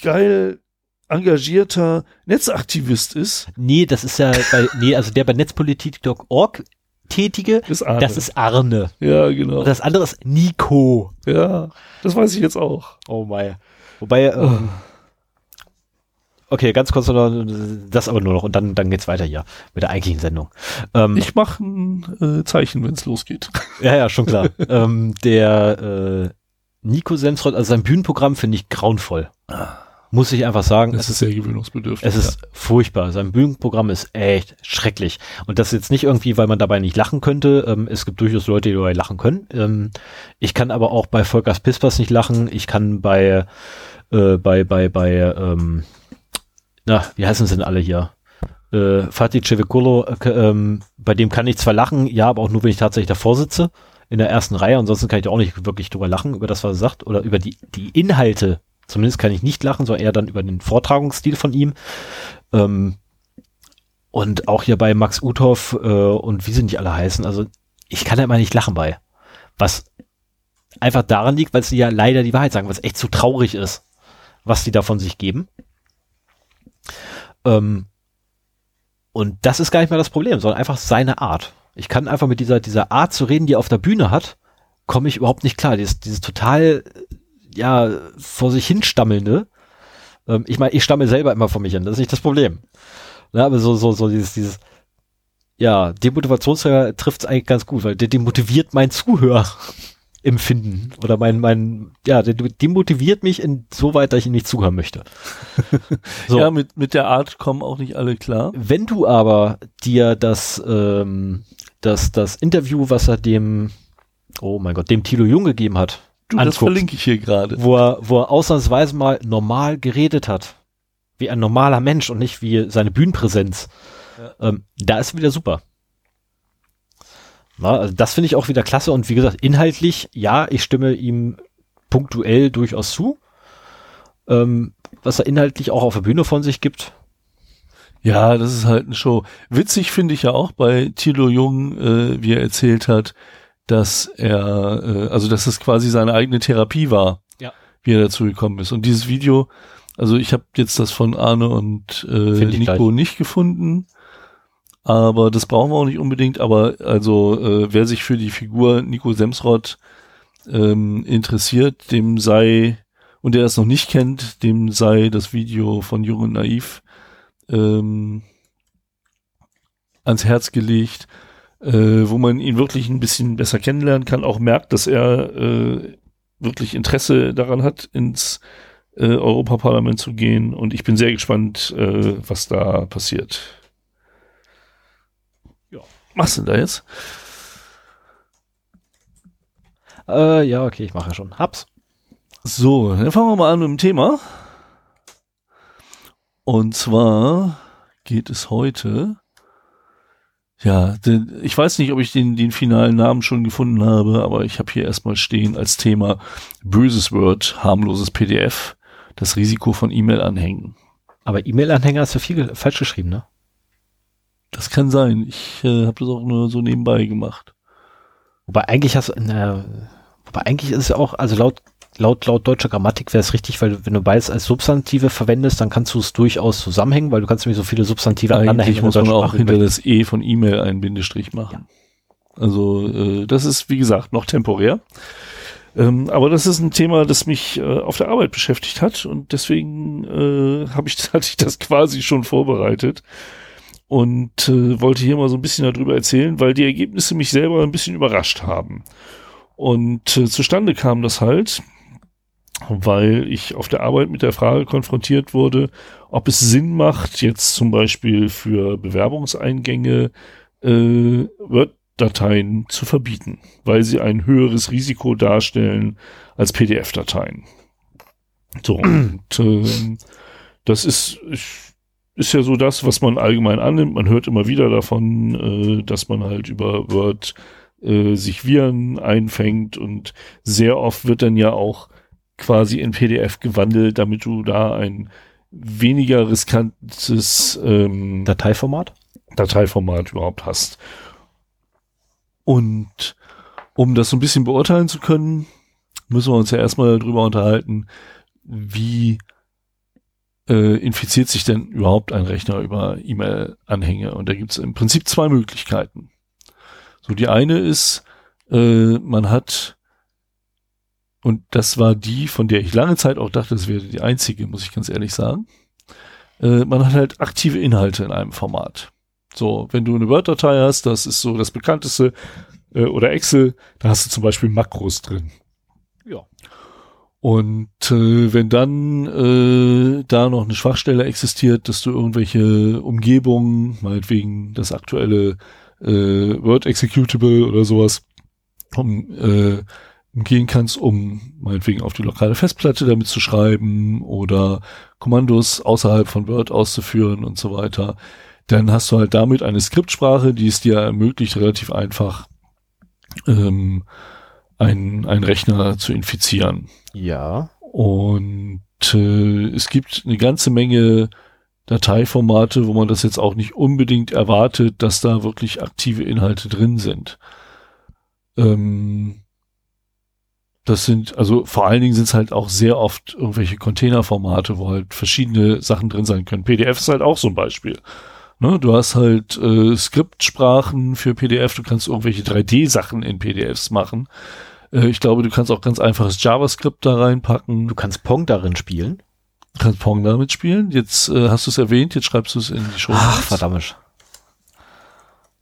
geil engagierter Netzaktivist ist. Nee, das ist ja bei, nee, also der bei Netzpolitik.org Tätige, ist Arne. das ist Arne. Ja, genau. Und das andere ist Nico. Ja, das weiß ich jetzt auch. Oh mein. Wobei, ähm, okay, ganz kurz noch, das aber nur noch und dann, dann geht's weiter hier mit der eigentlichen Sendung. Ähm, ich mache ein äh, Zeichen, wenn es losgeht. Ja, ja, schon klar. ähm, der äh, Nico Semsrott, also sein Bühnenprogramm finde ich grauenvoll. Ah muss ich einfach sagen. Es ist sehr gewöhnungsbedürftig. Es ist ja. furchtbar. Sein Bühnenprogramm ist echt schrecklich. Und das jetzt nicht irgendwie, weil man dabei nicht lachen könnte. Ähm, es gibt durchaus Leute, die dabei lachen können. Ähm, ich kann aber auch bei Volkers Pispers nicht lachen. Ich kann bei, äh, bei, bei, bei, ähm, na, wie heißen sie denn alle hier? Äh, Fatih Cevicolo, äh, ähm, bei dem kann ich zwar lachen, ja, aber auch nur, wenn ich tatsächlich davor sitze in der ersten Reihe. Ansonsten kann ich da auch nicht wirklich drüber lachen, über das, was er sagt, oder über die, die Inhalte Zumindest kann ich nicht lachen, sondern eher dann über den Vortragungsstil von ihm. Ähm, und auch hier bei Max Uthoff äh, und wie sie nicht alle heißen. Also ich kann da immer nicht lachen bei. Was einfach daran liegt, weil sie ja leider die Wahrheit sagen, was echt zu traurig ist, was die da von sich geben. Ähm, und das ist gar nicht mehr das Problem, sondern einfach seine Art. Ich kann einfach mit dieser, dieser Art zu reden, die er auf der Bühne hat, komme ich überhaupt nicht klar. Dieses, dieses total ja, vor sich hin stammelnde. Ähm, ich meine, ich stammel selber immer vor mich hin, das ist nicht das Problem. Ja, aber so, so, so dieses, dieses, ja, Demotivationsträger trifft es eigentlich ganz gut, weil der demotiviert mein Zuhör. Empfinden oder mein, mein, ja, der demotiviert mich insoweit, dass ich ihm nicht zuhören möchte. so. Ja, mit, mit der Art kommen auch nicht alle klar. Wenn du aber dir das, ähm, das, das Interview, was er dem, oh mein Gott, dem Tilo Jung gegeben hat, Du, anguckt, das verlinke ich hier gerade. Wo er, wo er ausnahmsweise mal normal geredet hat. Wie ein normaler Mensch und nicht wie seine Bühnenpräsenz. Ja. Ähm, da ist wieder super. Na, also das finde ich auch wieder klasse und wie gesagt, inhaltlich, ja, ich stimme ihm punktuell durchaus zu. Ähm, was er inhaltlich auch auf der Bühne von sich gibt. Ja, das ist halt eine Show. Witzig finde ich ja auch bei Thilo Jung, äh, wie er erzählt hat, dass er, äh, also dass es quasi seine eigene Therapie war, ja. wie er dazu gekommen ist. Und dieses Video, also ich habe jetzt das von Arne und äh, Nico gleich. nicht gefunden, aber das brauchen wir auch nicht unbedingt. Aber also äh, wer sich für die Figur Nico Semsrott ähm, interessiert, dem sei und der das noch nicht kennt, dem sei das Video von Jung und Naiv ähm, ans Herz gelegt äh, wo man ihn wirklich ein bisschen besser kennenlernen kann, auch merkt, dass er äh, wirklich Interesse daran hat, ins äh, Europaparlament zu gehen. Und ich bin sehr gespannt, äh, was da passiert. Ja, machst du da jetzt? Äh, ja, okay, ich mache ja schon. Hab's. So, dann fangen wir mal an mit dem Thema. Und zwar geht es heute. Ja, den, ich weiß nicht, ob ich den, den finalen Namen schon gefunden habe, aber ich habe hier erstmal stehen als Thema böses Word, harmloses PDF, das Risiko von E-Mail-Anhängen. Aber E-Mail-Anhänger hast du viel falsch geschrieben, ne? Das kann sein. Ich äh, habe das auch nur so nebenbei gemacht. Wobei eigentlich hast du, na, wobei eigentlich ist es auch, also laut laut, laut deutscher Grammatik wäre es richtig, weil wenn du beides als Substantive verwendest, dann kannst du es durchaus zusammenhängen, weil du kannst nämlich so viele Substantive aneinander hängen. muss man auch hinter das E von E-Mail einen Bindestrich machen. Ja. Also äh, das ist, wie gesagt, noch temporär. Ähm, aber das ist ein Thema, das mich äh, auf der Arbeit beschäftigt hat und deswegen äh, habe ich, hatte ich das quasi schon vorbereitet und äh, wollte hier mal so ein bisschen darüber erzählen, weil die Ergebnisse mich selber ein bisschen überrascht haben. Und äh, zustande kam das halt, weil ich auf der Arbeit mit der Frage konfrontiert wurde, ob es Sinn macht, jetzt zum Beispiel für Bewerbungseingänge äh, Word-Dateien zu verbieten, weil sie ein höheres Risiko darstellen als PDF-Dateien. So, und äh, das ist, ist ja so das, was man allgemein annimmt. Man hört immer wieder davon, äh, dass man halt über Word äh, sich Viren einfängt und sehr oft wird dann ja auch quasi in PDF gewandelt, damit du da ein weniger riskantes ähm, Dateiformat? Dateiformat überhaupt hast. Und um das so ein bisschen beurteilen zu können, müssen wir uns ja erstmal darüber unterhalten, wie äh, infiziert sich denn überhaupt ein Rechner über E-Mail-Anhänge. Und da gibt es im Prinzip zwei Möglichkeiten. So, die eine ist, äh, man hat und das war die, von der ich lange Zeit auch dachte, das wäre die einzige, muss ich ganz ehrlich sagen. Äh, man hat halt aktive Inhalte in einem Format. So, wenn du eine Word-Datei hast, das ist so das bekannteste, äh, oder Excel, da hast du zum Beispiel Makros drin. Ja. Und äh, wenn dann äh, da noch eine Schwachstelle existiert, dass du irgendwelche Umgebungen, meinetwegen das aktuelle äh, Word Executable oder sowas, um äh, gehen kannst, um meinetwegen auf die lokale Festplatte damit zu schreiben oder Kommandos außerhalb von Word auszuführen und so weiter, dann hast du halt damit eine Skriptsprache, die es dir ermöglicht, relativ einfach ähm, einen, einen Rechner zu infizieren. Ja. Und äh, es gibt eine ganze Menge Dateiformate, wo man das jetzt auch nicht unbedingt erwartet, dass da wirklich aktive Inhalte drin sind. Ähm, das sind, also vor allen Dingen sind es halt auch sehr oft irgendwelche Containerformate, wo halt verschiedene Sachen drin sein können. PDF ist halt auch so ein Beispiel. Ne, du hast halt äh, Skriptsprachen für PDF, du kannst irgendwelche 3D-Sachen in PDFs machen. Äh, ich glaube, du kannst auch ganz einfaches JavaScript da reinpacken. Du kannst Pong darin spielen. Du kannst Pong damit spielen. Jetzt äh, hast du es erwähnt, jetzt schreibst du es in die Show. Ach, verdammt.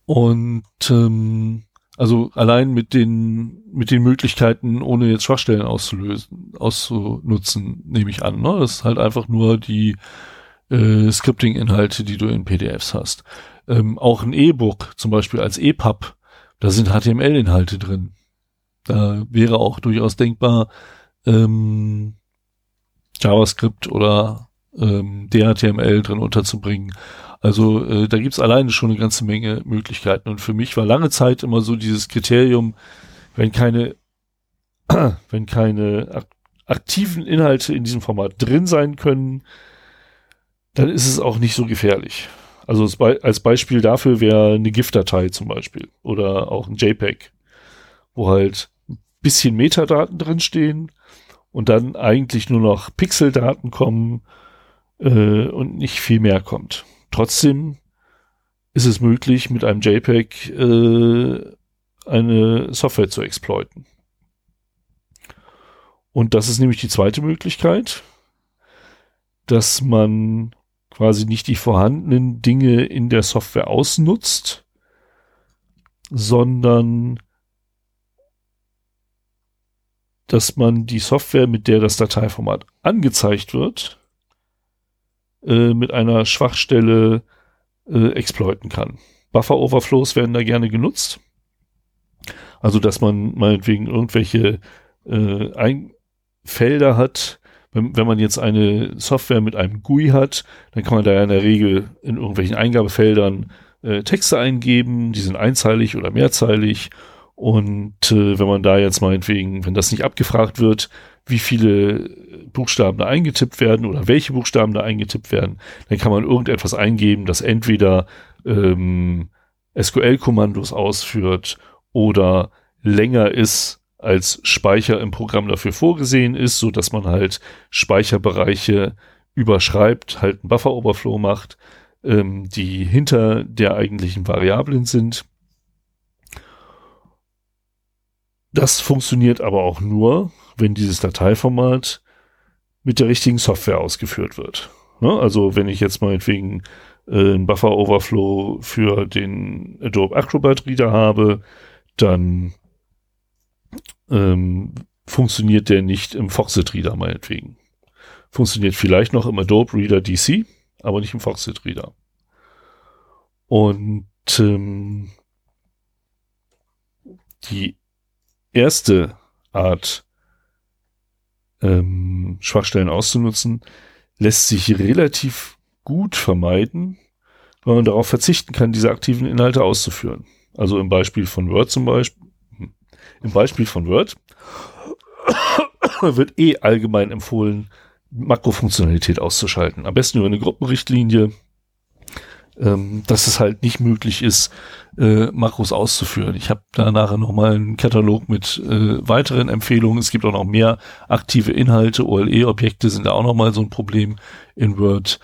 Und ähm, also allein mit den, mit den Möglichkeiten, ohne jetzt Schwachstellen auszulösen, auszunutzen, nehme ich an. Ne? Das ist halt einfach nur die äh, Scripting-Inhalte, die du in PDFs hast. Ähm, auch ein E-Book, zum Beispiel als EPUB, da sind HTML-Inhalte drin. Da wäre auch durchaus denkbar, ähm, JavaScript oder ähm, DHTML drin unterzubringen. Also äh, da gibt's alleine schon eine ganze Menge Möglichkeiten. Und für mich war lange Zeit immer so dieses Kriterium, wenn keine, wenn keine aktiven Inhalte in diesem Format drin sein können, dann ist es auch nicht so gefährlich. Also als Beispiel dafür wäre eine GIF-Datei zum Beispiel oder auch ein JPEG, wo halt ein bisschen Metadaten drinstehen und dann eigentlich nur noch Pixeldaten kommen äh, und nicht viel mehr kommt. Trotzdem ist es möglich, mit einem JPEG äh, eine Software zu exploiten. Und das ist nämlich die zweite Möglichkeit, dass man quasi nicht die vorhandenen Dinge in der Software ausnutzt, sondern dass man die Software, mit der das Dateiformat angezeigt wird, äh, mit einer Schwachstelle äh, exploiten kann. Buffer Overflows werden da gerne genutzt. Also, dass man meinetwegen irgendwelche äh, Ein Felder hat, wenn, wenn man jetzt eine Software mit einem GUI hat, dann kann man da ja in der Regel in irgendwelchen Eingabefeldern äh, Texte eingeben, die sind einzeilig oder mehrzeilig. Und äh, wenn man da jetzt meinetwegen, wenn das nicht abgefragt wird, wie viele Buchstaben da eingetippt werden oder welche Buchstaben da eingetippt werden, dann kann man irgendetwas eingeben, das entweder ähm, SQL-Kommandos ausführt oder länger ist als Speicher im Programm dafür vorgesehen ist, so dass man halt Speicherbereiche überschreibt, halt einen Buffer-Overflow macht, ähm, die hinter der eigentlichen Variablen sind. Das funktioniert aber auch nur, wenn dieses Dateiformat mit der richtigen Software ausgeführt wird. Ne? Also wenn ich jetzt meinetwegen äh, einen Buffer Overflow für den Adobe Acrobat Reader habe, dann ähm, funktioniert der nicht im Foxit Reader meinetwegen. Funktioniert vielleicht noch im Adobe Reader DC, aber nicht im Foxit Reader. Und ähm, die erste Art, ähm, Schwachstellen auszunutzen, lässt sich relativ gut vermeiden, weil man darauf verzichten kann, diese aktiven Inhalte auszuführen. Also im Beispiel von Word zum Beispiel, hm, im Beispiel von Word wird eh allgemein empfohlen, Makrofunktionalität auszuschalten. Am besten über eine Gruppenrichtlinie, ähm, dass es halt nicht möglich ist, äh, Makros auszuführen. Ich habe da nachher nochmal einen Katalog mit äh, weiteren Empfehlungen. Es gibt auch noch mehr aktive Inhalte. OLE-Objekte sind da auch nochmal so ein Problem in Word.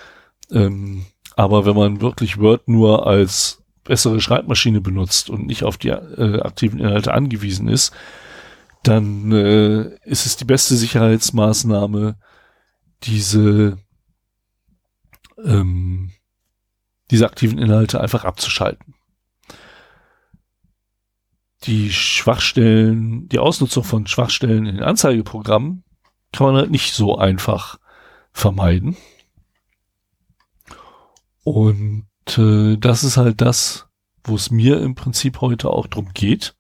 Ähm, aber wenn man wirklich Word nur als bessere Schreibmaschine benutzt und nicht auf die äh, aktiven Inhalte angewiesen ist, dann äh, ist es die beste Sicherheitsmaßnahme, diese ähm, diese aktiven Inhalte einfach abzuschalten. Die Schwachstellen, die Ausnutzung von Schwachstellen in den Anzeigeprogrammen kann man halt nicht so einfach vermeiden. Und äh, das ist halt das, wo es mir im Prinzip heute auch drum geht.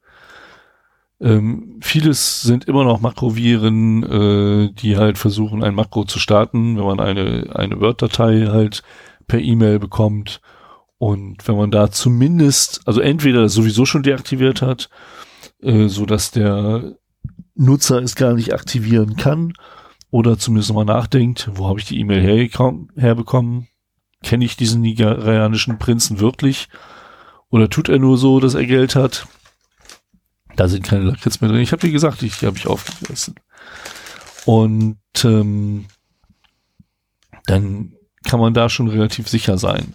Ähm, vieles sind immer noch Makroviren, äh, die halt versuchen, ein Makro zu starten, wenn man eine, eine Word-Datei halt per E-Mail bekommt. Und wenn man da zumindest, also entweder sowieso schon deaktiviert hat, äh, so dass der Nutzer es gar nicht aktivieren kann, oder zumindest mal nachdenkt, wo habe ich die E-Mail herbekommen? Kenne ich diesen nigerianischen Prinzen wirklich? Oder tut er nur so, dass er Geld hat? Da sind keine Lakritz mehr drin. Ich habe wie gesagt, ich habe ich aufgegessen. Und ähm, dann kann man da schon relativ sicher sein.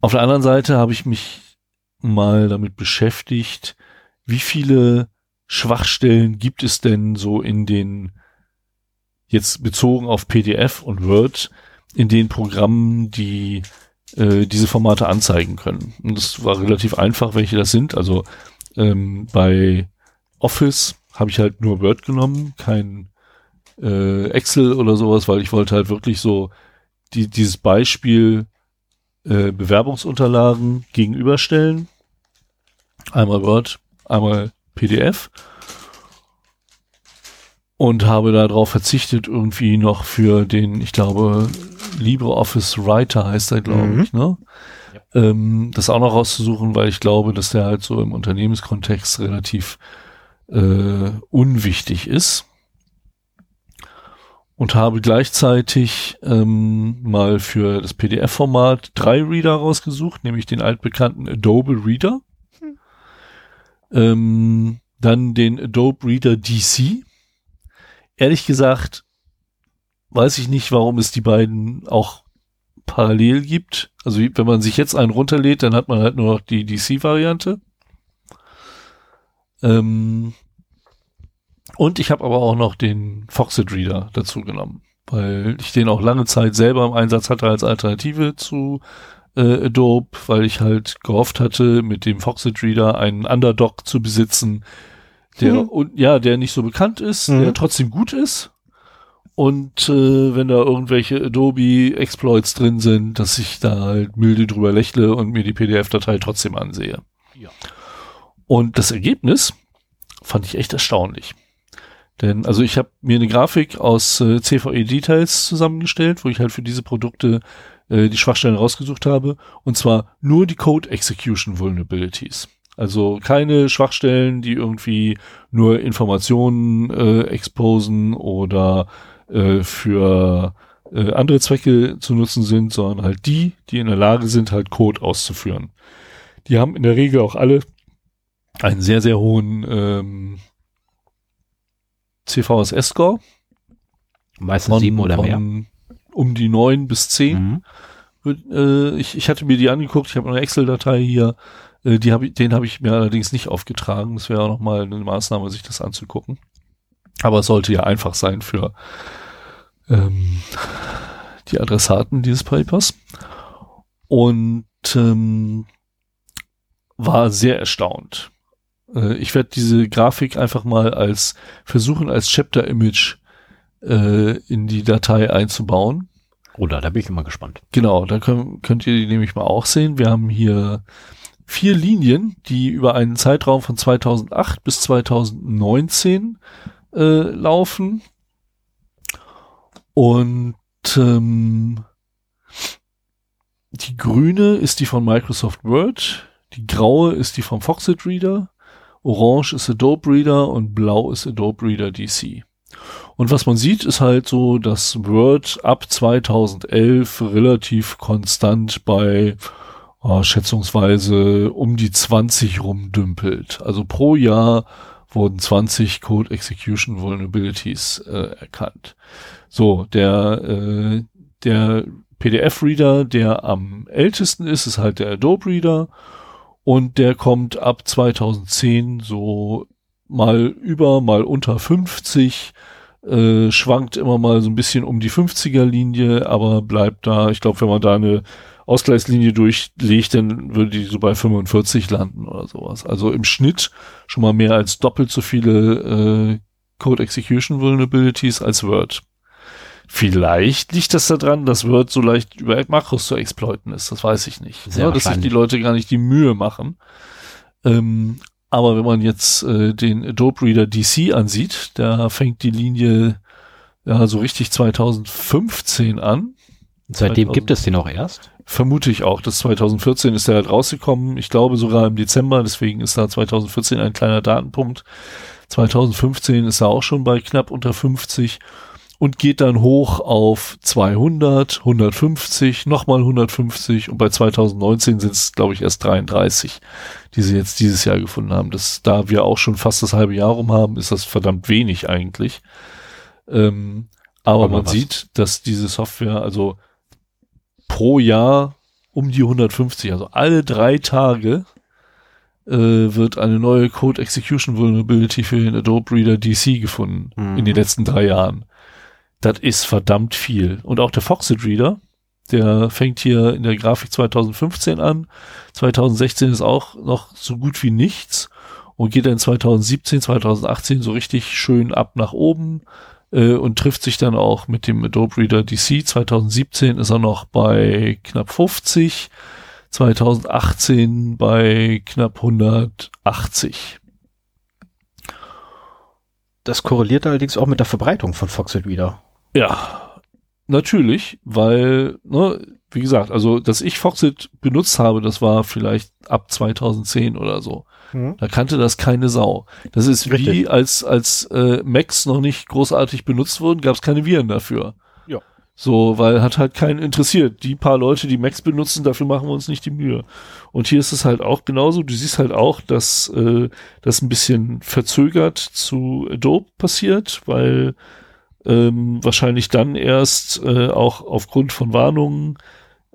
Auf der anderen Seite habe ich mich mal damit beschäftigt, wie viele Schwachstellen gibt es denn so in den, jetzt bezogen auf PDF und Word, in den Programmen, die äh, diese Formate anzeigen können. Und das war relativ einfach, welche das sind. Also ähm, bei Office habe ich halt nur Word genommen, kein äh, Excel oder sowas, weil ich wollte halt wirklich so die, dieses Beispiel äh, Bewerbungsunterlagen gegenüberstellen. Einmal Word, einmal PDF. Und habe darauf verzichtet, irgendwie noch für den, ich glaube, LibreOffice Writer heißt er, glaube mhm. ich, ne? Ja. Ähm, das auch noch rauszusuchen, weil ich glaube, dass der halt so im Unternehmenskontext relativ äh, unwichtig ist und habe gleichzeitig ähm, mal für das PDF-Format drei Reader rausgesucht, nämlich den altbekannten Adobe Reader, hm. ähm, dann den Adobe Reader DC. Ehrlich gesagt weiß ich nicht, warum es die beiden auch parallel gibt. Also wenn man sich jetzt einen runterlädt, dann hat man halt nur noch die DC-Variante. Ähm, und ich habe aber auch noch den Foxit Reader dazu genommen, weil ich den auch lange Zeit selber im Einsatz hatte als Alternative zu äh, Adobe, weil ich halt gehofft hatte, mit dem Foxit Reader einen Underdog zu besitzen, der mhm. und ja, der nicht so bekannt ist, mhm. der trotzdem gut ist. Und äh, wenn da irgendwelche Adobe Exploits drin sind, dass ich da halt milde drüber lächle und mir die PDF-Datei trotzdem ansehe. Ja. Und das Ergebnis fand ich echt erstaunlich. Denn, also ich habe mir eine Grafik aus äh, CVE-Details zusammengestellt, wo ich halt für diese Produkte äh, die Schwachstellen rausgesucht habe. Und zwar nur die Code Execution Vulnerabilities. Also keine Schwachstellen, die irgendwie nur Informationen äh, exposen oder äh, für äh, andere Zwecke zu nutzen sind, sondern halt die, die in der Lage sind, halt Code auszuführen. Die haben in der Regel auch alle einen sehr, sehr hohen ähm, CVSS-Score. Meistens sieben oder mehr. Um die neun bis zehn. Mhm. Äh, ich, ich hatte mir die angeguckt, ich habe eine Excel-Datei hier, äh, die hab ich, den habe ich mir allerdings nicht aufgetragen. Das wäre auch nochmal eine Maßnahme, sich das anzugucken. Aber es sollte ja einfach sein für ähm, die Adressaten dieses Papers. Und ähm, war sehr erstaunt. Äh, ich werde diese Grafik einfach mal als versuchen, als Chapter-Image äh, in die Datei einzubauen. Oder, da bin ich immer gespannt. Genau, da könnt, könnt ihr die nämlich mal auch sehen. Wir haben hier vier Linien, die über einen Zeitraum von 2008 bis 2019 äh, laufen. Und ähm, die grüne ist die von Microsoft Word, die graue ist die vom Foxit Reader, orange ist Adobe Reader und blau ist Adobe Reader DC. Und was man sieht, ist halt so, dass Word ab 2011 relativ konstant bei oh, schätzungsweise um die 20 rumdümpelt. Also pro Jahr wurden 20 Code Execution Vulnerabilities äh, erkannt. So, der, äh, der PDF-Reader, der am ältesten ist, ist halt der Adobe Reader und der kommt ab 2010 so mal über, mal unter 50, äh, schwankt immer mal so ein bisschen um die 50er Linie, aber bleibt da, ich glaube, wenn man da eine Ausgleichslinie durchlegt, dann würde die so bei 45 landen oder sowas. Also im Schnitt schon mal mehr als doppelt so viele äh, Code Execution Vulnerabilities als Word. Vielleicht liegt das daran, dass Word so leicht über Makros zu exploiten ist. Das weiß ich nicht. Sehr ja, dass sich die Leute gar nicht die Mühe machen. Ähm, aber wenn man jetzt äh, den Adobe Reader DC ansieht, da fängt die Linie ja so richtig 2015 an. Seitdem 2000, gibt es den auch erst? Vermute ich auch. Das 2014 ist er halt rausgekommen. Ich glaube sogar im Dezember. Deswegen ist da 2014 ein kleiner Datenpunkt. 2015 ist er auch schon bei knapp unter 50 und geht dann hoch auf 200, 150, nochmal 150 und bei 2019 sind es, glaube ich, erst 33, die sie jetzt dieses Jahr gefunden haben. Das, da wir auch schon fast das halbe Jahr rum haben, ist das verdammt wenig eigentlich. Ähm, aber, aber man was? sieht, dass diese Software also pro Jahr um die 150, also alle drei Tage äh, wird eine neue Code Execution Vulnerability für den Adobe Reader DC gefunden mhm. in den letzten drei Jahren. Das ist verdammt viel. Und auch der Foxit Reader, der fängt hier in der Grafik 2015 an. 2016 ist auch noch so gut wie nichts und geht dann 2017, 2018 so richtig schön ab nach oben äh, und trifft sich dann auch mit dem Adobe Reader DC. 2017 ist er noch bei knapp 50, 2018 bei knapp 180. Das korreliert allerdings auch mit der Verbreitung von Foxit Reader. Ja, natürlich, weil, ne, wie gesagt, also, dass ich Foxit benutzt habe, das war vielleicht ab 2010 oder so. Mhm. Da kannte das keine Sau. Das ist Richtig. wie als, als äh, Macs noch nicht großartig benutzt wurden, gab es keine Viren dafür. Ja. So, weil hat halt keinen interessiert. Die paar Leute, die Macs benutzen, dafür machen wir uns nicht die Mühe. Und hier ist es halt auch genauso. Du siehst halt auch, dass äh, das ein bisschen verzögert zu Adobe passiert, weil ähm, wahrscheinlich dann erst äh, auch aufgrund von Warnungen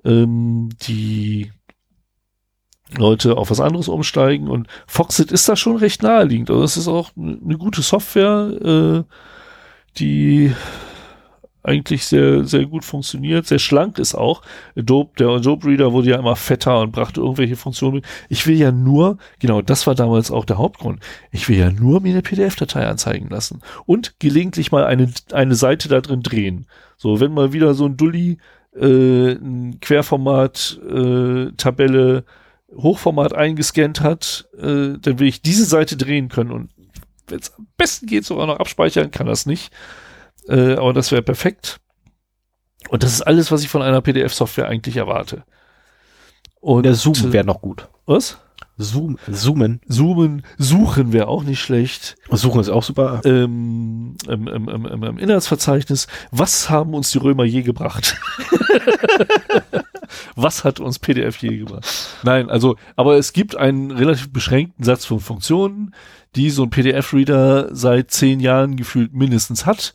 ähm, die Leute auf was anderes umsteigen und Foxit ist da schon recht naheliegend. Also es ist auch eine gute Software, äh, die eigentlich sehr, sehr gut funktioniert, sehr schlank ist auch. Adobe, der Adobe Reader wurde ja immer fetter und brachte irgendwelche Funktionen mit. Ich will ja nur, genau, das war damals auch der Hauptgrund. Ich will ja nur mir eine PDF-Datei anzeigen lassen und gelegentlich mal eine, eine Seite da drin drehen. So, wenn mal wieder so ein Dulli, äh, ein Querformat, äh, Tabelle, Hochformat eingescannt hat, äh, dann will ich diese Seite drehen können und wenn es am besten geht, sogar noch abspeichern, kann das nicht. Äh, aber das wäre perfekt. Und das ist alles, was ich von einer PDF-Software eigentlich erwarte. Und der Zoom wäre noch gut. Was? Zoom, zoomen. Zoomen, suchen wäre auch nicht schlecht. Suchen ist auch super. Ähm, im, im, im, im Inhaltsverzeichnis. Was haben uns die Römer je gebracht? Was hat uns PDF je gebracht? Nein, also, aber es gibt einen relativ beschränkten Satz von Funktionen, die so ein PDF-Reader seit zehn Jahren gefühlt mindestens hat.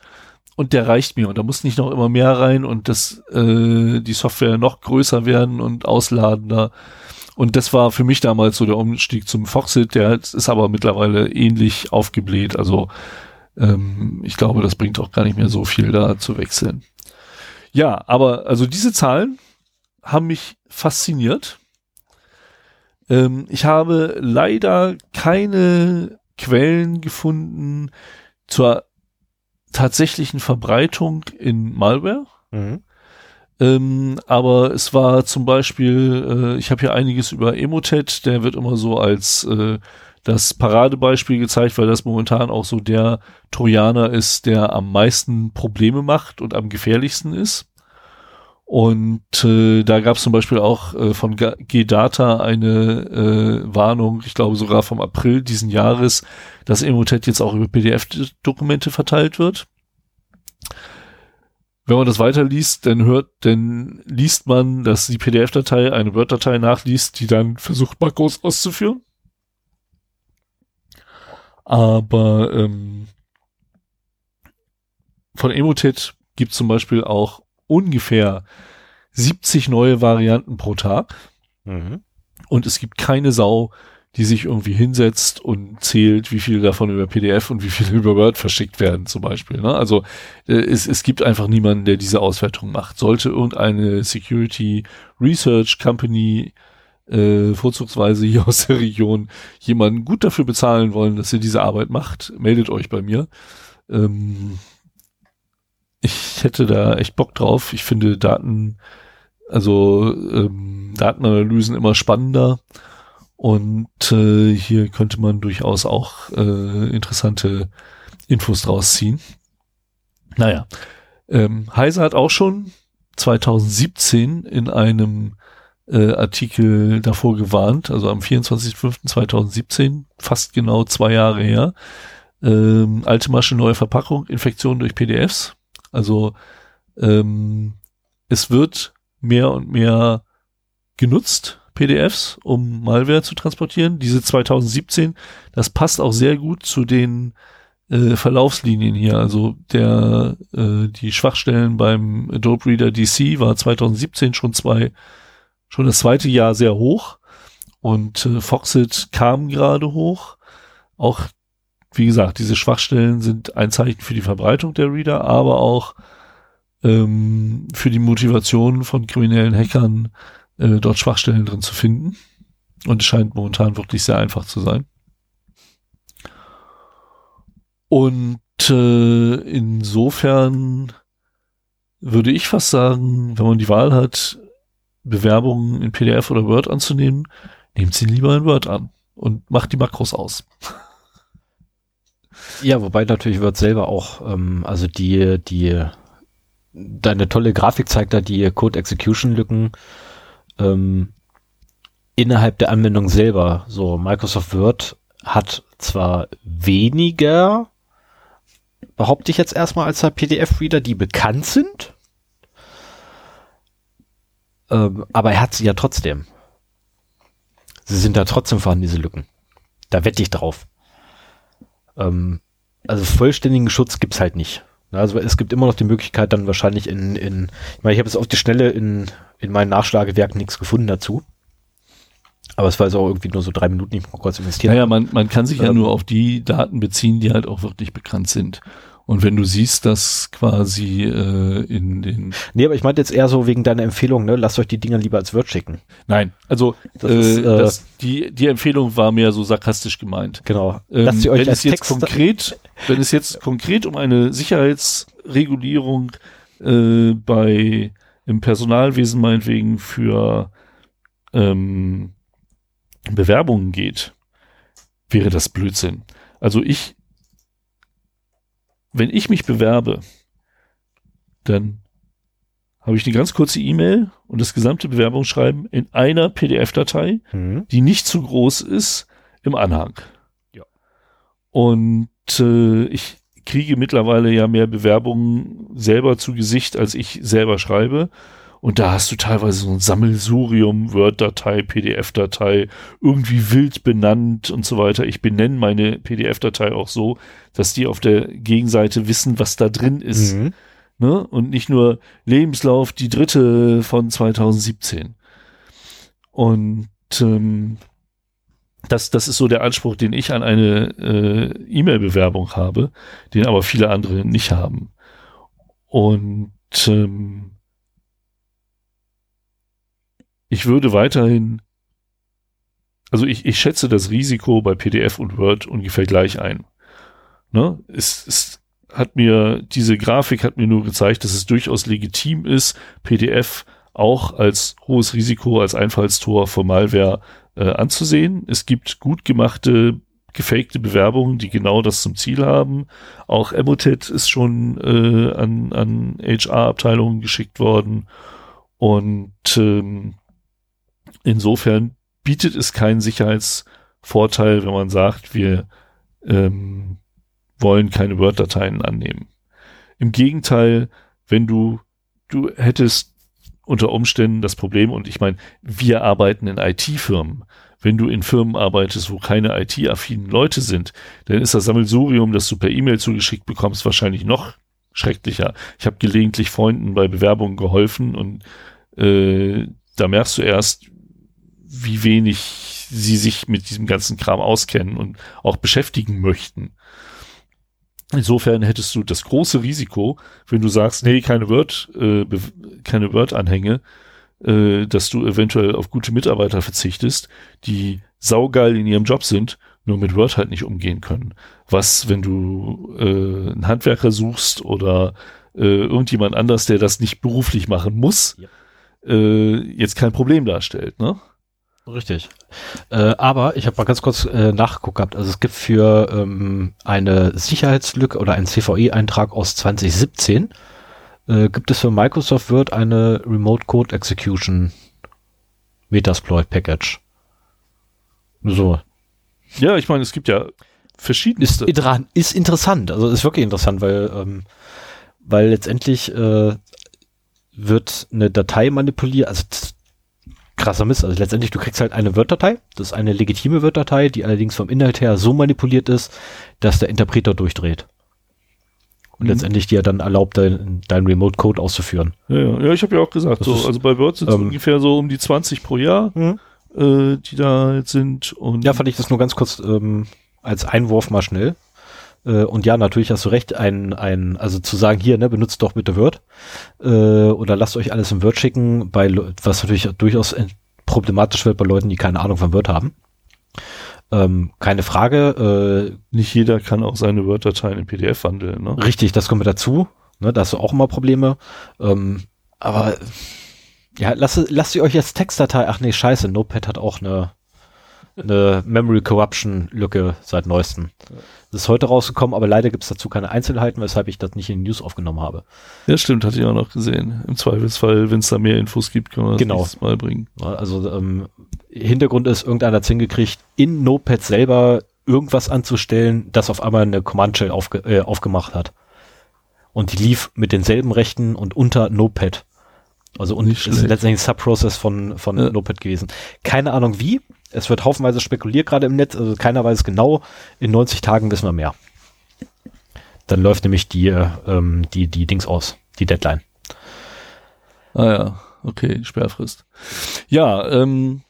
Und der reicht mir. Und da muss nicht noch immer mehr rein und das, äh, die Software noch größer werden und ausladender. Und das war für mich damals so der Umstieg zum Foxit, der ist aber mittlerweile ähnlich aufgebläht. Also ähm, ich glaube, das bringt auch gar nicht mehr so viel da zu wechseln. Ja, aber also diese Zahlen haben mich fasziniert. Ähm, ich habe leider keine Quellen gefunden zur tatsächlichen Verbreitung in Malware. Mhm. Ähm, aber es war zum Beispiel, äh, ich habe hier einiges über Emotet, der wird immer so als äh, das Paradebeispiel gezeigt, weil das momentan auch so der Trojaner ist, der am meisten Probleme macht und am gefährlichsten ist. Und äh, da gab es zum Beispiel auch äh, von G-Data eine äh, Warnung, ich glaube sogar vom April diesen Jahres, dass Emotet jetzt auch über PDF-Dokumente verteilt wird wenn man das weiterliest, dann hört, dann liest man, dass die PDF-Datei eine Word-Datei nachliest, die dann versucht, Makros auszuführen. Aber ähm, von Emotet gibt zum Beispiel auch ungefähr 70 neue Varianten pro Tag. Mhm. Und es gibt keine Sau, die sich irgendwie hinsetzt und zählt, wie viele davon über PDF und wie viele über Word verschickt werden, zum Beispiel. Ne? Also äh, es, es gibt einfach niemanden, der diese Auswertung macht. Sollte irgendeine Security Research Company äh, vorzugsweise hier aus der Region jemanden gut dafür bezahlen wollen, dass ihr diese Arbeit macht, meldet euch bei mir. Ähm, ich hätte da echt Bock drauf. Ich finde Daten, also ähm, Datenanalysen immer spannender und äh, hier könnte man durchaus auch äh, interessante Infos draus ziehen. Naja, ähm, Heise hat auch schon 2017 in einem äh, Artikel davor gewarnt, also am 24.05.2017, fast genau zwei Jahre her, ähm, alte Masche, neue Verpackung, Infektion durch PDFs. Also ähm, es wird mehr und mehr genutzt PDFs, um Malware zu transportieren. Diese 2017, das passt auch sehr gut zu den äh, Verlaufslinien hier. Also der äh, die Schwachstellen beim Adobe Reader DC war 2017 schon zwei schon das zweite Jahr sehr hoch und äh, Foxit kam gerade hoch. Auch wie gesagt, diese Schwachstellen sind ein Zeichen für die Verbreitung der Reader, aber auch ähm, für die Motivation von kriminellen Hackern äh, dort Schwachstellen drin zu finden. Und es scheint momentan wirklich sehr einfach zu sein. Und äh, insofern würde ich fast sagen, wenn man die Wahl hat, Bewerbungen in PDF oder Word anzunehmen, nehmt sie lieber in Word an und macht die Makros aus. Ja, wobei natürlich Word selber auch, ähm, also die, die, deine tolle Grafik zeigt da die Code Execution Lücken ähm, innerhalb der Anwendung selber. So, Microsoft Word hat zwar weniger, behaupte ich jetzt erstmal als PDF-Reader, die bekannt sind, ähm, aber er hat sie ja trotzdem. Sie sind da trotzdem vorhanden, diese Lücken. Da wette ich drauf. Ähm, also vollständigen Schutz gibt's halt nicht. Also es gibt immer noch die Möglichkeit, dann wahrscheinlich in, in ich meine, ich habe jetzt auf die Schnelle in, in meinen Nachschlagewerken nichts gefunden dazu. Aber es war also auch irgendwie nur so drei Minuten, ich mal kurz investieren. Naja, man, man kann sich ähm, ja nur auf die Daten beziehen, die halt auch wirklich bekannt sind. Und wenn du siehst, dass quasi äh, in den. Nee, aber ich meinte jetzt eher so wegen deiner Empfehlung, ne? Lasst euch die Dinger lieber als Word schicken. Nein, also das äh, ist, äh, das, die, die Empfehlung war mehr so sarkastisch gemeint. Genau. Ähm, Lasst ihr euch wenn als es jetzt Text konkret, wenn es jetzt konkret um eine Sicherheitsregulierung äh, bei im Personalwesen meinetwegen für ähm, Bewerbungen geht, wäre das Blödsinn. Also ich wenn ich mich bewerbe, dann habe ich eine ganz kurze E-Mail und das gesamte Bewerbungsschreiben in einer PDF-Datei, Mhm. die nicht zu groß ist, im Anhang. Ja. Und äh, ich kriege mittlerweile ja mehr Bewerbungen selber zu Gesicht, als ich selber schreibe. Und da hast du teilweise so ein Sammelsurium, Word-Datei, PDF-Datei, irgendwie wild benannt und so weiter. Ich benenne meine PDF-Datei auch so, dass die auf der Gegenseite wissen, was da drin ist. Mhm. Ne? Und nicht nur Lebenslauf, die dritte von 2017. Und ähm, das, das ist so der Anspruch, den ich an eine äh, E-Mail-Bewerbung habe, den aber viele andere nicht haben. Und ähm, ich würde weiterhin, also ich, ich schätze das Risiko bei PDF und Word ungefähr gleich ein. Ne? Es, es hat mir, diese Grafik hat mir nur gezeigt, dass es durchaus legitim ist, PDF auch als hohes Risiko, als Einfallstor für Malware äh, anzusehen. Es gibt gut gemachte, gefakte Bewerbungen, die genau das zum Ziel haben. Auch Emotet ist schon äh, an, an HR-Abteilungen geschickt worden. Und ähm, insofern bietet es keinen Sicherheitsvorteil, wenn man sagt, wir ähm, wollen keine Word-Dateien annehmen. Im Gegenteil, wenn du, du hättest unter Umständen das Problem, und ich meine, wir arbeiten in IT-Firmen. Wenn du in Firmen arbeitest, wo keine IT-affinen Leute sind, dann ist das Sammelsurium, das du per E-Mail zugeschickt bekommst, wahrscheinlich noch schrecklicher. Ich habe gelegentlich Freunden bei Bewerbungen geholfen und äh, da merkst du erst, wie wenig sie sich mit diesem ganzen Kram auskennen und auch beschäftigen möchten. Insofern hättest du das große Risiko, wenn du sagst, nee, keine Word, äh, keine Word-Anhänge, äh, dass du eventuell auf gute Mitarbeiter verzichtest, die saugeil in ihrem Job sind, nur mit Word halt nicht umgehen können. Was, wenn du äh, einen Handwerker suchst oder äh, irgendjemand anders, der das nicht beruflich machen muss, Ja. äh, jetzt kein Problem darstellt, ne? Richtig. Äh, aber ich habe mal ganz kurz äh, nachgeguckt gehabt. Also es gibt für ähm, eine Sicherheitslücke oder einen CVE-Eintrag aus 2017 äh, gibt es für Microsoft Word eine Remote Code Execution Metasploit Package. So. Ja, ich meine, es gibt ja Ist, verschiedenste. inter- ist interessant. Also ist wirklich interessant, weil, ähm, weil letztendlich äh, wird eine Datei manipuliert, also krasser Mist. Also letztendlich, du kriegst halt eine Word-Datei, das ist eine legitime Word-Datei, die allerdings vom Inhalt her so manipuliert ist, dass der Interpreter durchdreht. Und Mhm. letztendlich dir dann erlaubt, dein, dein Remote-Code auszuführen. Ja, ja, ja ich habe ja auch gesagt, Das so, ist, also bei Word sind es ähm, ungefähr so um die 20 pro Jahr, äh, die da halt sind. Und Ja, fand ich das nur ganz kurz ähm, als Einwurf mal schnell. Äh, und ja, natürlich hast du recht, ein, ein, also zu sagen, hier, ne, benutzt doch bitte Word äh, oder lasst euch alles im Word schicken, bei was natürlich durchaus äh, problematisch wird bei Leuten, die keine Ahnung von Word haben. Ähm, keine Frage, nicht jeder kann auch seine Word-Dateien in PDF wandeln. äh, Ne? richtig, das kommt mit dazu. Ne, da hast du auch immer Probleme. Ähm, aber ja, lasst, lasst ihr euch jetzt Textdatei, ach nee, scheiße, Notepad hat auch eine, eine Memory Corruption Lücke seit neuestem. Das ist heute rausgekommen, aber leider gibt es dazu keine Einzelheiten, weshalb ich das nicht in die News aufgenommen habe. Ja, stimmt, hatte ich auch noch gesehen. Im Zweifelsfall, wenn es da mehr Infos gibt, können wir das Genau. Mal bringen. Also ähm, Hintergrund ist, irgendeiner hat hingekriegt, in Notepad selber irgendwas anzustellen, das auf einmal eine Command Shell aufge äh, aufgemacht hat. Und die lief mit denselben Rechten und unter Notepad. Also und ist letztendlich ein Subprocess von, von Ja. Notepad gewesen. Keine Ahnung wie. Es wird haufenweise spekuliert gerade im Netz, also keiner weiß genau. In 90 Tagen wissen wir mehr. Dann läuft nämlich die, äh, ähm, die, die Dings aus, die Deadline. Ah ja, okay, Sperrfrist. Ja, ähm,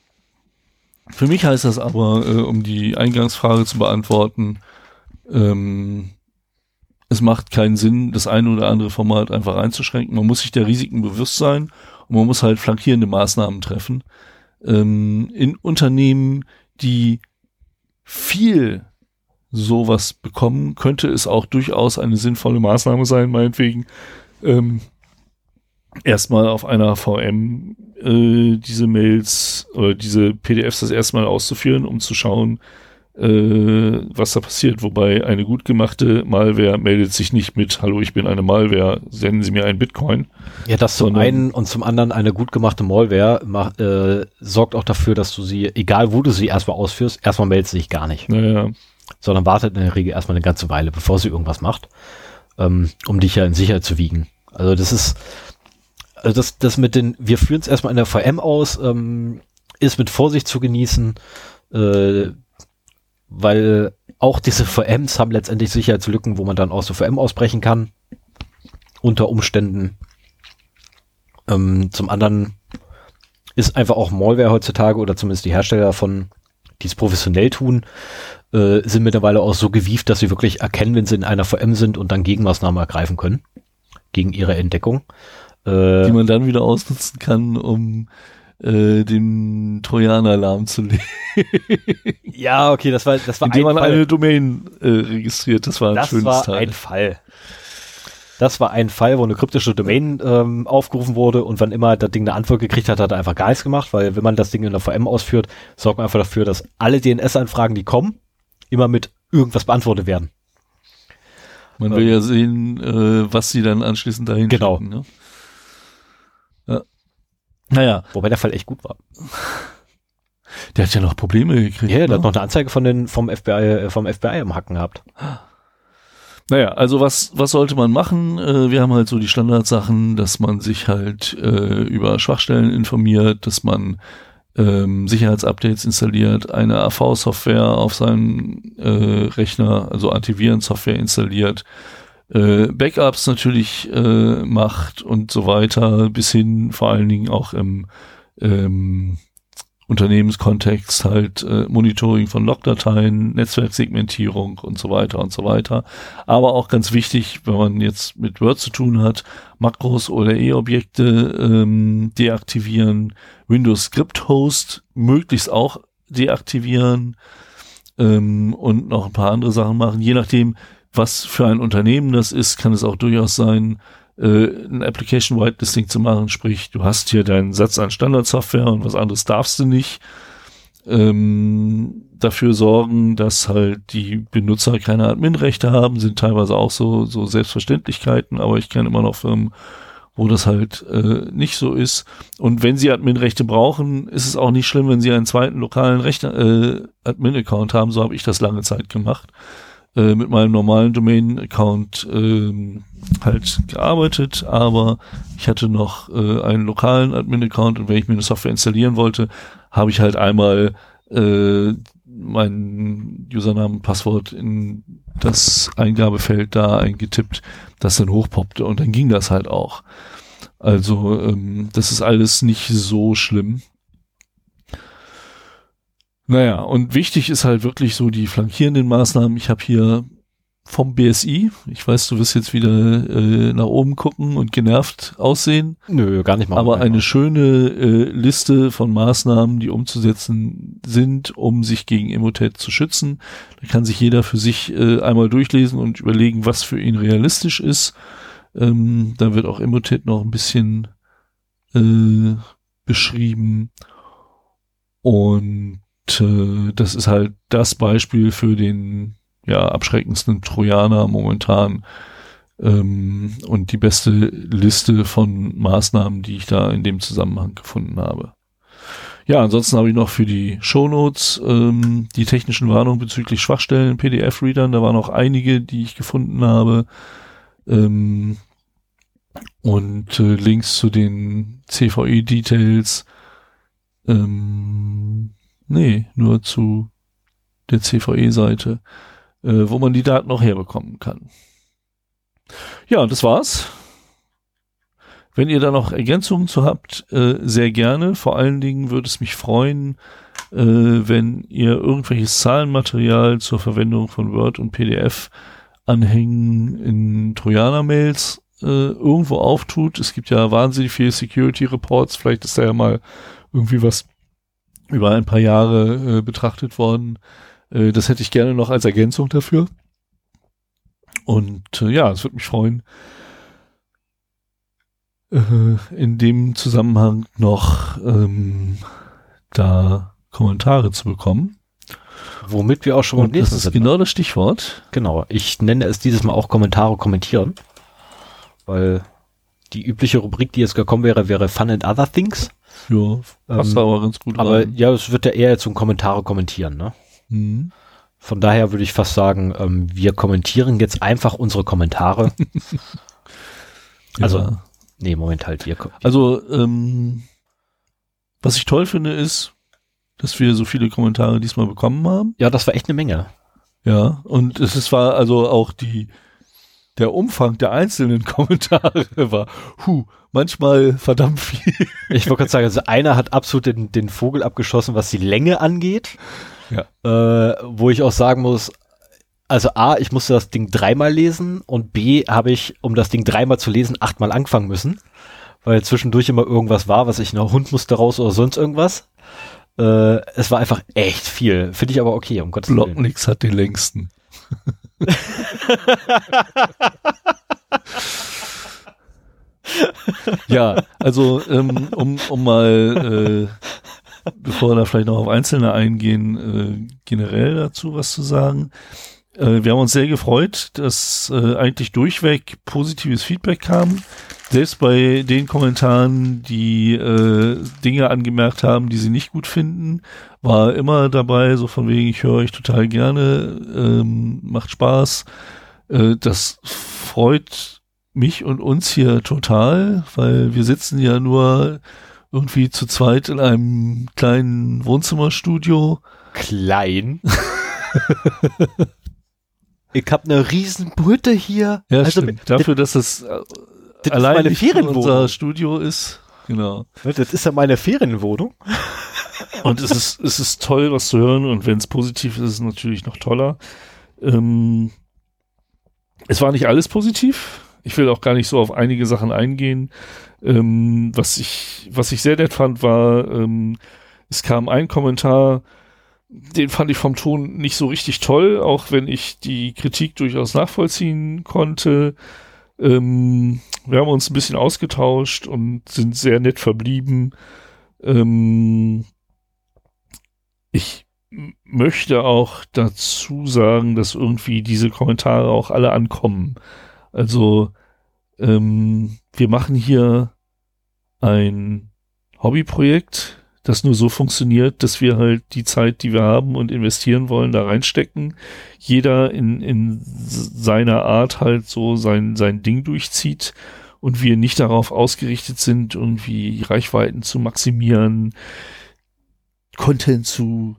für mich heißt das aber, äh, um die Eingangsfrage zu beantworten, ähm, es macht keinen Sinn, das eine oder andere Format einfach einzuschränken. Man muss sich der Risiken bewusst sein und man muss halt flankierende Maßnahmen treffen. Ähm, in Unternehmen, die viel sowas bekommen, könnte es auch durchaus eine sinnvolle Maßnahme sein, meinetwegen, ähm, erstmal auf einer VM äh, diese Mails oder diese PDFs das erstmal auszuführen, um zu schauen, was da passiert. Wobei eine gut gemachte Malware meldet sich nicht mit, hallo, ich bin eine Malware, senden Sie mir einen Bitcoin. Ja, das zum einen und zum anderen eine gut gemachte Malware macht, äh, sorgt auch dafür, dass du sie, egal wo du sie erstmal ausführst, erstmal meldet sie sich gar nicht. Naja. Sondern wartet in der Regel erstmal eine ganze Weile, bevor sie irgendwas macht, ähm, um dich ja in Sicherheit zu wiegen. Also das ist, also das, das mit den, wir führen es erstmal in der VM aus, ähm, ist mit Vorsicht zu genießen, äh, weil auch diese VMs haben letztendlich Sicherheitslücken, wo man dann aus der VM ausbrechen kann. Unter Umständen. Ähm, zum anderen ist einfach auch Malware heutzutage oder zumindest die Hersteller davon, die es professionell tun, äh, sind mittlerweile auch so gewieft, dass sie wirklich erkennen, wenn sie in einer VM sind und dann Gegenmaßnahmen ergreifen können. Gegen ihre Entdeckung. Äh, die man dann wieder ausnutzen kann, um äh, den Trojaner lahmzulegen. ja, okay, das war das war Indem ein man Fall. eine Domain äh, registriert, das war ein das schönes war Teil. ein Fall. Das war ein Fall, wo eine kryptische Domain ähm, aufgerufen wurde und wann immer das Ding eine Antwort gekriegt hat, hat er einfach gar nichts gemacht, weil wenn man das Ding in der VM ausführt, sorgt man einfach dafür, dass alle DNS-Anfragen, die kommen, immer mit irgendwas beantwortet werden. Man will ähm, ja sehen, äh, was sie dann anschließend dahin genau. schicken. Ne? Naja. Wobei der Fall echt gut war. Der hat ja noch Probleme gekriegt. Ja, der ne? hat noch eine Anzeige von den, vom FBI, äh, vom FBI im Hacken gehabt. Naja, also was, was sollte man machen? Äh, wir haben halt so die Standardsachen, dass man sich halt äh, über Schwachstellen informiert, dass man ähm, Sicherheitsupdates installiert, eine AV-Software auf seinen äh, Rechner, also Antiviren-Software installiert, äh, Backups natürlich äh, macht und so weiter, bis hin vor allen Dingen auch im ähm, Unternehmenskontext halt äh, Monitoring von Logdateien, Netzwerksegmentierung und so weiter und so weiter. Aber auch ganz wichtig, wenn man jetzt mit Word zu tun hat, Makros oder E-Objekte ähm, deaktivieren, Windows Script Host möglichst auch deaktivieren ähm, und noch ein paar andere Sachen machen, je nachdem, was für ein Unternehmen das ist, kann es auch durchaus sein, äh, ein Application Whitelisting zu machen, sprich, du hast hier deinen Satz an Standardsoftware und was anderes darfst du nicht. Ähm, dafür sorgen, dass halt die Benutzer keine Adminrechte haben, sind teilweise auch so, so Selbstverständlichkeiten, aber ich kenne immer noch Firmen, wo das halt äh, nicht so ist. Und wenn sie Adminrechte brauchen, ist es auch nicht schlimm, wenn sie einen zweiten lokalen Rechner, äh, Admin-Account haben. So habe ich das lange Zeit gemacht äh, mit meinem normalen Domain-Account ähm, halt gearbeitet, aber ich hatte noch äh, einen lokalen Admin-Account und wenn ich mir eine Software installieren wollte, habe ich halt einmal äh, Username und Passwort in das Eingabefeld da eingetippt, das dann hochpoppte und dann ging das halt auch. Also ähm, das ist alles nicht so schlimm. Naja, und wichtig ist halt wirklich so die flankierenden Maßnahmen. Ich habe hier vom BSI, ich weiß, du wirst jetzt wieder äh, nach oben gucken und genervt aussehen. Nö, gar nicht mal. Aber eine schöne äh, Liste von Maßnahmen, die umzusetzen sind, um sich gegen Emotet zu schützen. Da kann sich jeder für sich äh, einmal durchlesen und überlegen, was für ihn realistisch ist. Ähm, da wird auch Emotet noch ein bisschen äh, beschrieben. Und äh, das ist halt das Beispiel für den ja, abschreckendsten Trojaner momentan ähm, und die beste Liste von Maßnahmen, die ich da in dem Zusammenhang gefunden habe. Ja, ansonsten habe ich noch für die Shownotes ähm, die technischen Warnungen bezüglich Schwachstellen in PDF-Readern. Da waren auch einige, die ich gefunden habe. Ähm, und äh, Links zu den CVE-Details. Ähm, Nee, nur zu der CVE-Seite, äh, wo man die Daten auch herbekommen kann. Ja, das war's. Wenn ihr da noch Ergänzungen zu habt, äh, sehr gerne. Vor allen Dingen würde es mich freuen, äh, wenn ihr irgendwelches Zahlenmaterial zur Verwendung von Word und PDF anhängen in Trojaner-Mails äh, irgendwo auftut. Es gibt ja wahnsinnig viele Security Reports. Vielleicht ist da ja mal irgendwie was über ein paar Jahre äh, betrachtet worden. Äh, das hätte ich gerne noch als Ergänzung dafür. Und äh, ja, es würde mich freuen, äh, in dem Zusammenhang noch ähm, da Kommentare zu bekommen. Womit wir auch schon beim nächsten das ist sind. Genau das Stichwort. Genau. Ich nenne es dieses Mal auch Kommentare kommentieren. Weil die übliche Rubrik, die jetzt gekommen wäre, wäre Fun and Other Things. Ja, passt ähm, aber ganz gut Aber rein. ja, es wird ja eher zum Kommentare kommentieren, ne? Mhm. Von daher würde ich fast sagen, ähm, wir kommentieren jetzt einfach unsere Kommentare. also, ja. nee, Moment halt, wir. Also, ähm, was ich toll finde, ist, dass wir so viele Kommentare diesmal bekommen haben. Ja, das war echt eine Menge. Ja, und es war also auch die, der Umfang der einzelnen Kommentare war, hu, manchmal verdammt viel. Ich wollte gerade sagen, also einer hat absolut den, den Vogel abgeschossen, was die Länge angeht. Ja. Äh, wo ich auch sagen muss, also A, ich musste das Ding dreimal lesen und B, habe ich, um das Ding dreimal zu lesen, achtmal anfangen müssen. Weil zwischendurch immer irgendwas war, was ich, ein Hund musste raus oder sonst irgendwas. Äh, es war einfach echt viel. Finde ich aber okay, um Gottes Willen. Blocknix hat den längsten. Ja, also ähm, um, um mal, äh, bevor wir da vielleicht noch auf Einzelne eingehen, äh, generell dazu was zu sagen. Äh, wir haben uns sehr gefreut, dass äh, eigentlich durchweg positives Feedback kam. Selbst bei den Kommentaren, die äh, Dinge angemerkt haben, die sie nicht gut finden, war immer dabei, so von wegen, ich höre euch total gerne, ähm, macht Spaß. Äh, das freut mich und uns hier total, weil wir sitzen ja nur irgendwie zu zweit in einem kleinen Wohnzimmerstudio. Klein. ich habe eine riesen Brüte hier. Ja, also stimmt. Dafür, dass es äh, das allein meine Ferienwohnung. unser Studio ist. Genau. Das ist ja meine Ferienwohnung. Und es ist, es ist toll, was zu hören. Und wenn es positiv ist, ist es natürlich noch toller. Ähm, es war nicht alles positiv. Ich will auch gar nicht so auf einige Sachen eingehen. Ähm, was ich, was ich sehr nett fand, war, ähm, es kam ein Kommentar, den fand ich vom Ton nicht so richtig toll, auch wenn ich die Kritik durchaus nachvollziehen konnte. Ähm, wir haben uns ein bisschen ausgetauscht und sind sehr nett verblieben. Ähm, ich möchte auch dazu sagen, dass irgendwie diese Kommentare auch alle ankommen. Also ähm, wir machen hier ein Hobbyprojekt, das nur so funktioniert, dass wir halt die Zeit, die wir haben und investieren wollen, da reinstecken. Jeder in, in seiner Art halt so sein, sein Ding durchzieht und wir nicht darauf ausgerichtet sind, irgendwie Reichweiten zu maximieren, Content zu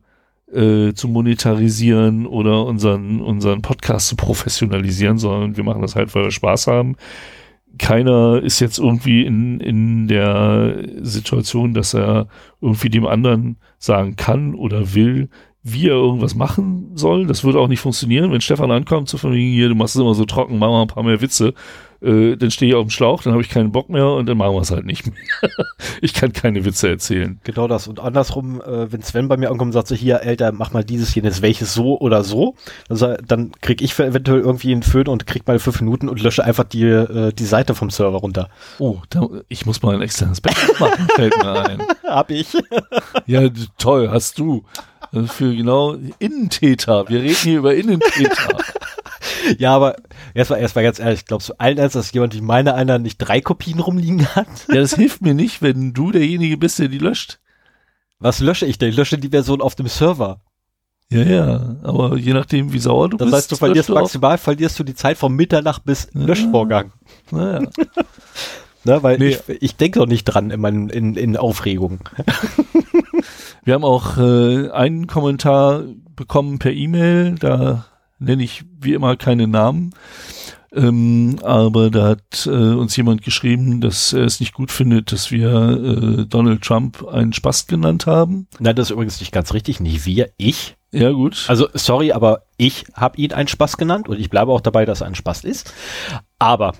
äh, zu monetarisieren oder unseren, unseren Podcast zu professionalisieren, sondern wir machen das halt, weil wir Spaß haben. Keiner ist jetzt irgendwie in, in der Situation, dass er irgendwie dem anderen sagen kann oder will, wie er irgendwas machen soll. Das würde auch nicht funktionieren, wenn Stefan ankommt, zu von hier, du machst es immer so trocken, mach mal ein paar mehr Witze äh, dann stehe ich auf dem Schlauch, dann habe ich keinen Bock mehr und dann machen wir es halt nicht mehr. ich kann keine Witze erzählen. Genau das. Und andersrum, äh, wenn Sven bei mir ankommt und sagt so, hier, Alter, mach mal dieses, jenes, welches so oder so, also, dann krieg ich eventuell irgendwie einen Föhn und krieg mal fünf Minuten und lösche einfach die, äh, die Seite vom Server runter. Oh, da, ich muss mal ein externes Backup machen, fällt mir ein. Hab ich. ja, toll, hast du. Also für genau Innentäter. Wir reden hier über Innentäter. ja, aber erstmal, erstmal ganz ehrlich, glaubst du allen ernst, dass jemand wie meine einer nicht drei Kopien rumliegen hat? ja, das hilft mir nicht, wenn du derjenige bist, der die löscht. Was lösche ich denn? Ich lösche die Version auf dem Server. Ja, ja, aber je nachdem, wie sauer du das bist. Das heißt, du verlierst du maximal, verlierst du die Zeit vom Mitternacht bis ja. Löschvorgang. Naja. ne, weil nee. ich, ich denke doch nicht dran in, meinen, in, in Aufregung. Wir haben auch äh, einen Kommentar bekommen per E-Mail, da nenne ich wie immer keine Namen. Ähm, aber da hat äh, uns jemand geschrieben, dass er es nicht gut findet, dass wir äh, Donald Trump einen Spast genannt haben. Nein, das ist übrigens nicht ganz richtig. Nicht wir, ich. Ja, gut. Also, sorry, aber ich habe ihn einen Spaß genannt und ich bleibe auch dabei, dass er ein Spaß ist. Aber,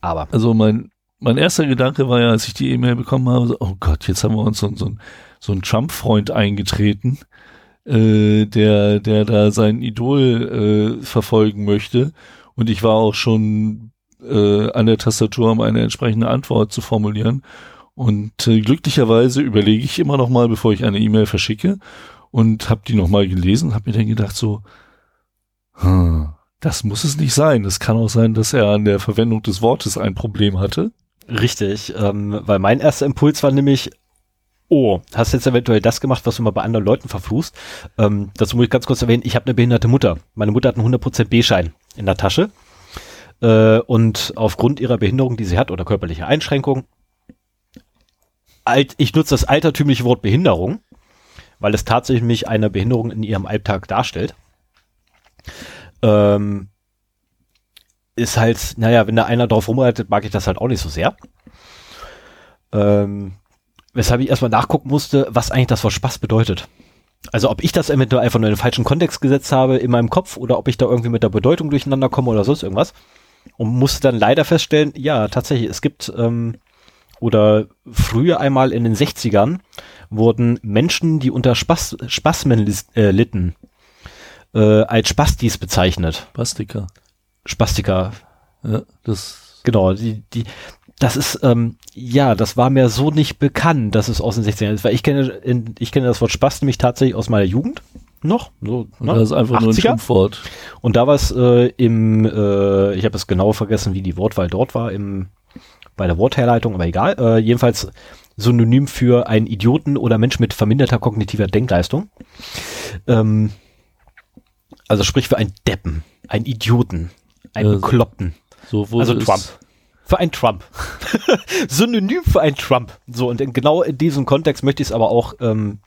aber. Also, mein, mein erster Gedanke war ja, als ich die E-Mail bekommen habe, so, oh Gott, jetzt haben wir uns so, so, so einen Trump-Freund eingetreten äh, der, der da sein Idol äh, verfolgen möchte. Und ich war auch schon äh, an der Tastatur, um eine entsprechende Antwort zu formulieren. Und äh, glücklicherweise überlege ich immer noch mal, bevor ich eine E-Mail verschicke. und habe die nochmal gelesen, habe mir dann gedacht so, hm, das muss es nicht sein. Es kann auch sein, dass er an der Verwendung des Wortes ein Problem hatte. Richtig, ähm, weil mein erster Impuls war nämlich, oh, hast jetzt eventuell das gemacht, was du mal bei anderen Leuten verfluchst. Ähm, dazu muss ich ganz kurz erwähnen, ich habe eine behinderte Mutter. Meine Mutter hat einen 100% B-Schein in der Tasche. Äh, und aufgrund ihrer Behinderung, die sie hat, oder körperliche Einschränkung, alt, ich nutze das altertümliche Wort Behinderung, weil es tatsächlich eine Behinderung in ihrem Alltag darstellt. Ähm, ist halt, naja, wenn da einer drauf rumreitet, mag ich das halt auch nicht so sehr. Ähm, weshalb ich erstmal nachgucken musste, was eigentlich das Wort Spaß bedeutet. Also ob ich das eventuell einfach nur in den falschen Kontext gesetzt habe in meinem Kopf oder ob ich da irgendwie mit der Bedeutung durcheinander komme oder sonst irgendwas. Und musste dann leider feststellen, ja, tatsächlich, es gibt, ähm, oder früher einmal in den 60ern wurden Menschen, die unter Spaß, Spasmen äh, litten, äh, als Spastis bezeichnet. Spastiker. Spastiker. Ja, das. Genau, die, die, das ist, ähm, ja, das war mir so nicht bekannt, dass es aus den 60ern ist, weil ich kenne, in, ich kenne das Wort Spaß nämlich tatsächlich aus meiner Jugend noch. So, ne? Das ist einfach 80er. nur ein Schimpfwort. Und da war es äh, im, äh, ich habe es genau vergessen, wie die Wortwahl dort war, im, bei der Wortherleitung, aber egal. Äh, jedenfalls Synonym für einen Idioten oder Mensch mit verminderter kognitiver Denkleistung. Ähm, also sprich für einen Deppen, einen Idioten, einen äh, Bekloppten. So also Trump. Für einen Trump. Synonym für einen Trump. So, und in, genau in diesem Kontext möchte ich es aber auch ähm,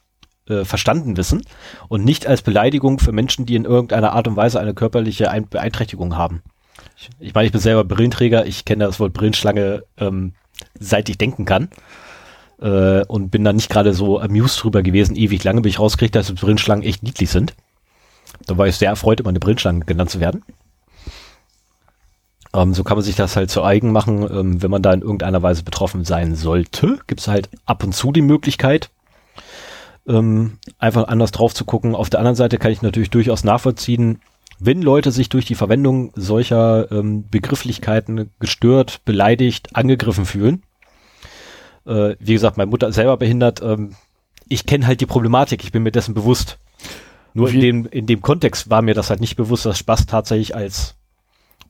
äh, verstanden wissen und nicht als Beleidigung für Menschen, die in irgendeiner Art und Weise eine körperliche Ein Beeinträchtigung haben. Ich, ich meine, ich bin selber Brillenträger, ich kenne das Wort Brillenschlange ähm, seit ich denken kann. Äh, und bin da nicht gerade so amused drüber gewesen, ewig lange, bis ich rauskriege, dass Brillenschlangen echt niedlich sind. Da war ich sehr erfreut, immer eine Brillenschlange genannt zu werden. Ähm, so kann man sich das halt zu eigen machen, ähm, wenn man da in irgendeiner Weise betroffen sein sollte. Gibt es halt ab und zu die Möglichkeit, ähm, einfach anders drauf zu gucken. Auf der anderen Seite kann ich natürlich durchaus nachvollziehen, wenn Leute sich durch die Verwendung solcher ähm, Begrifflichkeiten gestört, beleidigt, angegriffen fühlen. Äh, wie gesagt, meine Mutter ist selber behindert. Ähm, ich kenne halt die Problematik, ich bin mir dessen bewusst. Nur in dem, in dem Kontext war mir das halt nicht bewusst, dass Spaß tatsächlich als,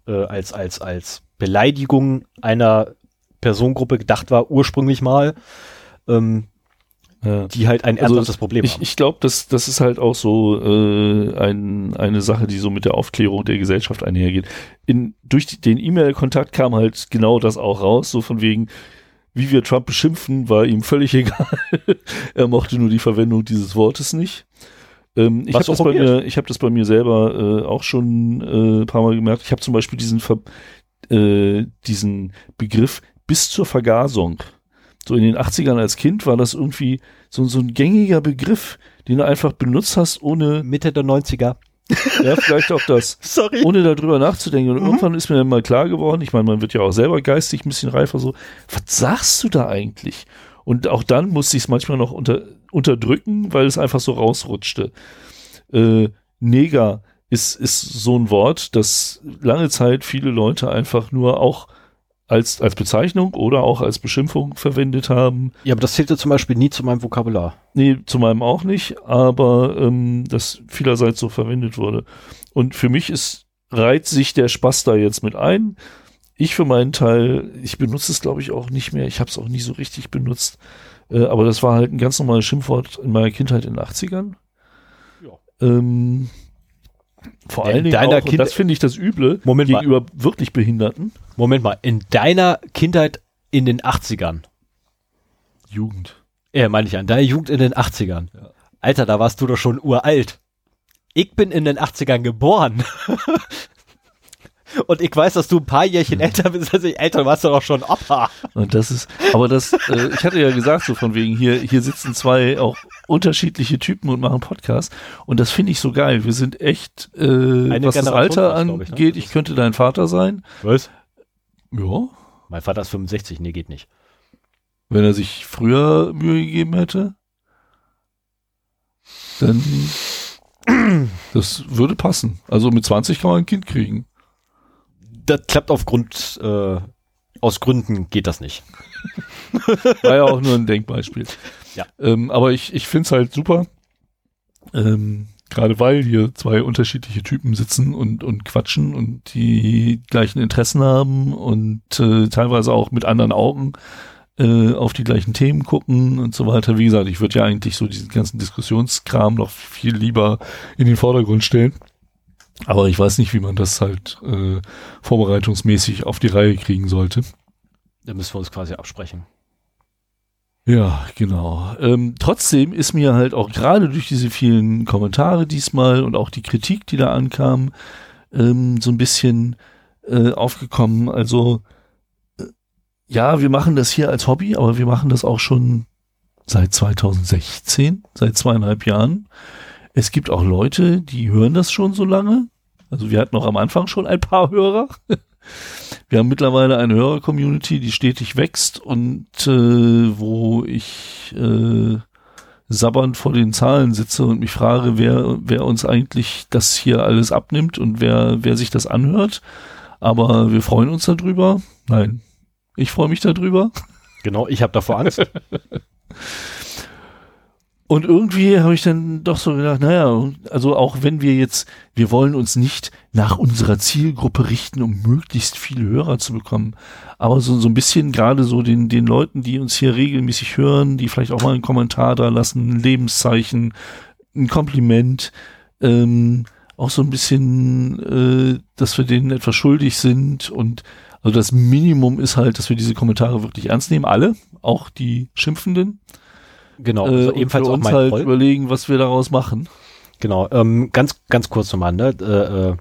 äh, als, als, als Beleidigung einer Personengruppe gedacht war, ursprünglich mal. Ähm, ja. die halt ein also ernsthaftes Problem ich, haben. Ich glaube, das, das ist halt auch so äh, ein, eine Sache, die so mit der Aufklärung der Gesellschaft einhergeht. In, durch die, den E-Mail-Kontakt kam halt genau das auch raus, so von wegen, wie wir Trump beschimpfen, war ihm völlig egal. er mochte nur die Verwendung dieses Wortes nicht. Ähm, ich habe das, bei mir, ich hab das bei mir selber äh, auch schon äh, ein paar Mal gemerkt. Ich habe zum Beispiel diesen, Ver äh, diesen Begriff bis zur Vergasung so in den 80ern als Kind war das irgendwie so, so ein gängiger Begriff, den du einfach benutzt hast, ohne. Mitte der 90er. Ja, vielleicht auch das. Sorry. Ohne darüber nachzudenken. Und mhm. irgendwann ist mir dann mal klar geworden, ich meine, man wird ja auch selber geistig ein bisschen reifer, so, was sagst du da eigentlich? Und auch dann musste ich es manchmal noch unter, unterdrücken, weil es einfach so rausrutschte. Äh, Neger ist, ist so ein Wort, das lange Zeit viele Leute einfach nur auch als, als Bezeichnung oder auch als Beschimpfung verwendet haben. Ja, aber das zählte zum Beispiel nie zu meinem Vokabular. Nee, zu meinem auch nicht, aber ähm, das vielerseits so verwendet wurde. Und für mich ist, reiht sich der Spaß da jetzt mit ein. Ich für meinen Teil, ich benutze es glaube ich auch nicht mehr, ich habe es auch nie so richtig benutzt, äh, aber das war halt ein ganz normales Schimpfwort in meiner Kindheit in den 80ern. Ja. Ähm, vor allen Dingen deiner auch, kind das finde ich das Üble Moment gegenüber mal. wirklich Behinderten. Moment mal, in deiner Kindheit in den 80ern. Jugend. Ja, meine ich an, deiner Jugend in den 80ern. Ja. Alter, da warst du doch schon uralt. Ich bin in den 80ern geboren. Und ich weiß, dass du ein paar Jährchen älter bist als ich. Älter warst du doch schon Opa. Und das ist, aber das, äh, ich hatte ja gesagt, so von wegen, hier, hier sitzen zwei auch unterschiedliche Typen und machen Podcast. Und das finde ich so geil. Wir sind echt, äh, was Generation das Alter angeht, ich, ne? ich könnte dein Vater sein. Was? Ja. Mein Vater ist 65, nee, geht nicht. Wenn er sich früher Mühe gegeben hätte, dann das würde passen. Also mit 20 kann man ein Kind kriegen das klappt aufgrund, äh, aus Gründen geht das nicht. War ja auch nur ein Denkbeispiel. Ja. Ähm, aber ich, ich finde es halt super, Ähm, Gerade weil hier zwei unterschiedliche Typen sitzen und, und quatschen und die gleichen Interessen haben und äh, teilweise auch mit anderen Augen äh, auf die gleichen Themen gucken und so weiter. Wie gesagt, ich würde ja eigentlich so diesen ganzen Diskussionskram noch viel lieber in den Vordergrund stellen. Aber ich weiß nicht, wie man das halt äh, vorbereitungsmäßig auf die Reihe kriegen sollte. Da müssen wir uns quasi absprechen. Ja, genau. Ähm, trotzdem ist mir halt auch gerade durch diese vielen Kommentare diesmal und auch die Kritik, die da ankam, ähm, so ein bisschen äh, aufgekommen. Also äh, ja, wir machen das hier als Hobby, aber wir machen das auch schon seit 2016, seit zweieinhalb Jahren. Es gibt auch Leute, die hören das schon so lange. Also wir hatten noch am Anfang schon ein paar Hörer. Wir haben mittlerweile eine Hörer-Community, die stetig wächst und äh, wo ich äh, sabbernd vor den Zahlen sitze und mich frage, wer, wer uns eigentlich das hier alles abnimmt und wer, wer sich das anhört. Aber wir freuen uns darüber. Nein, ich freue mich darüber. Genau, ich habe davor Angst. Und irgendwie habe ich dann doch so gedacht, naja, also auch wenn wir jetzt, wir wollen uns nicht nach unserer Zielgruppe richten, um möglichst viele Hörer zu bekommen, aber so, so ein bisschen gerade so den, den Leuten, die uns hier regelmäßig hören, die vielleicht auch mal einen Kommentar da lassen, ein Lebenszeichen, ein Kompliment, ähm, auch so ein bisschen, äh, dass wir denen etwas schuldig sind und also das Minimum ist halt, dass wir diese Kommentare wirklich ernst nehmen, alle, auch die Schimpfenden. Genau, äh, also und ebenfalls für auch uns mein halt Troll. überlegen, was wir daraus machen. Genau, ähm, ganz, ganz kurz nochmal, ne? Äh, äh,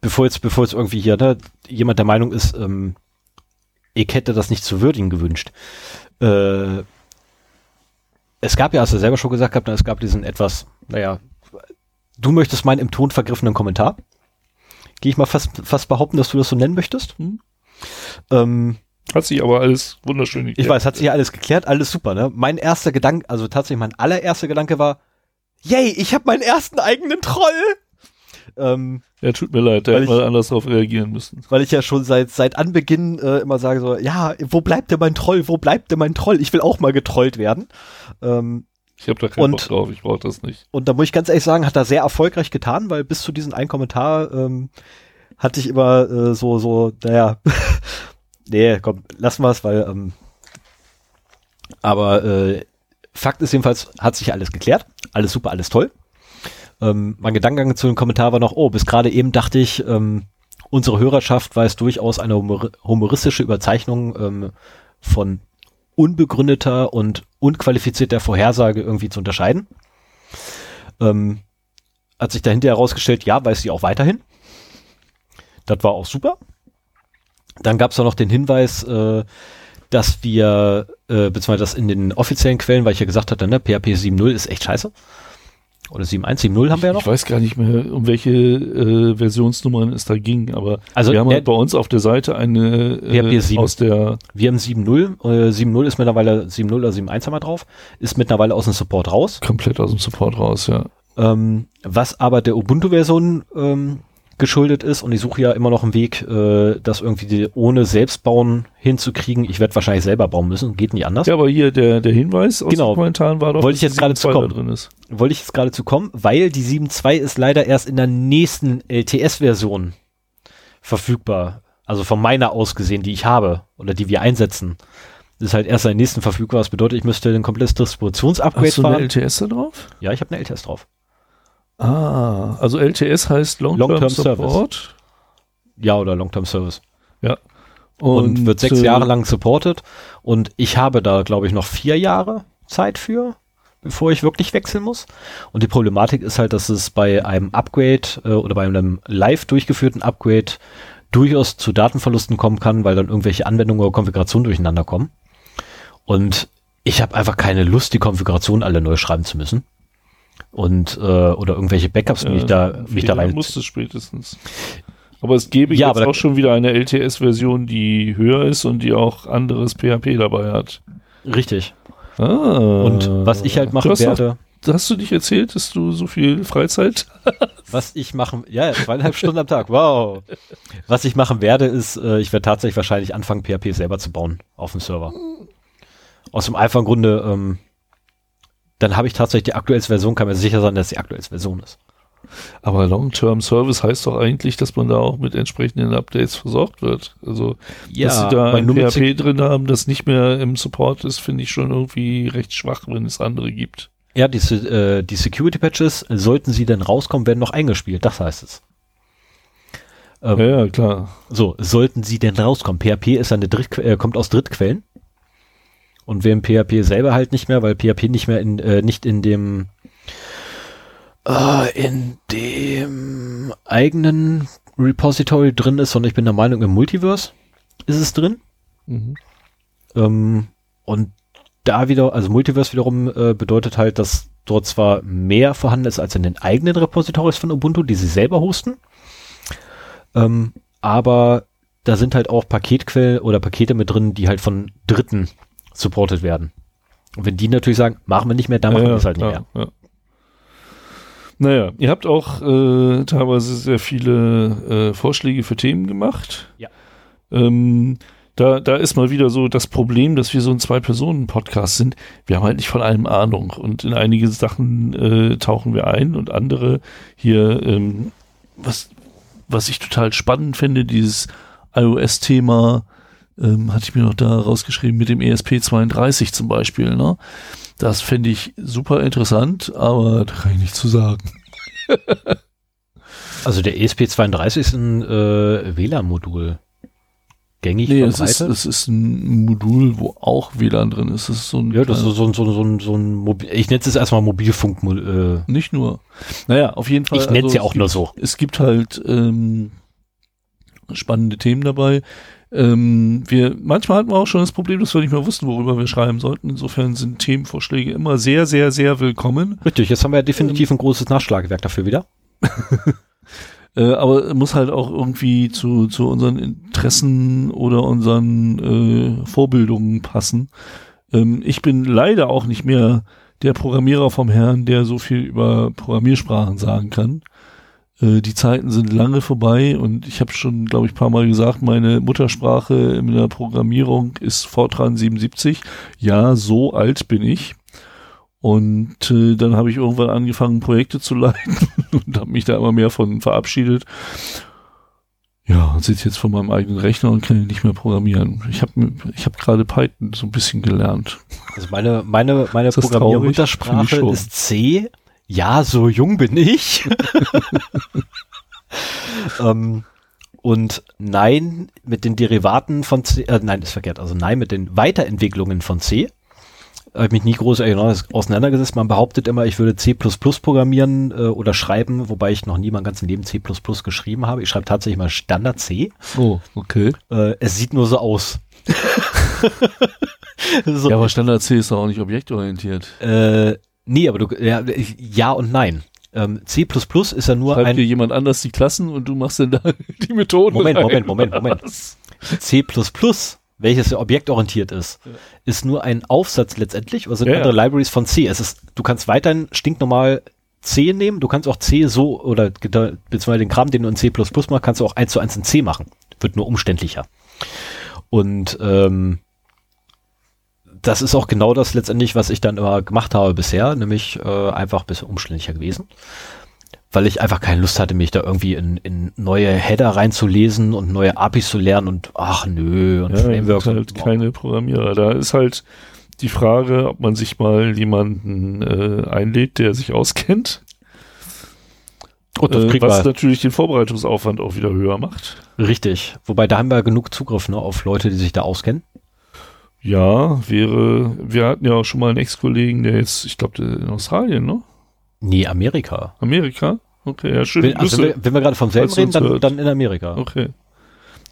bevor jetzt, bevor jetzt irgendwie hier, ne, jemand der Meinung ist, ähm, ich hätte das nicht zu würdigen gewünscht. Äh, es gab ja, hast du selber schon gesagt gehabt, ne, es gab diesen etwas, naja, du möchtest meinen im Ton vergriffenen Kommentar. Gehe ich mal fast, fast behaupten, dass du das so nennen möchtest. Hm. Ähm, Hat sich aber alles wunderschön ich weiß, hat sich ja alles geklärt, alles super, ne? Mein erster Gedanke, also tatsächlich mein allererster Gedanke war, yay, ich habe meinen ersten eigenen Troll. Ähm, Ja, tut mir leid, der Weil hätte mal anders darauf reagieren müssen. weil ich ja schon seit seit Anbeginn äh, immer sage so, ja, wo bleibt denn mein Troll? Wo bleibt denn mein Troll? Ich will auch mal getrollt werden. Ähm, Ich habe da keinen Und- Bock drauf, ich brauche das nicht. und da muss ich ganz ehrlich sagen, hat er sehr erfolgreich getan, weil bis zu diesem einen Kommentar ähm, hatte ich immer äh, so so, naja, nee, komm, lassen wir es, weil ähm, aber äh, Fakt ist jedenfalls, hat sich alles geklärt, alles super, alles toll. Ähm, mein Gedankengang zu dem Kommentar war noch, oh, bis gerade eben dachte ich, ähm, unsere Hörerschaft weiß durchaus eine humor humoristische Überzeichnung ähm, von unbegründeter und unqualifizierter Vorhersage irgendwie zu unterscheiden. Ähm, hat sich dahinter herausgestellt, ja, weiß sie auch weiterhin. Das war auch super. Dann gab es noch den Hinweis, äh, dass wir, äh, beziehungsweise das in den offiziellen Quellen, weil ich ja gesagt hatte, ne, PHP 7.0 ist echt scheiße. Oder 7.1, 7.0 haben wir ja noch. Ich weiß gar nicht mehr, um welche äh, Versionsnummern es da ging, aber Also, wir haben halt bei uns auf der Seite eine PHP äh, 7. aus der Wir haben 7.0, äh, 7.0 ist mittlerweile, 7.0 oder 7.1 haben wir drauf, ist mittlerweile aus dem Support raus. komplett aus dem Support raus, ja. Ähm, was aber der Ubuntu-Version ähm, geschuldet ist und ich suche ja immer noch einen Weg, äh, das irgendwie die, ohne Selbstbauen hinzukriegen. Ich werde wahrscheinlich selber bauen müssen, geht nicht anders. Ja, aber hier der, der Hinweis aus Genau. den Kommentaren war doch, Wollte ich dass jetzt gerade zu 7.2 kommen. da drin ist. Wollte ich jetzt gerade zu kommen, weil die 7.2 ist leider erst in der nächsten LTS-Version verfügbar. Also von meiner aus gesehen, die ich habe oder die wir einsetzen. Ist halt erst in der nächsten verfügbar. Das bedeutet, ich müsste ein komplettes Distributionsupgrade Hast du eine fahren. LTS da drauf? Ja, ich habe eine LTS drauf. Ah, also LTS heißt Long-Term Long-Term Support. Ja, oder Long-Term Service. Ja. und, wird sechs äh, Jahre lang supported. Und ich habe da, glaube ich, noch vier Jahre Zeit für, bevor ich wirklich wechseln muss. Und die Problematik ist halt, dass es bei einem Upgrade äh, oder bei einem live durchgeführten Upgrade durchaus zu Datenverlusten kommen kann, weil dann irgendwelche Anwendungen oder Konfigurationen durcheinander kommen. Und ich habe einfach keine Lust, die Konfiguration alle neu schreiben zu müssen. Und äh, oder irgendwelche Backups mich da mich da rein. Musste spätestens. Aber es gäbe Ja, jetzt auch schon wieder eine LTS-Version, die höher ist und die auch anderes PHP dabei hat. Richtig. Ah. Und was ich halt machen hast werde, Hast du nicht erzählt, dass du so viel Freizeit Was ich machen, ja, zweieinhalb Stunden am Tag, wow. Was ich machen werde, ist, äh, ich werde tatsächlich wahrscheinlich anfangen, PHP selber zu bauen auf dem Server. Aus dem einfachen Grunde, ähm, dann habe ich tatsächlich die aktuellste Version, kann mir sicher sein, dass die aktuellste Version ist. Aber Long-Term Service heißt doch eigentlich, dass man da auch mit entsprechenden Updates versorgt wird. Also, Ja, dass sie da ein PHP drin haben, das nicht mehr im Support ist, finde ich schon irgendwie recht schwach, wenn es andere gibt. Ja, die, äh, die Security Patches, sollten sie denn rauskommen, werden noch eingespielt, das heißt es. Ähm, Ja, ja, klar. So, sollten sie denn rauskommen? PHP ist eine Dritt äh, kommt aus Drittquellen. Und im PHP selber halt nicht mehr, weil PHP nicht mehr in, äh, nicht in dem, äh, in dem eigenen Repository drin ist, sondern ich bin der Meinung, im Multiverse ist es drin. Mhm. Ähm, und da wieder, also Multiverse wiederum äh, bedeutet halt, dass dort zwar mehr vorhanden ist als in den eigenen Repositories von Ubuntu, die sie selber hosten, ähm, aber da sind halt auch Paketquellen oder Pakete mit drin, die halt von Dritten supported werden. Und wenn die natürlich sagen, machen wir nicht mehr, dann machen wir es halt nicht mehr. Ja. Naja, ihr habt auch äh, teilweise sehr viele äh, Vorschläge für Themen gemacht. Ja. Ähm, da, da ist mal wieder so das Problem, dass wir so ein Zwei-Personen-Podcast sind. Wir haben halt nicht von allem Ahnung und in einige Sachen äh, tauchen wir ein und andere hier, ähm, was, was ich total spannend finde, dieses iOS-Thema, ähm, hatte ich mir noch da rausgeschrieben mit dem E ESP32 zum Beispiel, ne? Das fände ich super interessant, aber da kann ich nichts zu sagen. Also der ESP32 ist ein äh, WLAN-Modul. Gängig Nee, es ist, es ist ein Modul, wo auch WLAN drin ist. Es ist so ein Ja, das ist so, so, so, so, ein- so ein Mobil, ich nenne es erstmal Mobilfunk, äh, nicht nur. Naja, auf jeden Fall. ich nenne es also ja auch gibt, nur so. Es gibt halt ähm, spannende Themen dabei. Ähm, wir, manchmal hatten wir auch schon das Problem, dass wir nicht mehr wussten, worüber wir schreiben sollten. Insofern sind Themenvorschläge immer sehr, sehr, sehr willkommen. Richtig, jetzt haben wir ja definitiv ein großes Nachschlagewerk dafür wieder. Äh, aber muss halt auch irgendwie zu, zu unseren Interessen oder unseren äh, Vorbildungen passen. Ähm, ich bin leider auch nicht mehr der Programmierer vom Herrn, der so viel über Programmiersprachen sagen kann. Äh, die Zeiten sind lange vorbei und ich habe schon, glaube ich, ein paar Mal gesagt, meine Muttersprache in der Programmierung ist Fortran 77. Ja, so alt bin ich. Und äh, dann habe ich irgendwann angefangen, Projekte zu leiten und habe mich da immer mehr von verabschiedet. Ja, und sitze jetzt vor meinem eigenen Rechner und kann nicht mehr programmieren. Ich habe ich hab gerade Python so ein bisschen gelernt. Also meine, meine, meine Programmiermuttersprache ist C. Ja, so jung bin ich. ähm, und nein, mit den Derivaten von C, äh, nein, ist verkehrt, also nein, mit den Weiterentwicklungen von C. Habe ich mich nie groß auseinandergesetzt. Man behauptet immer, ich würde C programmieren äh, oder schreiben, wobei ich noch nie mein ganzes Leben C geschrieben habe. Ich schreibe tatsächlich mal Standard C. Oh, okay. Äh, es sieht nur so aus. so, Ja, aber Standard C ist doch auch nicht objektorientiert. Äh, nee, aber du, ja, ja und nein. Ähm, C++ ist ja nur Schreibt dir ein jemand anders die Klassen und du machst dann da die Methoden Moment, rein, Moment, Moment, Moment. C++, welches ja objektorientiert ist, ist nur ein Aufsatz letztendlich, oder sind Ja, andere ja. Libraries von C. Es ist, du kannst weiterhin stinknormal C nehmen, du kannst auch C so, oder beziehungsweise den Kram, den du in C++ machst, kannst du auch eins zu eins in C machen. Wird nur umständlicher. Und ähm, das ist auch genau das letztendlich, was ich dann immer gemacht habe bisher, nämlich äh, einfach ein bisschen umständlicher gewesen. Weil ich einfach keine Lust hatte, mich da irgendwie in, in neue Header reinzulesen und neue APIs zu lernen und ach nö, und Ja, Frameworks. sind halt und, keine Programmierer. Da ist halt die Frage, ob man sich mal jemanden äh, einlädt, der sich auskennt. Gut, das äh, was man natürlich den Vorbereitungsaufwand auch wieder höher macht. richtig. Wobei da haben wir genug Zugriff ne, auf Leute, die sich da auskennen. Ja, wäre, wir hatten ja auch schon mal einen Ex-Kollegen, der jetzt, ich glaube, in Australien, ne? Nee, Amerika. Amerika? Okay, ja, schön. Wenn, also wenn wir, wenn wir gerade vom selben reden, dann, dann in Amerika. Okay.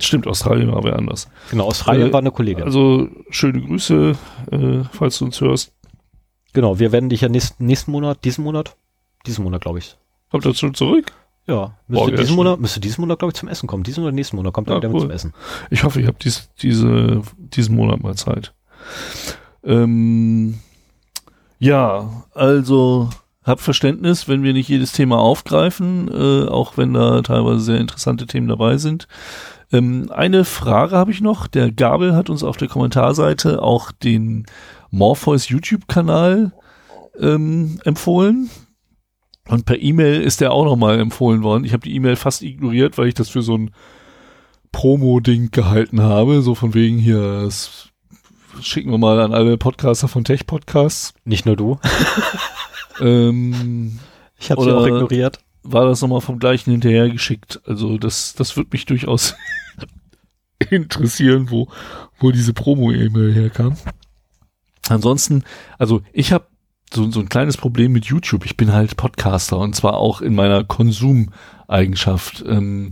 Stimmt, Australien war wer anders. Genau, Australien Äh, war eine Kollegin. Also schöne Grüße, äh, falls du uns hörst. genau, wir werden dich ja nächsten, nächsten Monat, diesen Monat, diesen Monat, glaube ich. Kommt er schon zurück? Ja, müsste ja, diesen. Monat, müsste diesen Monat, glaube ich, zum Essen kommen. Diesen oder nächsten Monat kommt er Ah, wieder mit cool. zum Essen. Ich hoffe, ich habe dies, diese, diesen Monat mal Zeit. Ähm, ja, also hab Verständnis, wenn wir nicht jedes Thema aufgreifen, äh, auch wenn da teilweise sehr interessante Themen dabei sind. Ähm, eine Frage habe ich noch. Der Gabel hat uns auf der Kommentarseite auch den Morpheus YouTube-Kanal ähm, empfohlen. Und per E-Mail ist der auch nochmal empfohlen worden. Ich habe die E-Mail fast ignoriert, weil ich das für so ein Promo-Ding gehalten habe. So von wegen hier, das schicken wir mal an alle Podcaster von Tech Podcasts. Nicht nur du. ähm, ich habe sie auch ignoriert. War das nochmal vom gleichen hinterhergeschickt. Also das, das wird mich durchaus interessieren, wo, wo diese Promo-E-Mail herkam. Ansonsten, also ich habe so, so ein kleines Problem mit YouTube. Ich bin halt Podcaster und zwar auch in meiner Konsumeigenschaft. Ähm,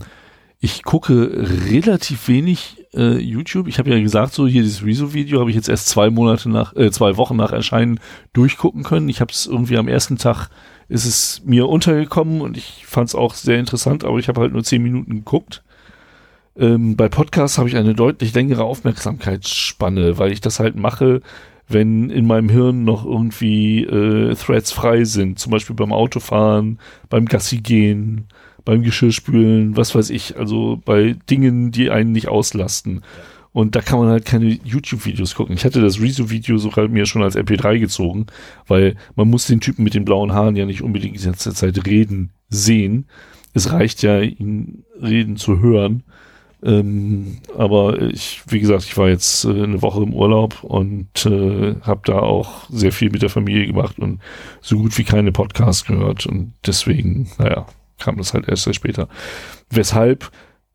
ich gucke relativ wenig äh, YouTube. Ich habe ja gesagt, so hier dieses Rezo-Video habe ich jetzt erst zwei Monate nach, äh, zwei Wochen nach Erscheinen durchgucken können. Ich habe es irgendwie am ersten Tag ist es mir untergekommen und ich fand es auch sehr interessant, aber ich habe halt nur zehn Minuten geguckt. Ähm, bei Podcasts habe ich eine deutlich längere Aufmerksamkeitsspanne, weil ich das halt mache, wenn in meinem Hirn noch irgendwie äh, Threads frei sind, zum Beispiel beim Autofahren, beim Gassi gehen, beim Geschirrspülen, was weiß ich, also bei Dingen, die einen nicht auslasten. Und da kann man halt keine YouTube-Videos gucken. Ich hatte das Rezo-Video sogar mir schon als MP3 gezogen, weil man muss den Typen mit den blauen Haaren ja nicht unbedingt die ganze Zeit reden sehen. Es reicht ja, ihn reden zu hören. Ähm, aber ich, wie gesagt, ich war jetzt äh, eine Woche im Urlaub und äh, habe da auch sehr viel mit der Familie gemacht und so gut wie keine Podcasts gehört und deswegen, naja, kam das halt erst sehr später. Weshalb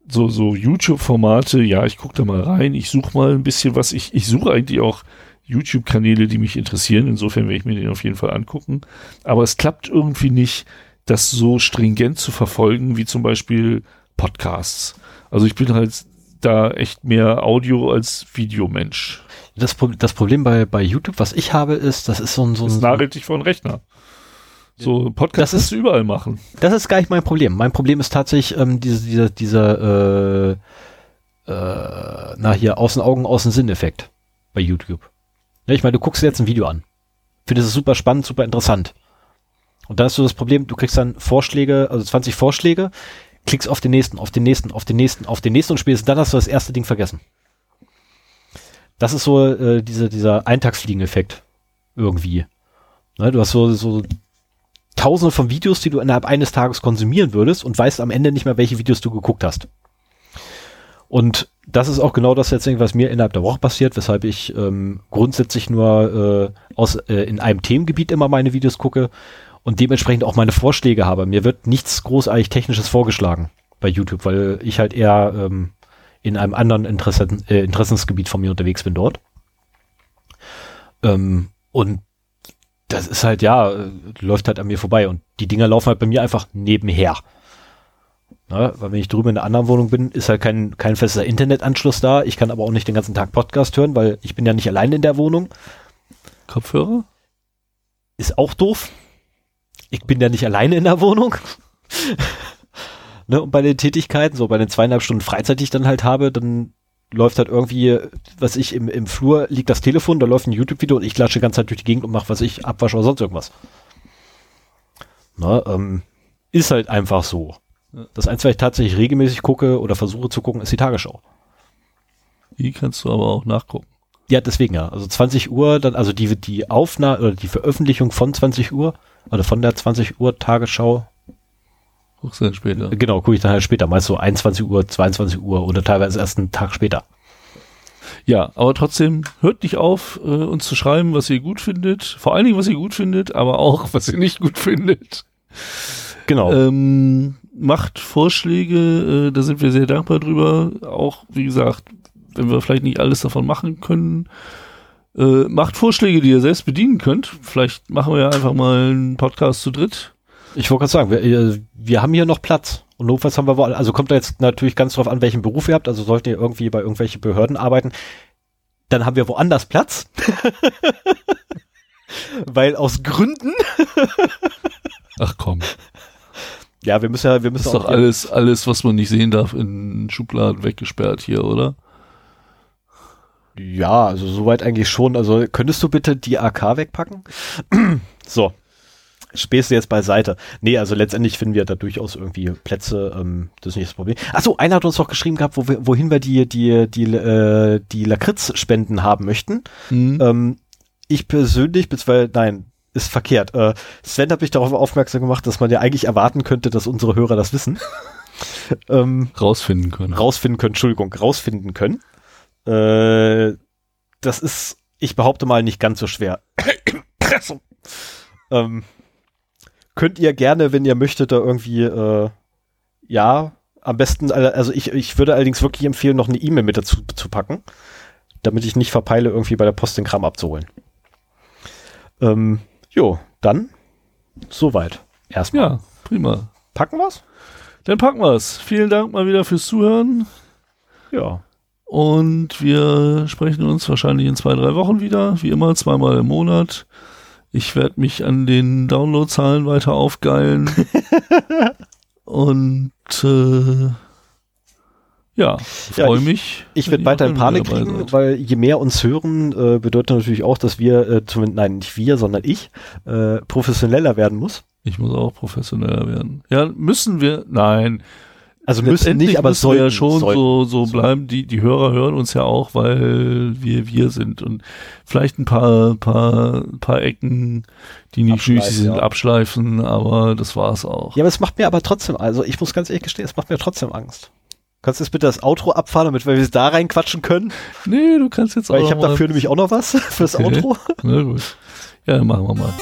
so so YouTube-Formate, ja, ich gucke da mal rein, ich suche mal ein bisschen was, ich ich suche eigentlich auch YouTube-Kanäle, die mich interessieren. Insofern werde ich mir den auf jeden Fall angucken. Aber es klappt irgendwie nicht, das so stringent zu verfolgen, wie zum Beispiel Podcasts. Also ich bin halt da echt mehr Audio als Videomensch. Das, das Problem bei, bei YouTube, was ich habe, ist, das ist so ein... So das nagelt dich vor den Rechner. So Podcasts das ist überall machen. Das ist gar nicht mein Problem. Mein Problem ist tatsächlich ähm, diese, dieser, dieser, äh, äh, na hier, außen Augen, außen Sinn-Effekt bei YouTube. Ja, ich meine, du guckst dir jetzt ein Video an. Findest es super spannend, super interessant. Und da hast du das Problem, du kriegst dann Vorschläge, also 20 Vorschläge, klickst auf den nächsten, auf den nächsten, auf den nächsten, auf den nächsten und spätestens dann hast du das erste Ding vergessen. Das ist so äh, diese, dieser Eintagsfliegen-Effekt irgendwie. Ne, du hast so, so tausende von Videos, die du innerhalb eines Tages konsumieren würdest und weißt am Ende nicht mehr, welche Videos du geguckt hast. Und das ist auch genau das jetzt, was mir innerhalb der Woche passiert, weshalb ich ähm, grundsätzlich nur äh, aus, äh, in einem Themengebiet immer meine Videos gucke und dementsprechend auch meine Vorschläge habe. Mir wird nichts großartig Technisches vorgeschlagen bei YouTube, weil ich halt eher ähm, in einem anderen Interessen, äh, Interessensgebiet von mir unterwegs bin dort. Ähm, und das ist halt, ja, äh, läuft halt an mir vorbei und die Dinger laufen halt bei mir einfach nebenher. Na, weil wenn ich drüben in einer anderen Wohnung bin, ist halt kein, kein fester Internetanschluss da. Ich kann aber auch nicht den ganzen Tag Podcast hören, weil ich bin ja nicht allein in der Wohnung. Kopfhörer? Ist auch doof ich bin ja nicht alleine in der Wohnung. ne, und bei den Tätigkeiten, so bei den zweieinhalb Stunden Freizeit, die ich dann halt habe, dann läuft halt irgendwie, was ich im, im Flur liegt das Telefon, da läuft ein YouTube-Video und ich klatsche die ganze Zeit durch die Gegend und mache, was ich, Abwasch oder sonst irgendwas. Ne, ähm, ist halt einfach so. Das Einzige, was ich tatsächlich regelmäßig gucke oder versuche zu gucken, ist die Tagesschau. Die kannst du aber auch nachgucken. Ja, deswegen ja. Also 20 Uhr, dann, also die, die Aufnahme oder die Veröffentlichung von 20 Uhr oder von der 20 Uhr Tagesschau. Guckst später? Genau, gucke ich dann halt später. Meist so 21 Uhr, 22 Uhr oder teilweise erst einen Tag später. Ja, aber trotzdem hört nicht auf, äh, uns zu schreiben, was ihr gut findet. Vor allen Dingen, was ihr gut findet, aber auch, was ihr nicht gut findet. Genau. Ähm, macht Vorschläge, äh, da sind wir sehr dankbar drüber. Auch, wie gesagt, wenn wir vielleicht nicht alles davon machen können, äh, macht Vorschläge, die ihr selbst bedienen könnt. Vielleicht machen wir ja einfach mal einen Podcast zu dritt. Ich wollte gerade sagen, wir, wir haben hier noch Platz. Und notfalls haben wir wohl, also kommt da jetzt natürlich ganz drauf an, welchen Beruf ihr habt. Also solltet ihr irgendwie bei irgendwelchen Behörden arbeiten, dann haben wir woanders Platz. Weil aus Gründen. Ach komm. Ja, wir müssen ja, wir müssen das ist doch alles, alles, was man nicht sehen darf, in Schubladen weggesperrt hier, oder? Ja, also soweit eigentlich schon. Also könntest du bitte die AK wegpacken? so. Späße jetzt beiseite. Nee, also letztendlich finden wir da durchaus irgendwie Plätze, ähm, das ist nicht das Problem. Achso, einer hat uns doch geschrieben gehabt, wo wir, wohin wir die, die, die, äh, die Lakritz-Spenden haben möchten. Mhm. Ähm, ich persönlich, beziehungsweise, nein, ist verkehrt. Äh, Sven hat mich darauf aufmerksam gemacht, dass man ja eigentlich erwarten könnte, dass unsere Hörer das wissen. ähm, rausfinden können. Rausfinden können, Entschuldigung, rausfinden können. Äh, das ist, ich behaupte mal, nicht ganz so schwer. ähm, könnt ihr gerne, wenn ihr möchtet, da irgendwie, äh, ja, am besten, also ich, ich würde allerdings wirklich empfehlen, noch eine E-Mail mit dazu zu packen, damit ich nicht verpeile, irgendwie bei der Post den Kram abzuholen. Ähm, jo, dann soweit. Erstmal. Ja, prima. Packen wir's? Dann packen wir's. Vielen Dank mal wieder fürs Zuhören. Ja. Und wir sprechen uns wahrscheinlich in zwei, drei Wochen wieder. Wie immer, zweimal im Monat. Ich werde mich an den Downloadzahlen weiter aufgeilen. Und äh, ja, freue ja, mich. Ich werde weiter in Panik kriegen, weil je mehr uns hören, äh, bedeutet natürlich auch, dass wir, äh, zumindest, nein, nicht wir, sondern ich, äh, professioneller werden muss. Ich muss auch professioneller werden. Ja, müssen wir, nein. Also müssen nicht, aber soll ja schon sollten, so, so bleiben. Die, die Hörer hören uns ja auch, weil wir wir sind und vielleicht ein paar, paar, paar Ecken, die nicht nötig sind, ja. abschleifen, aber das war's auch. Ja, aber es macht mir aber trotzdem, also ich muss ganz ehrlich gestehen, es macht mir trotzdem Angst. Kannst du jetzt bitte das Outro abfahren, damit wir da reinquatschen können? Nee, du kannst jetzt auch. Weil ich habe dafür nämlich auch noch was fürs okay. Outro. Na gut. Ja, machen wir mal.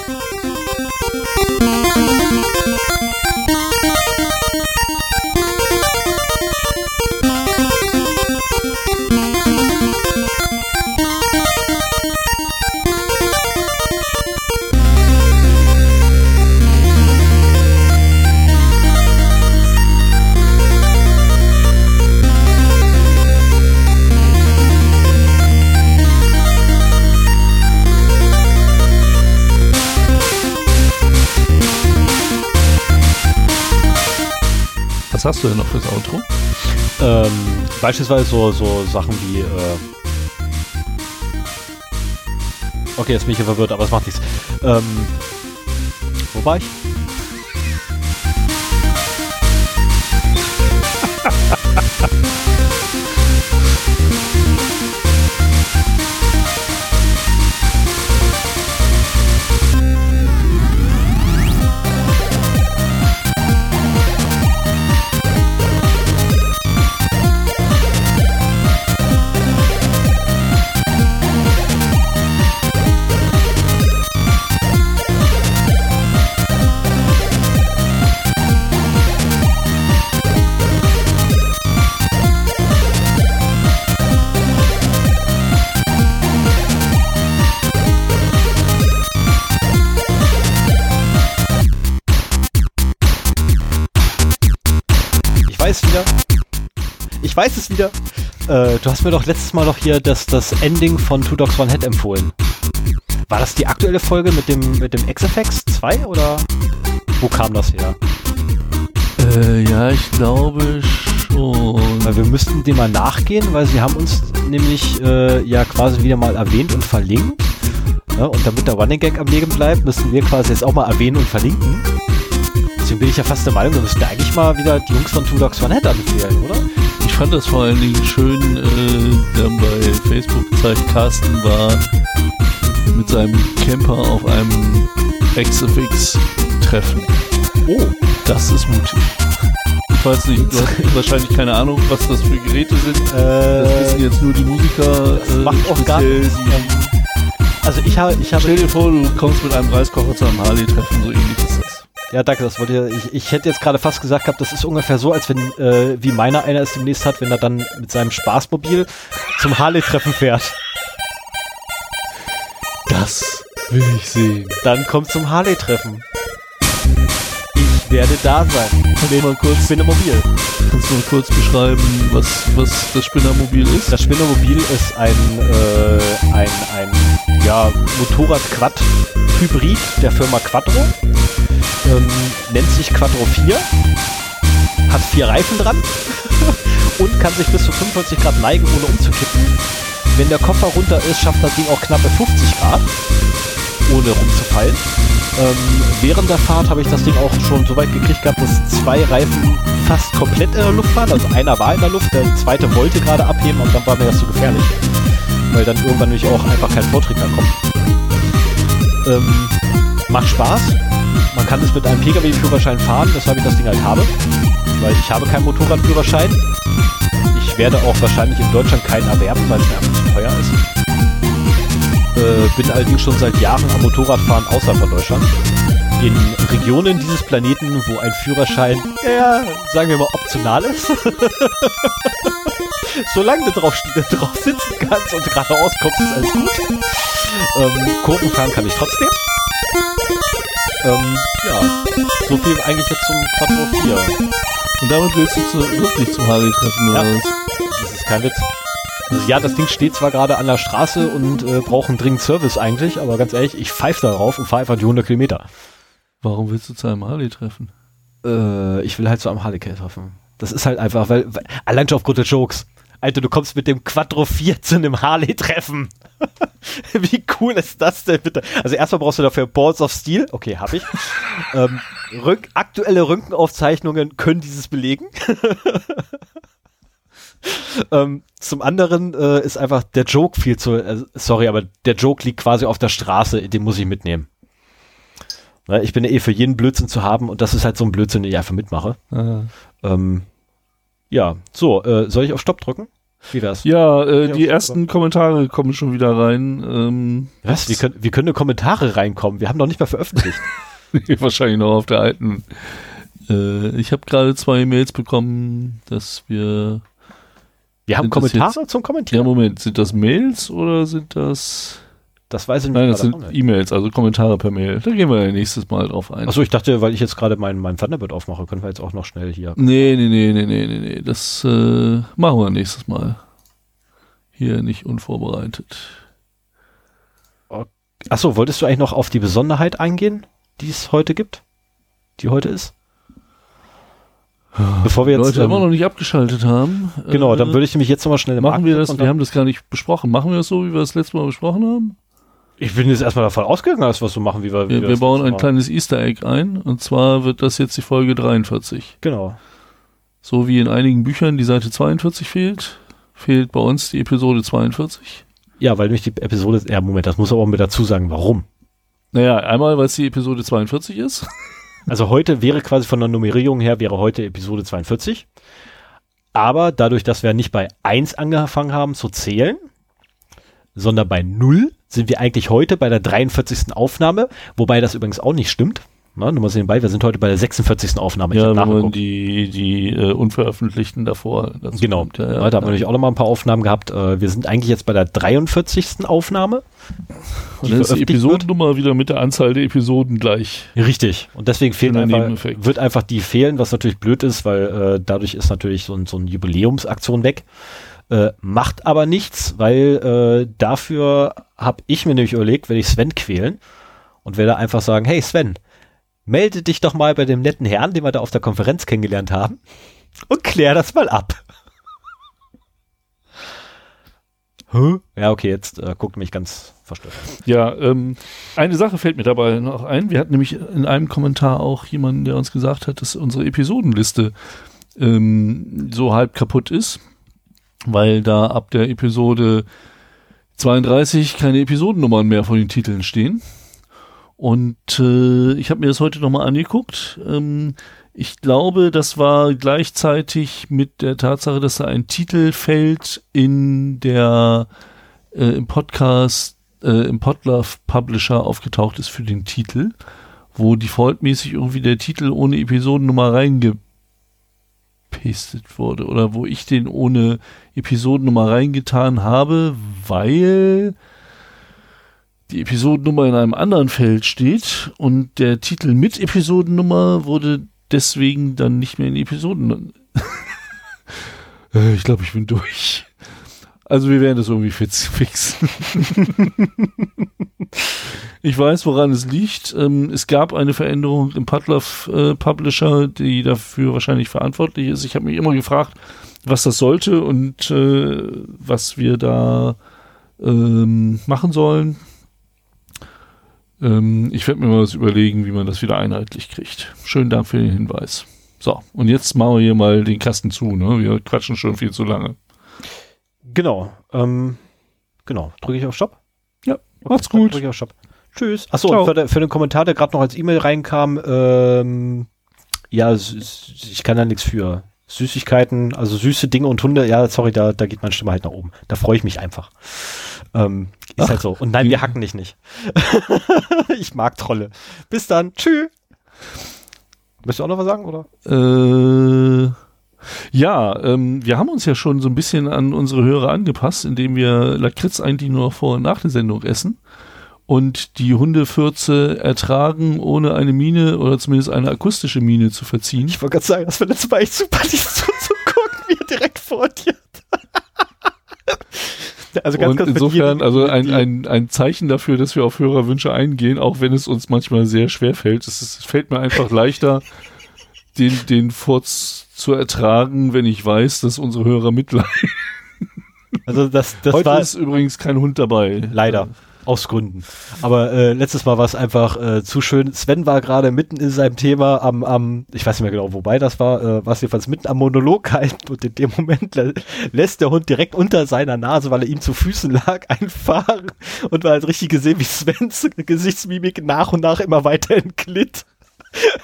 Was hast du denn noch fürs Outro? Ähm, beispielsweise so, so Sachen wie. Äh okay, jetzt bin ich hier verwirrt, aber es macht nichts. Ähm, wo war ich? Wieder. Äh, du hast mir doch letztes Mal noch hier das, das Ending von Two Dogs One Head empfohlen. War das die aktuelle Folge mit dem, mit dem XFX 2 oder wo kam das her? Äh, ja, ich glaube schon. Weil wir müssten dem mal nachgehen, weil sie haben uns nämlich äh, ja quasi wieder mal erwähnt und verlinkt. Ja, und damit der Running Gag am Leben bleibt, müssen wir quasi jetzt auch mal erwähnen und verlinken. Deswegen bin ich ja fast der Meinung, wir müssten eigentlich mal wieder die Jungs von Two Dogs One Head empfehlen, oder? Fand das vor allen Dingen schön, äh, der bei Facebook gezeigt, Carsten war mit seinem Camper auf einem XFX-Treffen. Oh, das ist mutig. Ich weiß nicht, du hast wahrscheinlich keine Ahnung, was das für Geräte sind. Äh, das wissen jetzt nur die Musiker. Das äh, macht auch gar nichts. Also ich habe, ich habe. Stell dir vor, du kommst mit einem Reiskocher zu einem Harley-Treffen, so ähnlich. Ja, danke, das wollte ich, ich hätte jetzt gerade fast gesagt gehabt, das ist ungefähr so, als wenn, äh, wie meiner einer es demnächst hat, wenn er dann mit seinem Spaßmobil zum Harley-Treffen fährt. Das will ich sehen. Dann kommt zum Harley-Treffen. Ich werde da sein. Kannst mal kurz Spinnermobil. Kannst du mal kurz beschreiben, was, was das Spinnermobil ist? Das Spinnermobil ist ein, äh, ein, ein ja, Motorrad-Quad-Hybrid der Firma Quattro ähm, nennt sich Quattro 4, hat vier Reifen dran und kann sich bis zu 45 Grad neigen, ohne umzukippen. Wenn der Koffer runter ist, schafft das Ding auch knappe 50 Grad, ohne rumzufallen. Ähm, während der Fahrt habe ich das Ding auch schon so weit gekriegt gehabt, dass zwei Reifen fast komplett in der Luft waren. Also einer war in der Luft, der zweite wollte gerade abheben und dann war mir das zu so gefährlich. Weil dann irgendwann nämlich auch einfach kein Vortrieb mehr kommt. Ähm, macht Spaß. Man kann es mit einem Pkw-Führerschein fahren, weshalb ich das Ding halt habe. Weil ich habe keinen Motorradführerschein. Ich werde auch wahrscheinlich in Deutschland keinen erwerben, weil es mir einfach zu teuer ist. Äh, bin allerdings schon seit Jahren am Motorradfahren außerhalb von Deutschland. In Regionen dieses Planeten, wo ein Führerschein, ja, sagen wir mal, optional ist. Solange du drauf, drauf sitzen kannst und geradeaus kommst, ist alles gut. Ähm, Kurven fahren kann ich trotzdem. Ähm, ja, so viel eigentlich jetzt zum Quattro 4. Und damit willst du zu, wirklich zum Harley-Treffen Ja. oder was? Das ist kein Witz. Also ja, das Ding steht zwar gerade an der Straße und äh, braucht einen dringend Service eigentlich, aber ganz ehrlich, ich pfeife darauf und fahre einfach die 100 Kilometer. Warum willst du zu einem Harley-Treffen? Äh, ich will halt zu einem Harley treffen. Das ist halt einfach, weil, weil allein schon aufgrund der Jokes. Alter, du kommst mit dem Quattro 4 zu einem Harley-Treffen. Wie cool ist das denn bitte? Also erstmal brauchst du dafür Balls of Steel. Okay, hab ich. ähm, Rück aktuelle Röntgenaufzeichnungen können dieses belegen. ähm, zum anderen äh, ist einfach der Joke viel zu, äh, sorry, aber der Joke liegt quasi auf der Straße, den muss ich mitnehmen. Ne, ich bin ja eh für jeden Blödsinn zu haben und das ist halt so ein Blödsinn, den ich einfach mitmache. Ah. Ähm, ja, so, äh, soll ich auf Stopp drücken? Wie wär's? Ja, äh, die ersten Kommentare kommen schon wieder rein. Ähm, Was? Wie können, wie können Kommentare reinkommen? Wir haben noch nicht mal veröffentlicht. wahrscheinlich noch auf der alten. Äh, ich habe gerade zwei Mails bekommen, dass wir. Wir haben Sind Kommentare zum Ja, Kommentieren. Moment, sind das Mails oder sind das. Das weiß ich nicht. Nein, das sind. E-Mails, also Kommentare per Mail. Da gehen wir ja nächstes Mal drauf ein. Achso, ich dachte, weil ich jetzt gerade mein, mein Thunderbird aufmache, können wir jetzt auch noch schnell hier. Nee, nee, nee, nee, nee, nee, nee. Das äh, machen wir nächstes Mal. Hier nicht unvorbereitet. Achso, wolltest du eigentlich noch auf die Besonderheit eingehen, die es heute gibt? Die heute ist? Bevor wir jetzt. Leute ähm, immer noch nicht abgeschaltet haben. genau, äh, dann würde ich nämlich jetzt nochmal schnell im Machen wir das, wir haben das gar nicht besprochen. Machen wir das so, wie wir das letzte Mal besprochen haben? Ich bin jetzt erstmal davon ausgegangen, dass wir es so machen, wie wir. wie Wir, wir das bauen ein kleines Easter Egg ein und zwar wird das jetzt die Folge 43. Genau. So wie in einigen Büchern die Seite 42 fehlt, fehlt bei uns die Episode 42. Ja, weil nämlich die Episode. Ja, Moment, das muss aber auch mit dazu sagen, warum. Naja, einmal, weil es die Episode 42 ist. Also heute wäre quasi von der Nummerierung her, wäre heute Episode 42. Aber dadurch, dass wir nicht bei 1 angefangen haben zu zählen, sondern bei 0, sind wir eigentlich heute bei der 43. Aufnahme, wobei das übrigens auch nicht stimmt. Na, nur mal sehen bei, wir sind heute bei der 46. Aufnahme. ja, hab wenn die, die äh, unveröffentlichten davor. Genau, nimmt. Ja, ja, ja, da haben wir ja. natürlich auch noch mal ein paar Aufnahmen gehabt. Äh, wir sind eigentlich jetzt bei der 43. Aufnahme. Und dann ist die wird. Episodennummer wieder mit der Anzahl der Episoden gleich. Richtig. Und deswegen Schöner einfach, wird einfach die fehlen, was natürlich blöd ist, weil äh, dadurch ist natürlich so, ein, so eine Jubiläumsaktion weg. Äh, macht aber nichts, weil äh, dafür habe ich mir nämlich überlegt, werde ich Sven quälen und werde einfach sagen, hey Sven, melde dich doch mal bei dem netten Herrn, den wir da auf der Konferenz kennengelernt haben und klär das mal ab. Ja, okay, jetzt äh, guckt mich ganz verstört. Ja, ähm, eine Sache fällt mir dabei noch ein. Wir hatten nämlich in einem Kommentar auch jemanden, der uns gesagt hat, dass unsere Episodenliste ähm, so halb kaputt ist, weil da ab der Episode 32 keine Episodennummern mehr von den Titeln stehen. Und äh, ich habe mir das heute nochmal angeguckt. Ähm, ich glaube, das war gleichzeitig mit der Tatsache, dass da ein Titelfeld in der äh, im Podcast äh, im Podlove Publisher aufgetaucht ist für den Titel, wo defaultmäßig irgendwie der Titel ohne Episodennummer reingepastet wurde oder wo ich den ohne Episodennummer reingetan habe, weil die Episodennummer in einem anderen Feld steht und der Titel mit Episodennummer wurde deswegen dann nicht mehr in Episoden. Äh, ich glaube, ich bin durch. Also wir werden das irgendwie fix, fixen. ich weiß, woran es liegt. Ähm, es gab eine Veränderung im Padlove äh, Publisher, die dafür wahrscheinlich verantwortlich ist. Ich habe mich immer gefragt, was das sollte und äh, was wir da ähm, machen sollen. Ähm, ich werde mir mal was überlegen, wie man das wieder einheitlich kriegt. Schönen Dank für den Hinweis. So, und jetzt machen wir hier mal den Kasten zu. Ne? Wir quatschen schon viel zu lange. Genau. Ähm, genau. Drücke ich auf Stopp? Ja, macht's gut. Drücke ich auf Stopp. Tschüss. Achso, für, für, den Kommentar, der gerade noch als E-Mail reinkam, ähm, ja, ich kann da nichts für. Süßigkeiten, also süße Dinge und Hunde, ja, sorry, da, da geht meine Stimme halt nach oben. Da freue ich mich einfach. Ähm, ist Ach, halt so. Und nein, wir hacken dich nicht. ich mag Trolle. Bis dann. Tschüss. Möchtest du auch noch was sagen, oder? Äh, ja, ähm, wir haben uns ja schon so ein bisschen an unsere Hörer angepasst, indem wir Lakritz eigentlich nur vor und nach der Sendung essen und die Hundefürze ertragen, ohne eine Mine oder zumindest eine akustische Mine zu verziehen. Ich wollte gerade sagen, das wäre letztes Mal echt super, dich zuzugucken, wie er direkt vor dir. Also ganz, und insofern, also ein, ein, ein Zeichen dafür, dass wir auf Hörerwünsche eingehen, auch wenn es uns manchmal sehr schwer fällt. Es, ist, es fällt mir einfach leichter, den, den Furz zu ertragen, wenn ich weiß, dass unsere Hörer mitleiden. Also das, das Heute war ist übrigens kein Hund dabei. Leider. Aus Gründen. Aber äh, letztes Mal war es einfach äh, zu schön. Sven war gerade mitten in seinem Thema am, am, ich weiß nicht mehr genau, wobei das war, äh, war es jedenfalls mitten am Monolog halt und in dem Moment lä lässt der Hund direkt unter seiner Nase, weil er ihm zu Füßen lag, einfahren und man hat richtig gesehen, wie Svens Gesichtsmimik nach und nach immer weiter entglitt.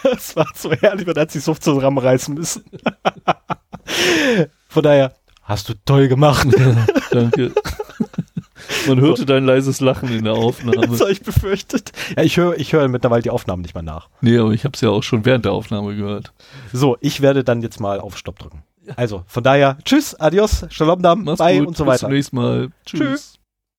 Das war so herrlich, man hat sich so zusammenreißen müssen. Von daher, hast du toll gemacht. Danke. Man hörte dein leises Lachen in der Aufnahme. Das habe ich befürchtet. Ja, ich höre ich hör mittlerweile die Aufnahmen nicht mehr nach. Nee, aber ich habe es ja auch schon während der Aufnahme gehört. So, ich werde dann jetzt mal auf Stopp drücken. Also, von daher, tschüss, adios, shalom dam, bye gut, und so weiter. Bis zum nächsten Mal. Tschüss. tschüss.